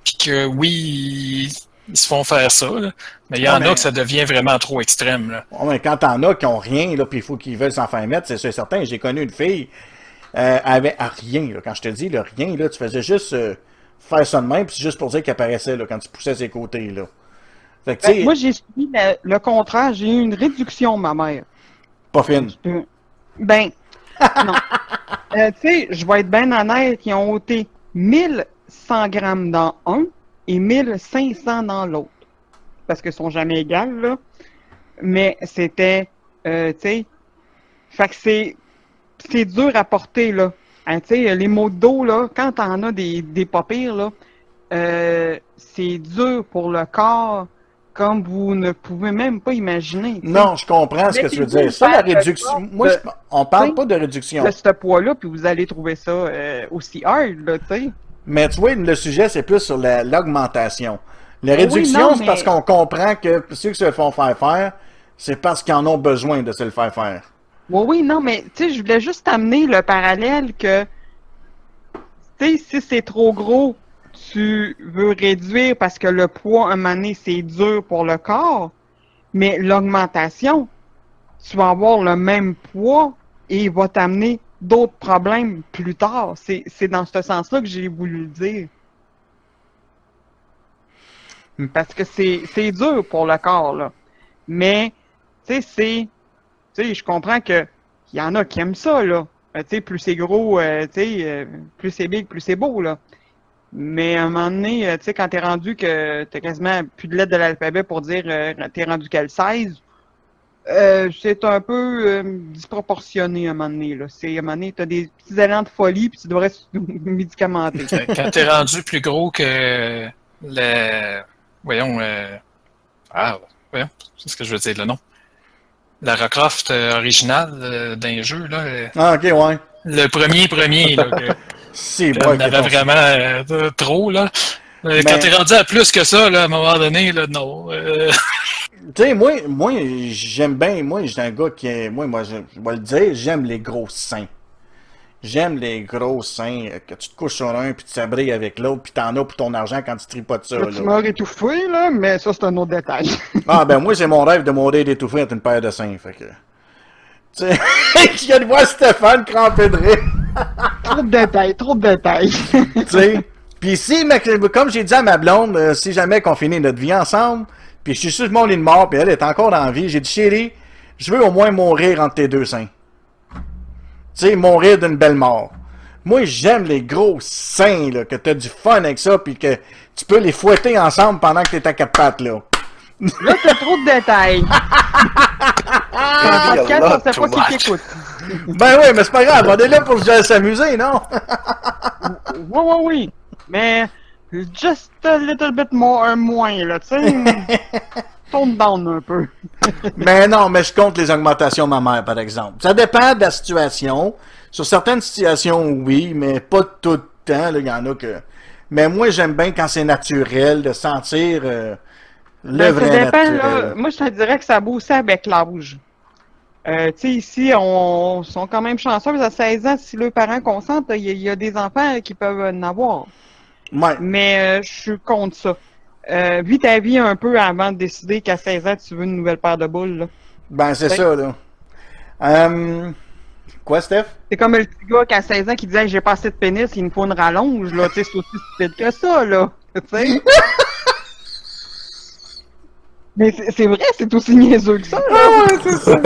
Puis que oui, ils, ils se font faire ça, là. Mais il y en a que ça devient vraiment trop extrême, là. Ouais, mais quand t'en as qui ont rien, là, puis il faut qu'ils veulent s'en faire mettre, c'est sûr certain. J'ai connu une fille, euh, elle avait à rien, là. Quand je te dis, le rien, là, tu faisais juste euh, faire ça de même, puis juste pour dire qu'elle apparaissait, là, quand tu poussais ses côtés, là. Fait que, tu Ben, moi, j'ai suivi le, le contraire. J'ai eu une réduction, ma mère. pas fine. Ben, non. Euh, tu sais, je vais être bien honnête, ils ont ôté 1100 grammes dans un et 1500 dans l'autre. Parce qu'ils sont jamais égales, là. Mais c'était, euh, tu sais, fait que c'est, c'est dur à porter, là. Hein, tu sais, les maux de dos, là, quand t'en as des, des pas pires, là, euh, c'est dur pour le corps comme vous ne pouvez même pas imaginer. Non, je comprends ce que tu veux dire. Ça, la réduction. Moi, je- on parle pas de réduction. de ce poids-là, puis vous allez trouver ça euh, aussi hard, là, tu sais. Mais tu vois, le sujet, c'est plus sur la- l'augmentation. La Oui, réduction, c'est mais- parce qu'on comprend que ceux qui se font faire faire, c'est parce qu'ils en ont besoin de se le faire faire. Oui, oui, non, mais tu sais, je voulais juste amener le parallèle que, tu sais, si c'est trop gros, tu veux réduire parce que le poids, un moment c'est dur pour le corps, mais l'augmentation, tu vas avoir le même poids et il va t'amener d'autres problèmes plus tard. C'est dans ce sens-là que j'ai voulu le dire. Parce que c'est c'est dur pour le corps, là. Mais, tu sais, c'est... Tu sais, je comprends que il y en a qui aiment ça, là. Euh, tu sais, plus c'est gros, euh, tu sais, euh, plus c'est big, plus c'est beau, là. Mais à un moment donné, euh, tu sais, quand t'es rendu que t'as quasiment plus de lettres de l'alphabet pour dire euh, t'es rendu quel 16, euh, c'est un peu euh, disproportionné à un moment donné, là. C'est à un moment donné, t'as des petits élans de folie puis tu devrais se médicamenter. Quand t'es rendu plus gros que le. Voyons. euh, Ah, voyons, c'est ce que je veux dire, le nom. Lara Croft euh, originale euh, d'un jeu, là. Ah, ok, ouais. Le premier, premier, là. que- C'est que pas on avait vraiment euh, trop, là. Euh, Mais- Quand t'es rendu à plus que ça, là, à un moment donné, là, non. Euh, Tu sais, moi, moi j'aime bien, moi, j'ai un gars qui est, moi, moi, je, je vais le dire, j'aime les gros seins. J'aime les gros seins, que tu te couches sur un, puis tu t'abriques avec l'autre, puis t'en as pour ton argent quand tu tripotes ça, Là, tu m'as étouffé, là, mais ça, c'est un autre détail. Ah, ben, moi, c'est mon rêve de mourir d'étouffer avec une paire de seins, fait que... Tu sais, je viens de voir Stéphane crampé de rire. Trop de détails, trop de détails. tu sais. Puis si, comme j'ai dit à ma blonde, euh, si jamais qu'on finit notre vie ensemble, puis je suis sur mon lit de mort, puis elle est encore en vie, j'ai dit, chérie, je veux au moins mourir entre tes deux seins. Tu sais, mourir d'une belle mort. Moi, j'aime les gros seins, là, que t'as du fun avec ça, puis que tu peux les fouetter ensemble pendant que t'es à quatre pattes, là. Là, t'as trop de détails. Podcast, on sait pas qui t'écoute. Ben oui, mais c'est pas grave, on est là pour se- s'amuser, non? Oui, oui, oui. Mais, Just a little bit more, un moins, là, tu sais. Tone down un peu. mais non, mais je compte les augmentations mammaires, par exemple. Ça dépend de la situation. Sur certaines situations, oui, mais pas tout le temps. Il y en a que. Mais moi, j'aime bien quand c'est naturel, de sentir euh, le Ben, vrai ça dépend, naturel. là. Moi, je te dirais que ça ça avec l'âge. Euh, tu sais, ici, on sont quand même que À 16 ans, si leurs parents consentent, il y, a- il y a des enfants qui peuvent en avoir. Ouais. Mais euh, je suis contre ça. Euh, vis ta vie un peu avant de décider qu'à 16 ans, tu veux une nouvelle paire de boules. là. Ben, c'est Ouais. ça, là. Euh, Quoi, Steph? C'est comme le petit gars qui a 16 ans qui disait j'ai pas assez de pénis, il me faut une rallonge. là. Tu sais, c'est aussi stupide que ça. là. Tu sais? Mais c'est vrai, c'est aussi niaiseux que ça. Là. c'est ça.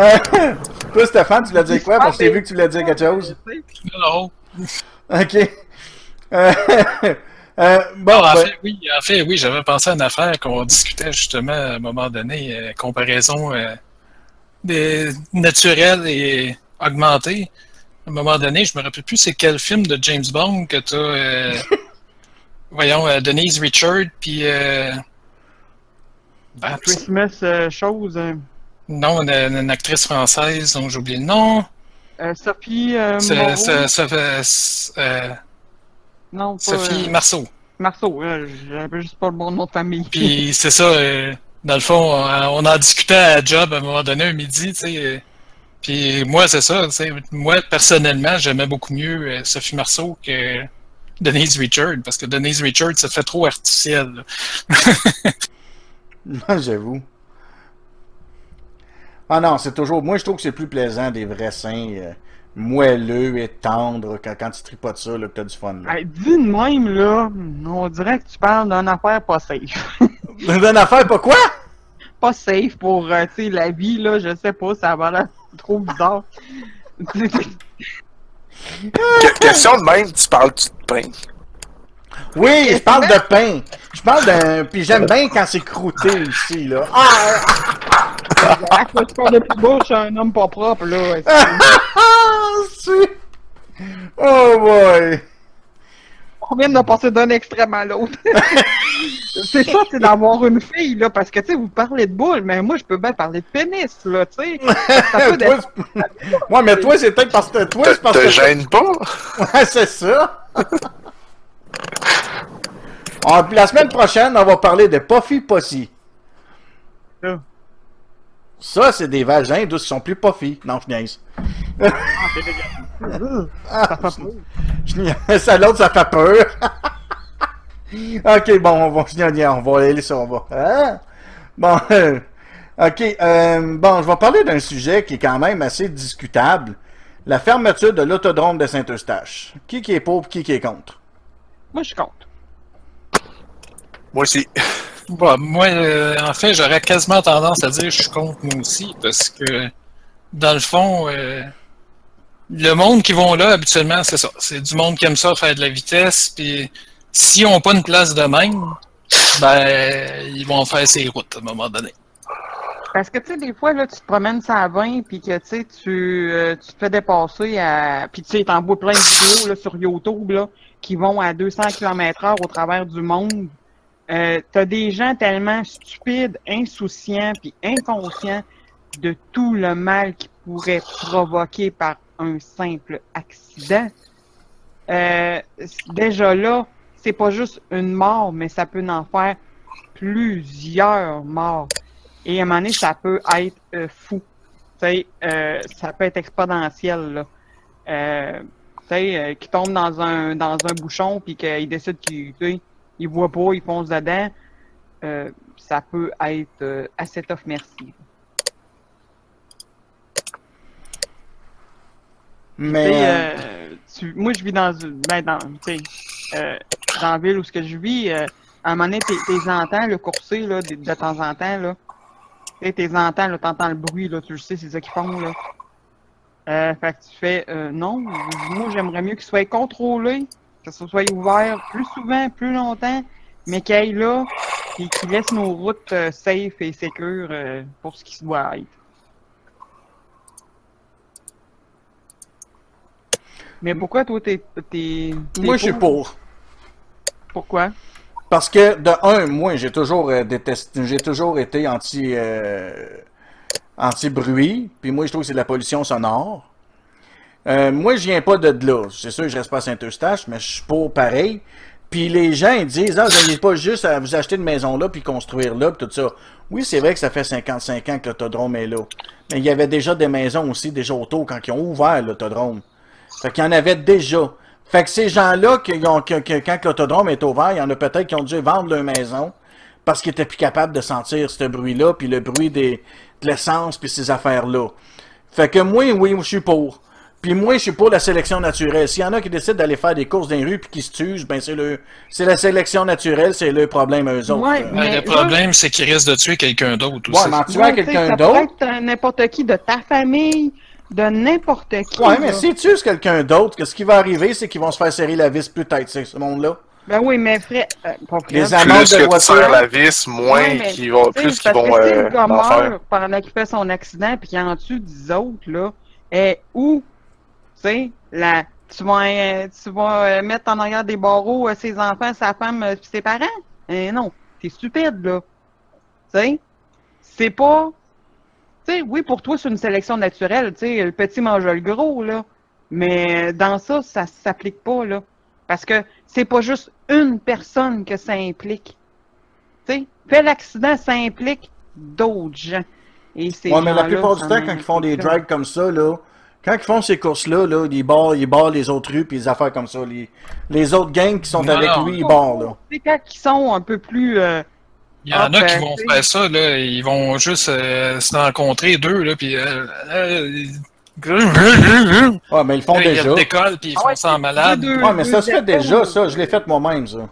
Euh, toi, Stéphane, tu l'as dit quoi? Parce que j'ai vu que tu voulais dire quelque chose. Non, OK. Euh, euh, bon, Non, en, ben, fait, oui, en fait, oui, j'avais pensé à une affaire qu'on discutait justement à un moment donné, euh, comparaison euh, des naturels et augmentés. À un moment donné, je me rappelle plus c'est quel film de James Bond que tu as. Voyons, euh, Denise Richard, puis. Euh, Christmas euh, chose. euh, non, une, une actrice française dont j'ai oublié le nom. euh, Sophie C'est- Moreau. c'est- ça fait, c'est, Non, pas, Sophie Marceau. Marceau. J'avais juste pas le bon nom de famille. Puis c'est ça, dans le fond, on, on en discutait à job à un moment donné, un midi, tu sais. puis moi, c'est ça, tu sais. Moi, personnellement, j'aimais beaucoup mieux Sophie Marceau que Denise Richard, parce que Denise Richard, ça fait trop artificiel. là. non, j'avoue. Ah non, c'est toujours. Moi, je trouve que c'est plus plaisant des vrais seins euh, moelleux et tendres quand, quand tu tripotes ça, là, que t'as du fun. Là. Hey, dis de même, là, on dirait que tu parles d'une affaire pas safe. D'une affaire, pas quoi? pas safe pour, euh, tu sais, la vie, là, je sais pas, ça va l'air trop bizarre. Que- question de même, tu parles-tu de pain? Oui, je parle de pain. Je parle d'un. Puis j'aime bien quand c'est croûté ici, là. Ah! Ah, quand tu parles de plus je suis un homme pas propre, là. Ah! c'est- Oh boy! On vient de passer d'un extrême à l'autre. c'est ça, c'est d'avoir une fille, là, parce que, tu sais, vous parlez de boule, mais moi, je peux bien parler de pénis, là, tu sais. Ça peut Toi, être- c'est- ouais, mais toi, c'est peut-être parce que toi, Te, c'est parce te que. gêne pas? Ouais, c'est ça. Ah, puis la semaine prochaine, on va parler de Puffy Pussy. Ça. Ça, c'est des vagins d'où ils sont plus puffy. Non, je niaise. Ah. Ça, l'autre, ça fait peur. ok, bon, on va, niaise, on va aller ça, on va. Hein? Bon, euh, ok, euh, bon, je vais parler d'un sujet qui est quand même assez discutable. La fermeture de l'autodrome de Saint-Eustache. Qui qui est pour, qui qui est contre? Moi, je compte. Moi aussi. Bon, moi, euh, en fait, j'aurais quasiment tendance à dire je suis contre moi aussi, parce que, dans le fond, euh, le monde qui vont là, habituellement, c'est ça. C'est du monde qui aime ça, faire de la vitesse, puis s'ils n'ont pas une place de même, ben, ils vont faire ces routes à un moment donné. Parce que, tu sais, des fois, là, tu te promènes ça à 20, puis que, tu sais, euh, tu te fais dépasser à... Puis, tu sais, t'en vois plein de vidéos, là, sur YouTube, là, qui vont à 200 km heure au travers du monde. Euh, t'as des gens tellement stupides, insouciants, puis inconscients de tout le mal qui pourrait provoquer par un simple accident. Euh, déjà là, c'est pas juste une mort, mais ça peut en faire plusieurs morts. Et à un moment donné, ça peut être euh, fou. Euh, ça peut être exponentiel. Là. Qui tombe dans un dans un bouchon puis qu'il décide qu'il il voit pas, il fonce dedans. Ça peut être assez tough, merci. Tu sais, Mais. euh, tu- moi, je vis dans une. Ben, dans, euh, dans la ville où ce que je vis, euh, à un moment donné, t'es t'es entends le courser, là, de, de temps en temps, là. T'es entends, là, t'entends le bruit, là, tu le sais, c'est ça qu'ils font, là. Euh, fait que tu fais, euh, non, moi, j'aimerais mieux qu'il soit contrôlé, que ce soit ouvert plus souvent, plus longtemps, mais qu'il aille là, et qu'il laisse nos routes euh, safe et sécures euh, pour ce qui se doit être. Mais pourquoi toi, t'es. t'es- t'es Moi, je suis pour? Pourquoi? Parce que, de un, moi, j'ai toujours euh, détesté, j'ai toujours été anti, euh, anti-bruit. Puis moi, je trouve que c'est de la pollution sonore. Euh, moi, je viens pas de là. C'est sûr que je reste pas à Saint-Eustache, mais je suis pour pareil. Puis les gens, ils disent, ah, vous n'avez pas juste à vous acheter une maison là, puis construire là, puis tout ça. Oui, c'est vrai que ça fait 55 ans que l'autodrome est là. Mais il y avait déjà des maisons aussi, déjà autour, quand ils ont ouvert l'autodrome. Fait qu'il y en avait déjà. Fait que ces gens-là, qui ont- quand l'autodrome est ouvert, il y en a peut-être qui ont dû vendre leur maison parce qu'ils étaient plus capables de sentir ce bruit-là, puis le bruit des, de l'essence, puis ces affaires-là. Fait que moi, oui, je suis pour. Puis moi, je suis pour la sélection naturelle. S'il y en a qui décident d'aller faire des courses dans les rues puis qui se tuent, ben c'est le, c'est la sélection naturelle, c'est le problème à eux autres. Ouais, Euh, Mais le problème, c'est qu'il risque de tuer quelqu'un d'autre aussi. Ouais, mais en tuant quelqu'un ça d'autre. pourrait être euh, n'importe qui de ta famille, de n'importe qui. Ouais, mais si tu tues quelqu'un d'autre, que ce qui va arriver, c'est qu'ils vont se faire serrer la vis plus tête, c'est ce monde-là? Ben oui, mais Fred. euh, pas Fred. Les amendes Plus de que tu voiture. serres la vis, moins mais, qu'ils vont, tu sais, plus qu'ils parce vont que si euh, le gars en faire. meurt pendant qu'il fait son accident puis qu'il en tue 10 autres, là, et où, tu sais, la, tu vas, euh, tu vas euh, mettre en arrière des barreaux euh, ses enfants, sa femme euh, puis ses parents? Eh non, t'es stupide, là. Tu sais, c'est pas... Sais, oui, pour toi, c'est une sélection naturelle, tu sais, le petit mange le gros, là. Mais dans ça, ça s'applique pas, là. Parce que c'est pas juste une personne que ça implique. Tu sais, fait l'accident, ça implique d'autres gens. Et Ouais, mais la plupart du temps, quand ils font des drags comme ça, là, quand ils font ces courses-là, là, ils barrent, ils barrent les autres rues puis les affaires comme ça. Les, les autres gangs qui sont Non, avec non. lui, ils barrent, là. Quand ils sont un peu plus... euh, Il y en Ah, a ben, qui vont tu sais. faire ça, là. Ils vont juste euh, se rencontrer deux, là, puis. Euh, euh, Ouais, mais ils font Là, ils déjà. décollent, puis ils Ah font ouais, ça en malade. deux- Ouais, mais ça se fait déjà, ça. Je l'ai fait moi-même, ça.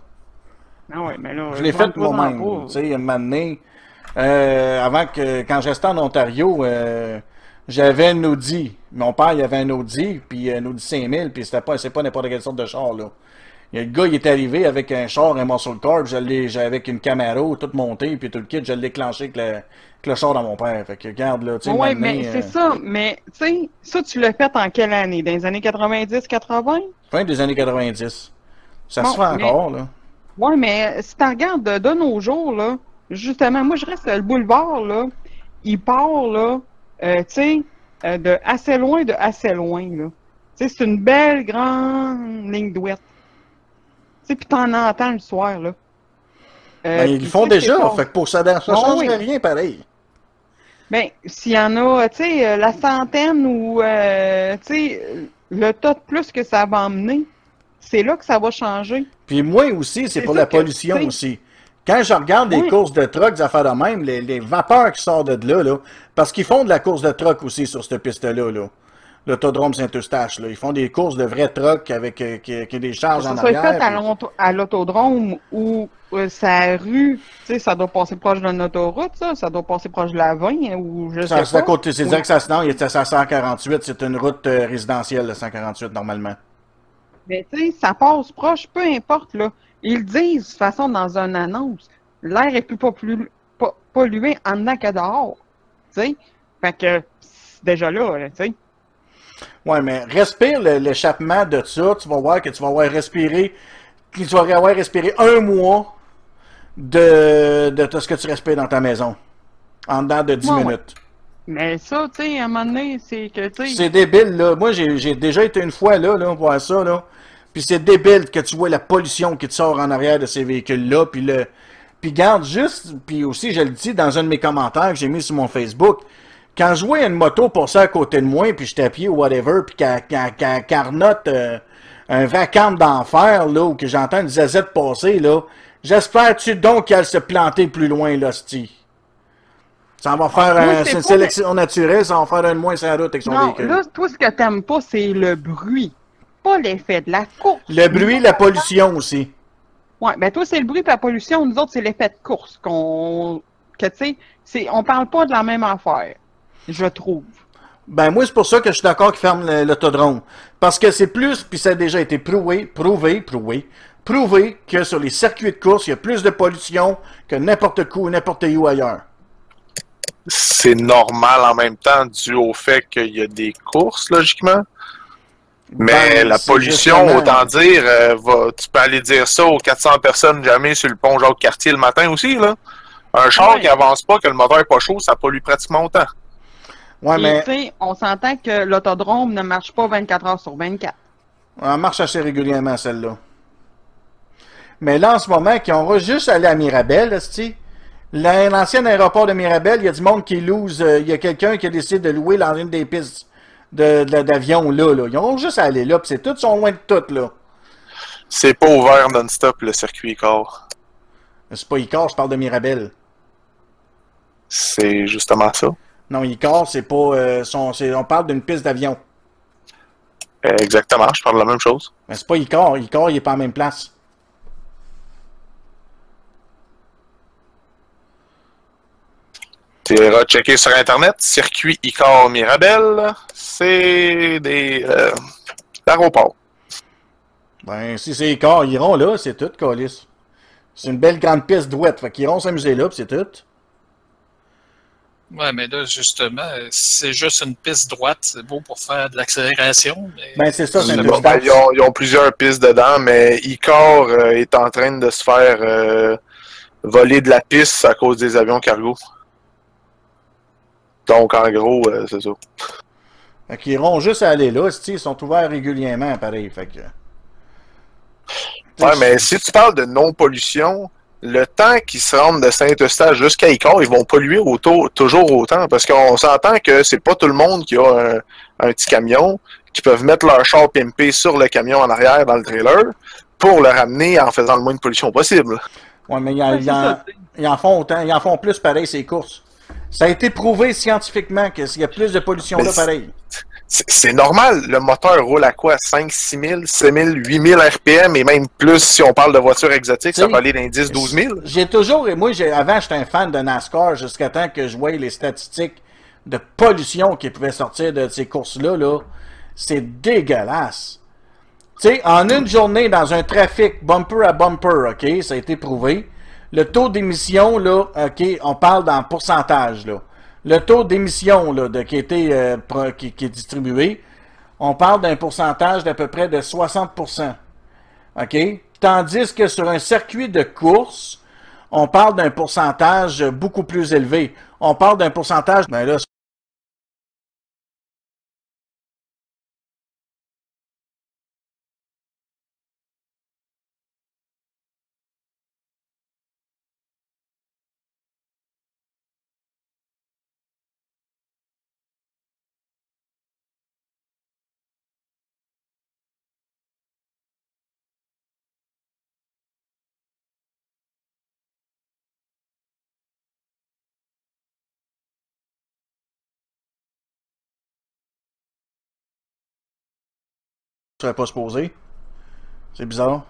Ah ouais, mais là, Je l'ai fait moi-même. Tu sais, un moment donné, euh, avant que, quand je restais en Ontario, euh, j'avais un Audi. Mon père, il avait un Audi, puis un Audi 5000, puis c'était pas, c'est pas n'importe quelle sorte de char, là. Le gars, il est arrivé avec un char, un muscle car, puis je l'ai, avec une Camaro, tout monté, puis tout le kit, je l'ai clenché avec le, avec le char dans mon père. Fait que, regarde, là, tu sais, moment mais c'est euh, ça. Mais, tu sais, ça, tu l'as fait en quelle année? Dans les années 90-80? Fin des années 90. Ça Bon, se fait mais- encore, là. Ouais, mais si tu regardes de, de nos jours, là, justement, moi, je reste le boulevard, là, il part, là, euh, tu sais, euh, de assez loin, de assez loin, là. Tu sais, c'est une belle grande ligne d'ouest. Sais, puis t'en entends le soir, là. Euh, Ben, ils le font déjà, pas- fait que pour ça, ça Bon, changerait oui. rien, pareil. Ben, s'il y en a, tu sais, euh, la centaine ou, euh, tu sais, le tas de plus que ça va emmener, c'est là que ça va changer. Puis moi aussi, c'est pour la pollution aussi. Quand je regarde les courses de truck, des affaires de même, les, les vapeurs qui sortent de là, là, parce qu'ils font de la course de truck aussi sur cette piste-là, là. L'autodrome Saint-Eustache, là. Ils font des courses de vrais trucks avec euh, qui, qui a des charges Ça en soit fait arrière. l'auto- à l'autodrome ou euh, sa rue, tu sais, ça doit passer proche d'une autoroute, ça, ça doit passer proche de la 20 hein, ou je Ça, sais c'est à pas. côté, c'est Oui. dire que ça, sinon, il était à 148, c'est une route euh, résidentielle, le 148, normalement. Mais tu sais, ça passe proche, peu importe, là. Ils disent, de toute façon, dans une annonce. L'air est plus populu- po- pollué en dedans que dehors. Tu sais? Fait que, c'est déjà là, tu sais. Ouais, mais respire l'échappement de ça, tu vas voir que tu vas avoir respiré, tu vas avoir respiré un mois de, de tout ce que tu respires dans ta maison. En dedans de 10 Ouais, ouais. minutes. Mais ça, tu sais, à un moment donné, c'est que, tu sais. C'est débile, là. Moi, j'ai j'ai déjà été une fois là, là, voir ça, là. Puis c'est débile que tu vois la pollution qui te sort en arrière de ces véhicules-là. Puis le. Puis garde juste. Puis aussi, je le dis dans un de mes commentaires que j'ai mis sur mon Facebook. Quand je vois une moto passer à côté de moi, puis je à pied ou whatever, puis qu'elle carnote euh, un vacarme d'enfer, là, ou que j'entends une zazette passer, là, j'espère-tu donc qu'elle se planter plus loin, là, c'ti? Ça va faire moi, un- une pas- sélection naturelle, ça va faire un de moins sur la route avec son Non, véhicule. là, toi, ce que t'aimes pas, c'est le bruit. Pas l'effet de la course. Le bruit, la pollution aussi. Ouais, ben toi, c'est le bruit et la pollution. Nous autres, c'est l'effet de course qu'on. Que, tu sais, c'est- on parle pas de la même affaire. Je trouve. Ben moi, c'est pour ça que je suis d'accord qu'ils ferment l'autodrome. Parce que c'est plus, puis ça a déjà été prouvé, prouvé, prouvé, prouvé que sur les circuits de course, il y a plus de pollution que n'importe où, n'importe où ailleurs. C'est normal en même temps dû au fait qu'il y a des courses, logiquement. Mais Ben, la pollution, justement- autant dire, euh, va, tu peux aller dire ça aux 400 personnes jamais sur le pont Jacques-Cartier le matin aussi, là. Un char Ouais. qui avance pas, que le moteur est pas chaud, ça pollue pratiquement autant. Ouais, Et, mais tu sais, on s'entend que l'autodrome ne marche pas 24 heures sur 24. elle marche assez régulièrement, celle-là. Mais là, en ce moment, qui ont juste allé à Mirabel, l'ancien aéroport de Mirabel, il y a du monde qui loose. euh, Il y a quelqu'un qui a décidé de louer dans une des pistes de- de- d'avion là, là. Ils ont juste allé là, puis c'est tout, sont loin de tout, là. C'est pas ouvert non-stop, le circuit corps. C'est pas Icar, je parle de Mirabel. C'est justement ça. Non, Icar, c'est pas. euh, son- on parle d'une piste d'avion. Exactement, je parle de la même chose. Mais c'est pas Icar. Icar, il est pas en même place. Tu iras checker sur Internet, circuit Icar Mirabel, c'est des euh, aéroports. Ben, si c'est Icar, ils iront là, c'est tout, Calis. C'est une belle grande piste douette, fait qu'ils iront s'amuser là, c'est tout. Ouais, mais là, justement, c'est juste une piste droite, c'est beau pour faire de l'accélération, mais Ben, c'est ça, c'est une Bon, ben, ils, ont, ils ont plusieurs pistes dedans, mais Icar euh, est en train de se faire euh, voler de la piste à cause des avions cargo. Donc, en gros, euh, c'est ça. Fait qu'ils iront juste aller là, ils sont ouverts régulièrement, pareil, fait que... Ouais, mais si tu parles de non-pollution, le temps qu'ils se rendent de Saint-Eustache jusqu'à Icar, ils vont polluer auto- toujours autant. Parce qu'on s'entend que c'est pas tout le monde qui a un, un petit camion, qui peuvent mettre leur char pimpé sur le camion en arrière dans le trailer pour le ramener en faisant le moins de pollution possible. Ouais, mais ils en, ils ils font autant, ils en font plus, pareil, ces courses. Ça a été prouvé scientifiquement que s'il y a plus de pollution Mais là, c'est- pareil. C'est normal, le moteur roule à quoi? 5, 6 000, 7 000, 8 000 RPM et même plus si on parle de voitures exotiques, ça peut aller dans les 10, 12 000. J'ai toujours, et moi, avant, j'étais un fan de NASCAR jusqu'à temps que je voyais les statistiques de pollution qui pouvaient sortir de ces courses-là. Là. C'est dégueulasse. Tu sais, en une journée, dans un trafic bumper à bumper, OK, ça a été prouvé, le taux d'émission, là, OK, on parle dans pourcentage, là. Le taux d'émission, qui, été, euh, qui, est distribué, on parle d'un pourcentage d'à peu près de 60%. OK? Tandis que sur un circuit de course, on parle d'un pourcentage beaucoup plus élevé. On parle d'un pourcentage, ben serait pas supposé. C'est bizarre.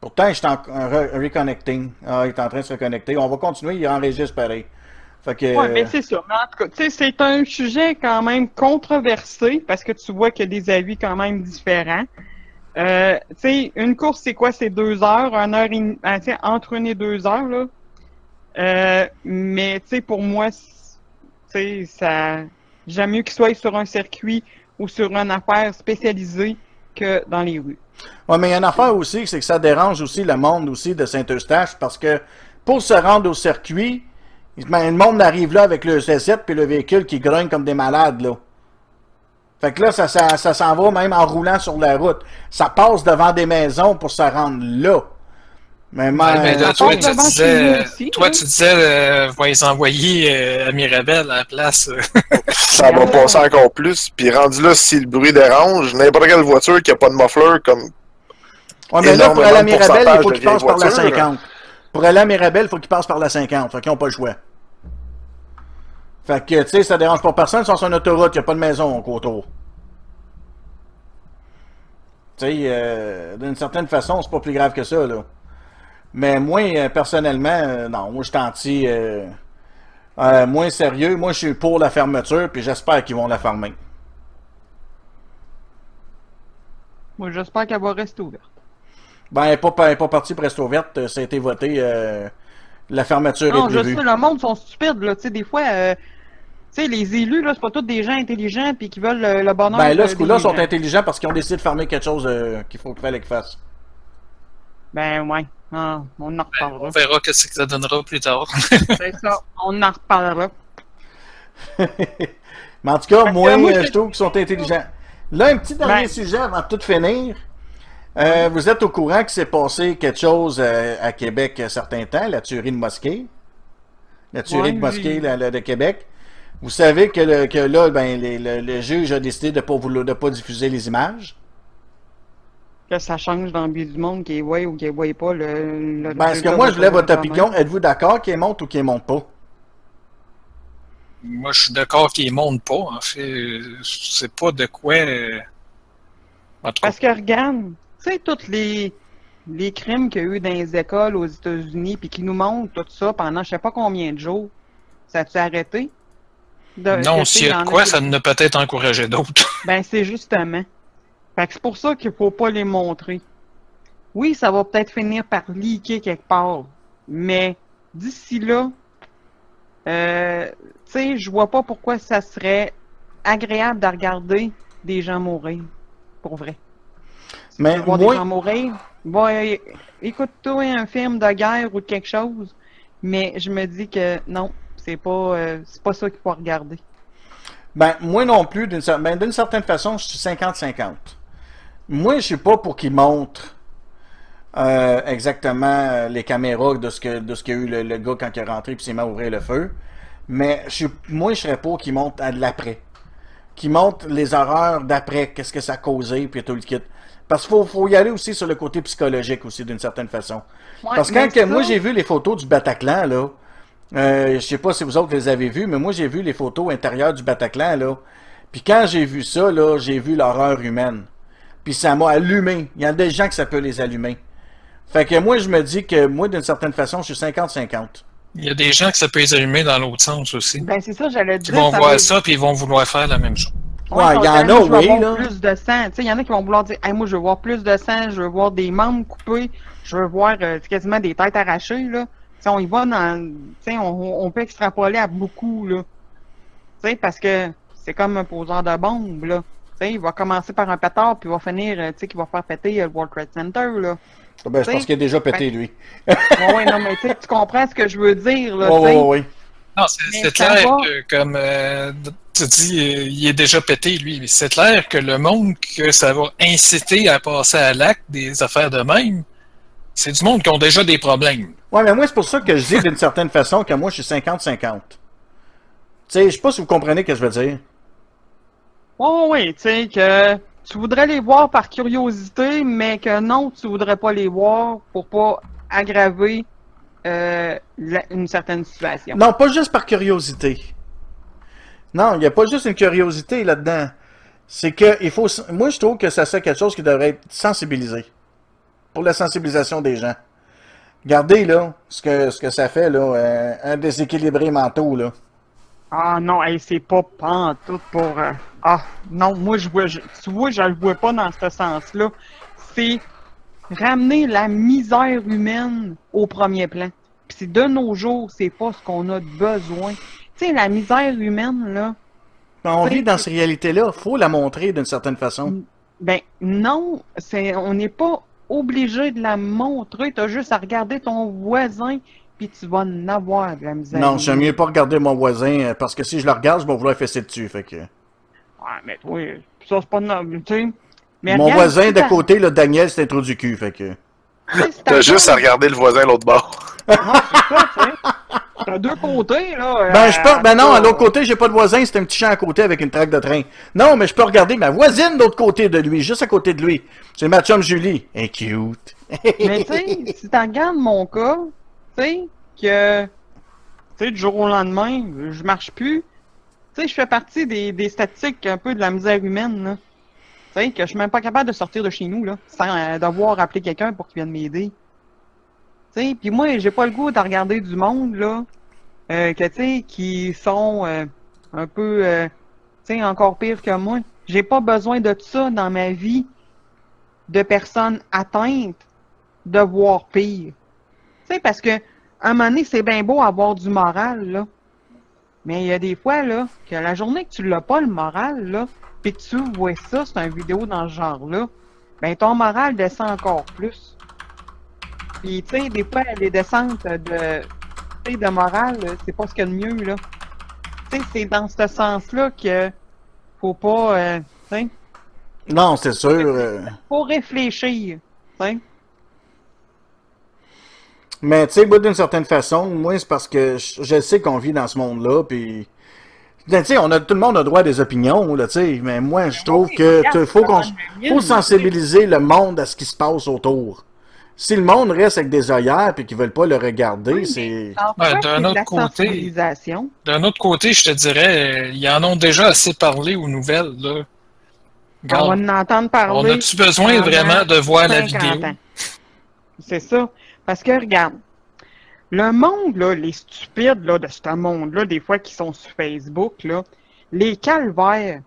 Pourtant, je suis en en re- reconnecting. Ah, il est en train de se reconnecter. On va continuer, il enregistre pareil. Fait. Ouais, mais c'est. Mais en tout cas, c'est un sujet quand même controversé parce que tu vois qu'il y a des avis quand même différents. Euh, tu sais, une course, c'est quoi? C'est deux heures, une heure, ah, entre une et deux heures, là. Euh, mais, tu sais, pour moi, tu sais, ça, j'aime mieux qu'il soit sur un circuit ou sur une affaire spécialisée que dans les rues. Ouais, mais il y a une affaire aussi, c'est que ça dérange aussi le monde aussi de Saint-Eustache parce que pour se rendre au circuit, ben, le monde arrive là avec le C7 puis le véhicule qui grogne comme des malades, là. Fait que là, ça, ça, ça s'en va même en roulant sur la route. Ça passe devant des maisons pour se rendre là. Mais, Ouais, mais- mais là, ça toi, tu disais, aussi, toi, hein. tu disais, euh, va les envoyer euh, à Mirabel à la place. euh. Ça va passer encore plus. Puis rendu là, si le bruit dérange, n'importe quelle voiture qui a pas de muffler, comme Ouais, mais là, pour aller à Mirabel, il faut pourcentage qu'il de passe par la vieilles voitures. 50. Pour aller à Mirabel, il faut qu'il passe par la 50. Fait qu'ils n'ont pas le choix. Fait que, tu sais, ça dérange pas personne. Ils sont sur une autoroute, il n'y a pas de maison autour. Tu sais, euh, d'une certaine façon, c'est pas plus grave que ça, là. Mais moi, euh, personnellement, euh, non, moi, je suis euh, euh, moins sérieux. Moi, je suis pour la fermeture, puis j'espère qu'ils vont la fermer. Moi, j'espère qu'elle va rester ouverte. Ben, elle n'est pas, partie presto verte. euh, Ça a été voté. euh, la fermeture Non, est je prévue. sais, le monde sont stupides, là. Tu sais, des fois, euh, sais, les élus, là, c'est pas tous des gens intelligents puis qui veulent le, le bonheur. Ben là, ce coup-là, sont intelligents parce qu'ils ont décidé de fermer quelque chose qu'il faut qu'il fallait qu'ils fassent. Ben ouais. Ah, on en reparlera. On verra qu'est-ce que ça donnera plus tard. C'est ça. On en reparlera. Mais en tout cas, moi, moi, je- trouve qu'ils sont intelligents. Là, un petit dernier Ben- sujet avant de tout finir. Euh, vous êtes au courant qu'il s'est passé quelque chose euh, à Québec un certain temps, la tuerie de mosquée. La tuerie Ouais, de mosquée oui. la- la de Québec. Vous savez que, le- que là, ben, les- le, le juge a décidé de ne pas, vouloir- de pas diffuser les images. Que ça change dans le but du monde qui est ouais ou qui est ouais pas le. le Ben, est-ce que moi, je voulais la votre opinion? Êtes-vous d'accord qu'il monte ou qu'il monte pas? Moi, je suis d'accord qu'il monte pas. En fait, c'est pas de quoi. euh, Parce que regarde, tu sais, tous les, les crimes qu'il y a eu dans les écoles aux États-Unis, puis qui nous montrent tout ça pendant je sais pas combien de jours, ça a-tu arrêté? De- non, s'il y a de quoi, ça ne peut-être encourager d'autres. Ben, c'est justement. Fait que c'est pour ça qu'il faut pas les montrer. Oui, ça va peut-être finir par leaker quelque part, mais d'ici là, euh, tu sais, je vois pas pourquoi ça serait agréable de regarder des gens mourir. Pour vrai. Si Mais tu moi- des gens mourir, é- écoute-toi un film de guerre ou de quelque chose, mais je me dis que non, c'est pas, euh, c'est pas ça qu'il faut regarder. Ben, moi non plus, d'une ben, d'une certaine façon, je suis 50-50. Moi, je suis pas pour qu'ils montrent euh, exactement euh, les caméras de ce que de ce qu'il y a eu le, le gars quand il est rentré puis s'est mis à ouvrir le feu. Mais je suis, moi, je serais pour qu'ils montrent à de l'après. Qu'ils montrent les horreurs d'après, qu'est-ce que ça a causé, puis tout le kit. Parce qu'il faut, faut y aller aussi sur le côté psychologique aussi, d'une certaine façon. Ouais, Parce que quand moi j'ai vu les photos du Bataclan, là, euh, je sais pas si vous autres les avez vues, mais moi j'ai vu les photos intérieures du Bataclan, là. Puis quand j'ai vu ça, là, j'ai vu l'horreur humaine. Puis ça m'a allumé. Il y a des gens que ça peut les allumer. Fait que moi, je me dis que moi, d'une certaine façon, je suis 50-50. Il y a des gens que ça peut les allumer dans l'autre sens aussi. Ben, c'est ça, j'allais dire. vont ça voir ça, puis ils vont vouloir faire la même chose. Ouais, ils il vont y en a, oui, là. plus de sang. Tu sais, il y en a qui vont vouloir dire, hey, moi, je veux voir plus de sang, je veux voir des membres coupés, je veux voir euh, quasiment des têtes arrachées, là. Tu sais, on y va dans, tu sais, on, on peut extrapoler à beaucoup, là. Tu sais, parce que c'est comme un poseur de bombe, là. Il va commencer par un pétard, puis il va finir, euh, tu sais, qu'il va faire péter euh, le World Trade Center, là. Ben, je pense qu'il a déjà pété, lui. Ouais, ouais, non, mais tu sais, tu comprends ce que je veux dire, là, ouais, ouais. Non, c'est clair va. que, comme euh, tu dis, euh, il est déjà pété, lui. Mais c'est clair que le monde que ça va inciter à passer à l'acte des affaires de même, c'est du monde qui ont déjà des problèmes. Ouais, mais moi, c'est pour ça que je dis d'une certaine façon que moi, je suis 50-50. Tu sais, je sais pas si vous comprenez ce que je veux dire. Oh oui, tu sais, que tu voudrais les voir par curiosité, mais que non, tu voudrais pas les voir pour pas aggraver euh, la- une certaine situation. Non, pas juste par curiosité. Non, il n'y a pas juste une curiosité là-dedans. C'est que il faut. Moi, je trouve que ça c'est quelque chose qui devrait être sensibilisé. Pour la sensibilisation des gens. Regardez là ce que, ce que ça fait, là, euh, un déséquilibré mentaux, là. Ah non, hey, c'est pas pantoute pour... euh, Ah non, moi, je vois, je- tu vois, je le vois pas dans ce sens-là. C'est ramener la misère humaine au premier plan. Puis c'est de nos jours, c'est pas ce qu'on a besoin. Tu sais, la misère humaine, là, On Oui. vit dans ces réalités-là, faut la montrer d'une certaine façon. Ben non, c'est on n'est pas obligé de la montrer. T'as juste à regarder ton voisin, puis tu vas en avoir de la misère. Non, j'aime mieux pas regarder mon voisin, euh, parce que si je le regarde, je vais vouloir fesser dessus, fait que... Ouais, mais toi, ça c'est pas noble, tu sais. Mais Mon regarde, voisin si d'à côté, là, Daniel, c'est un trou du cul, fait que... T'as juste à regarder le voisin l'autre bord. C'est ça, tu sais. T'as deux côtés, là. Ben, euh, je peux. Ben non, à l'autre côté, j'ai pas de voisin, c'est un petit champ à côté avec une traque de train. Non, mais je peux regarder ma voisine de l'autre côté de lui, juste à côté de lui. C'est ma chum Julie. Elle est cute. Mais tu sais, si tu regardes mon cas, tu sais, que, tu sais, du jour au lendemain, je marche plus. Tu sais, je fais partie des, des statistiques un peu de la misère humaine, là. Tu sais, que je suis même pas capable de sortir de chez nous, là, sans euh, devoir appeler quelqu'un pour qu'il vienne m'aider. Tu sais, puis moi, j'ai pas le goût de regarder du monde, là, euh, sais, qui sont euh, un peu, tu sais, encore pire que moi. J'ai pas besoin de ça dans ma vie de personnes atteintes de voir pire. Tu sais, parce que, à un moment donné, c'est bien beau avoir du moral, là. Mais il y a des fois, là, que la journée que tu l'as pas, le moral, là, puis que tu vois ça, c'est une vidéo dans ce genre-là, ben ton moral descend encore plus. Puis, tu sais, des fois, les descentes de, tu sais, de morale, c'est pas ce qu'il y a de mieux, là. Tu sais, c'est dans ce sens-là que faut pas, euh, tu sais, Non, c'est sûr. euh, faut réfléchir, tu sais. Mais tu sais, moi, d'une certaine façon, moi, c'est parce que je, je sais qu'on vit dans ce monde-là, puis... Ben, Tu sais, on a, tout le monde a droit à des opinions, là, tu sais, mais moi, je trouve que te- faut qu'on faut sensibiliser le monde à ce qui se passe autour. Si le monde reste avec des œillères puis qu'ils veulent pas le regarder, c'est... D'un autre côté-. D'un autre côté, je te dirais, ils en ont déjà assez parlé aux nouvelles, là. On va en entendre on parler. a-tu besoin vraiment de voir la 50 vidéo? C'est ça. Parce que, regarde, le monde, là, les stupides là, de ce monde-là, des fois qui sont sur Facebook, là, les calvaires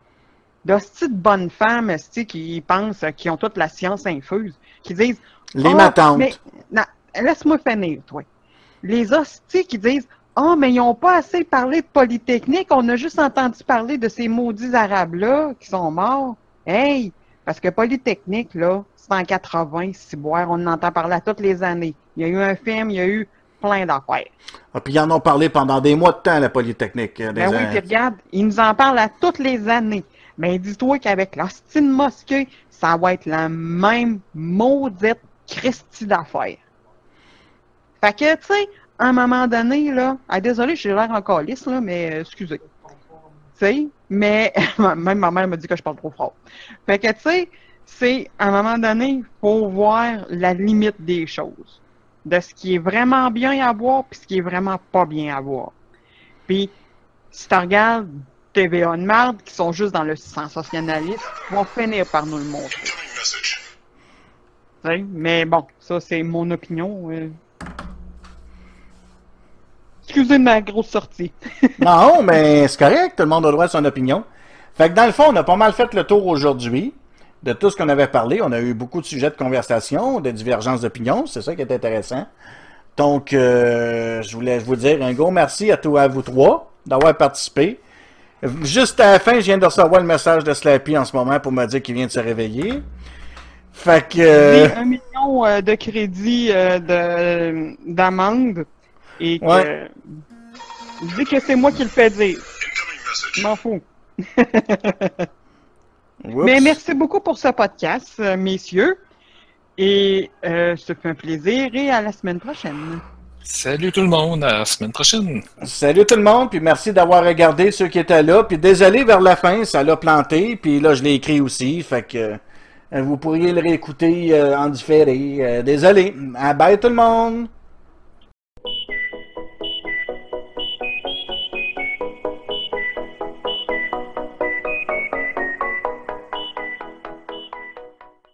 de bonnes femmes qui pensent qui ont toute la science infuse, qui disent Les Ah, matantes. mais- non, laisse-moi finir, toi. Les hosties qui disent Ah, mais ils n'ont pas assez parlé de Polytechnique, on a juste entendu parler de ces maudits Arabes-là qui sont morts. Hey! Parce que Polytechnique, là, c'est en 80, si boire, on en entend parler à toutes les années. Il y a eu un film, il y a eu plein d'affaires. Ah, puis ils en ont parlé pendant des mois de temps, la Polytechnique. euh, Ben des- oui, puis regarde, ils nous en parlent à toutes les années. Mais dis-toi qu'avec l'Austin Mosquée, ça va être la même maudite Christie d'affaires. Fait que, tu sais, à un moment donné, là, ah, désolé, j'ai l'air encore lisse, là, mais euh, excusez. Tu sais, mais même ma mère me dit que je parle trop fort. Fait que, tu sais, c'est, à un moment donné, faut voir la limite des choses. De ce qui est vraiment bien à voir, puis ce qui est vraiment pas bien à voir. Puis, si tu regardes TVA de marde, qui sont juste dans le sensationnalisme, vont finir par nous le montrer. Mais bon, ça c'est mon opinion. euh. Excusez ma grosse sortie. Non, mais c'est correct, tout le monde a droit à son opinion. Fait que dans le fond, on a pas mal fait le tour aujourd'hui de tout ce qu'on avait parlé. On a eu beaucoup de sujets de conversation, de divergences d'opinion, c'est ça qui est intéressant. Donc, euh, je voulais vous dire un gros merci à tous à vous trois d'avoir participé. Juste à la fin, je viens de recevoir le message de Slappy en ce moment pour me dire qu'il vient de se réveiller. Fait que... euh, un million euh, de crédits de d'amende et que Ouais. je dis que c'est moi qui le fais dire. Je m'en fous. oups. Mais merci beaucoup pour ce podcast, euh, messieurs. Et euh, ce fut un plaisir et à la semaine prochaine. Salut tout le monde, à la semaine prochaine. Salut tout le monde, puis merci d'avoir regardé ceux qui étaient là. Puis désolé vers la fin, ça l'a planté, puis là je l'ai écrit aussi, fait que euh, vous pourriez le réécouter euh, en différé. Euh, désolé. Ah, bye tout le monde!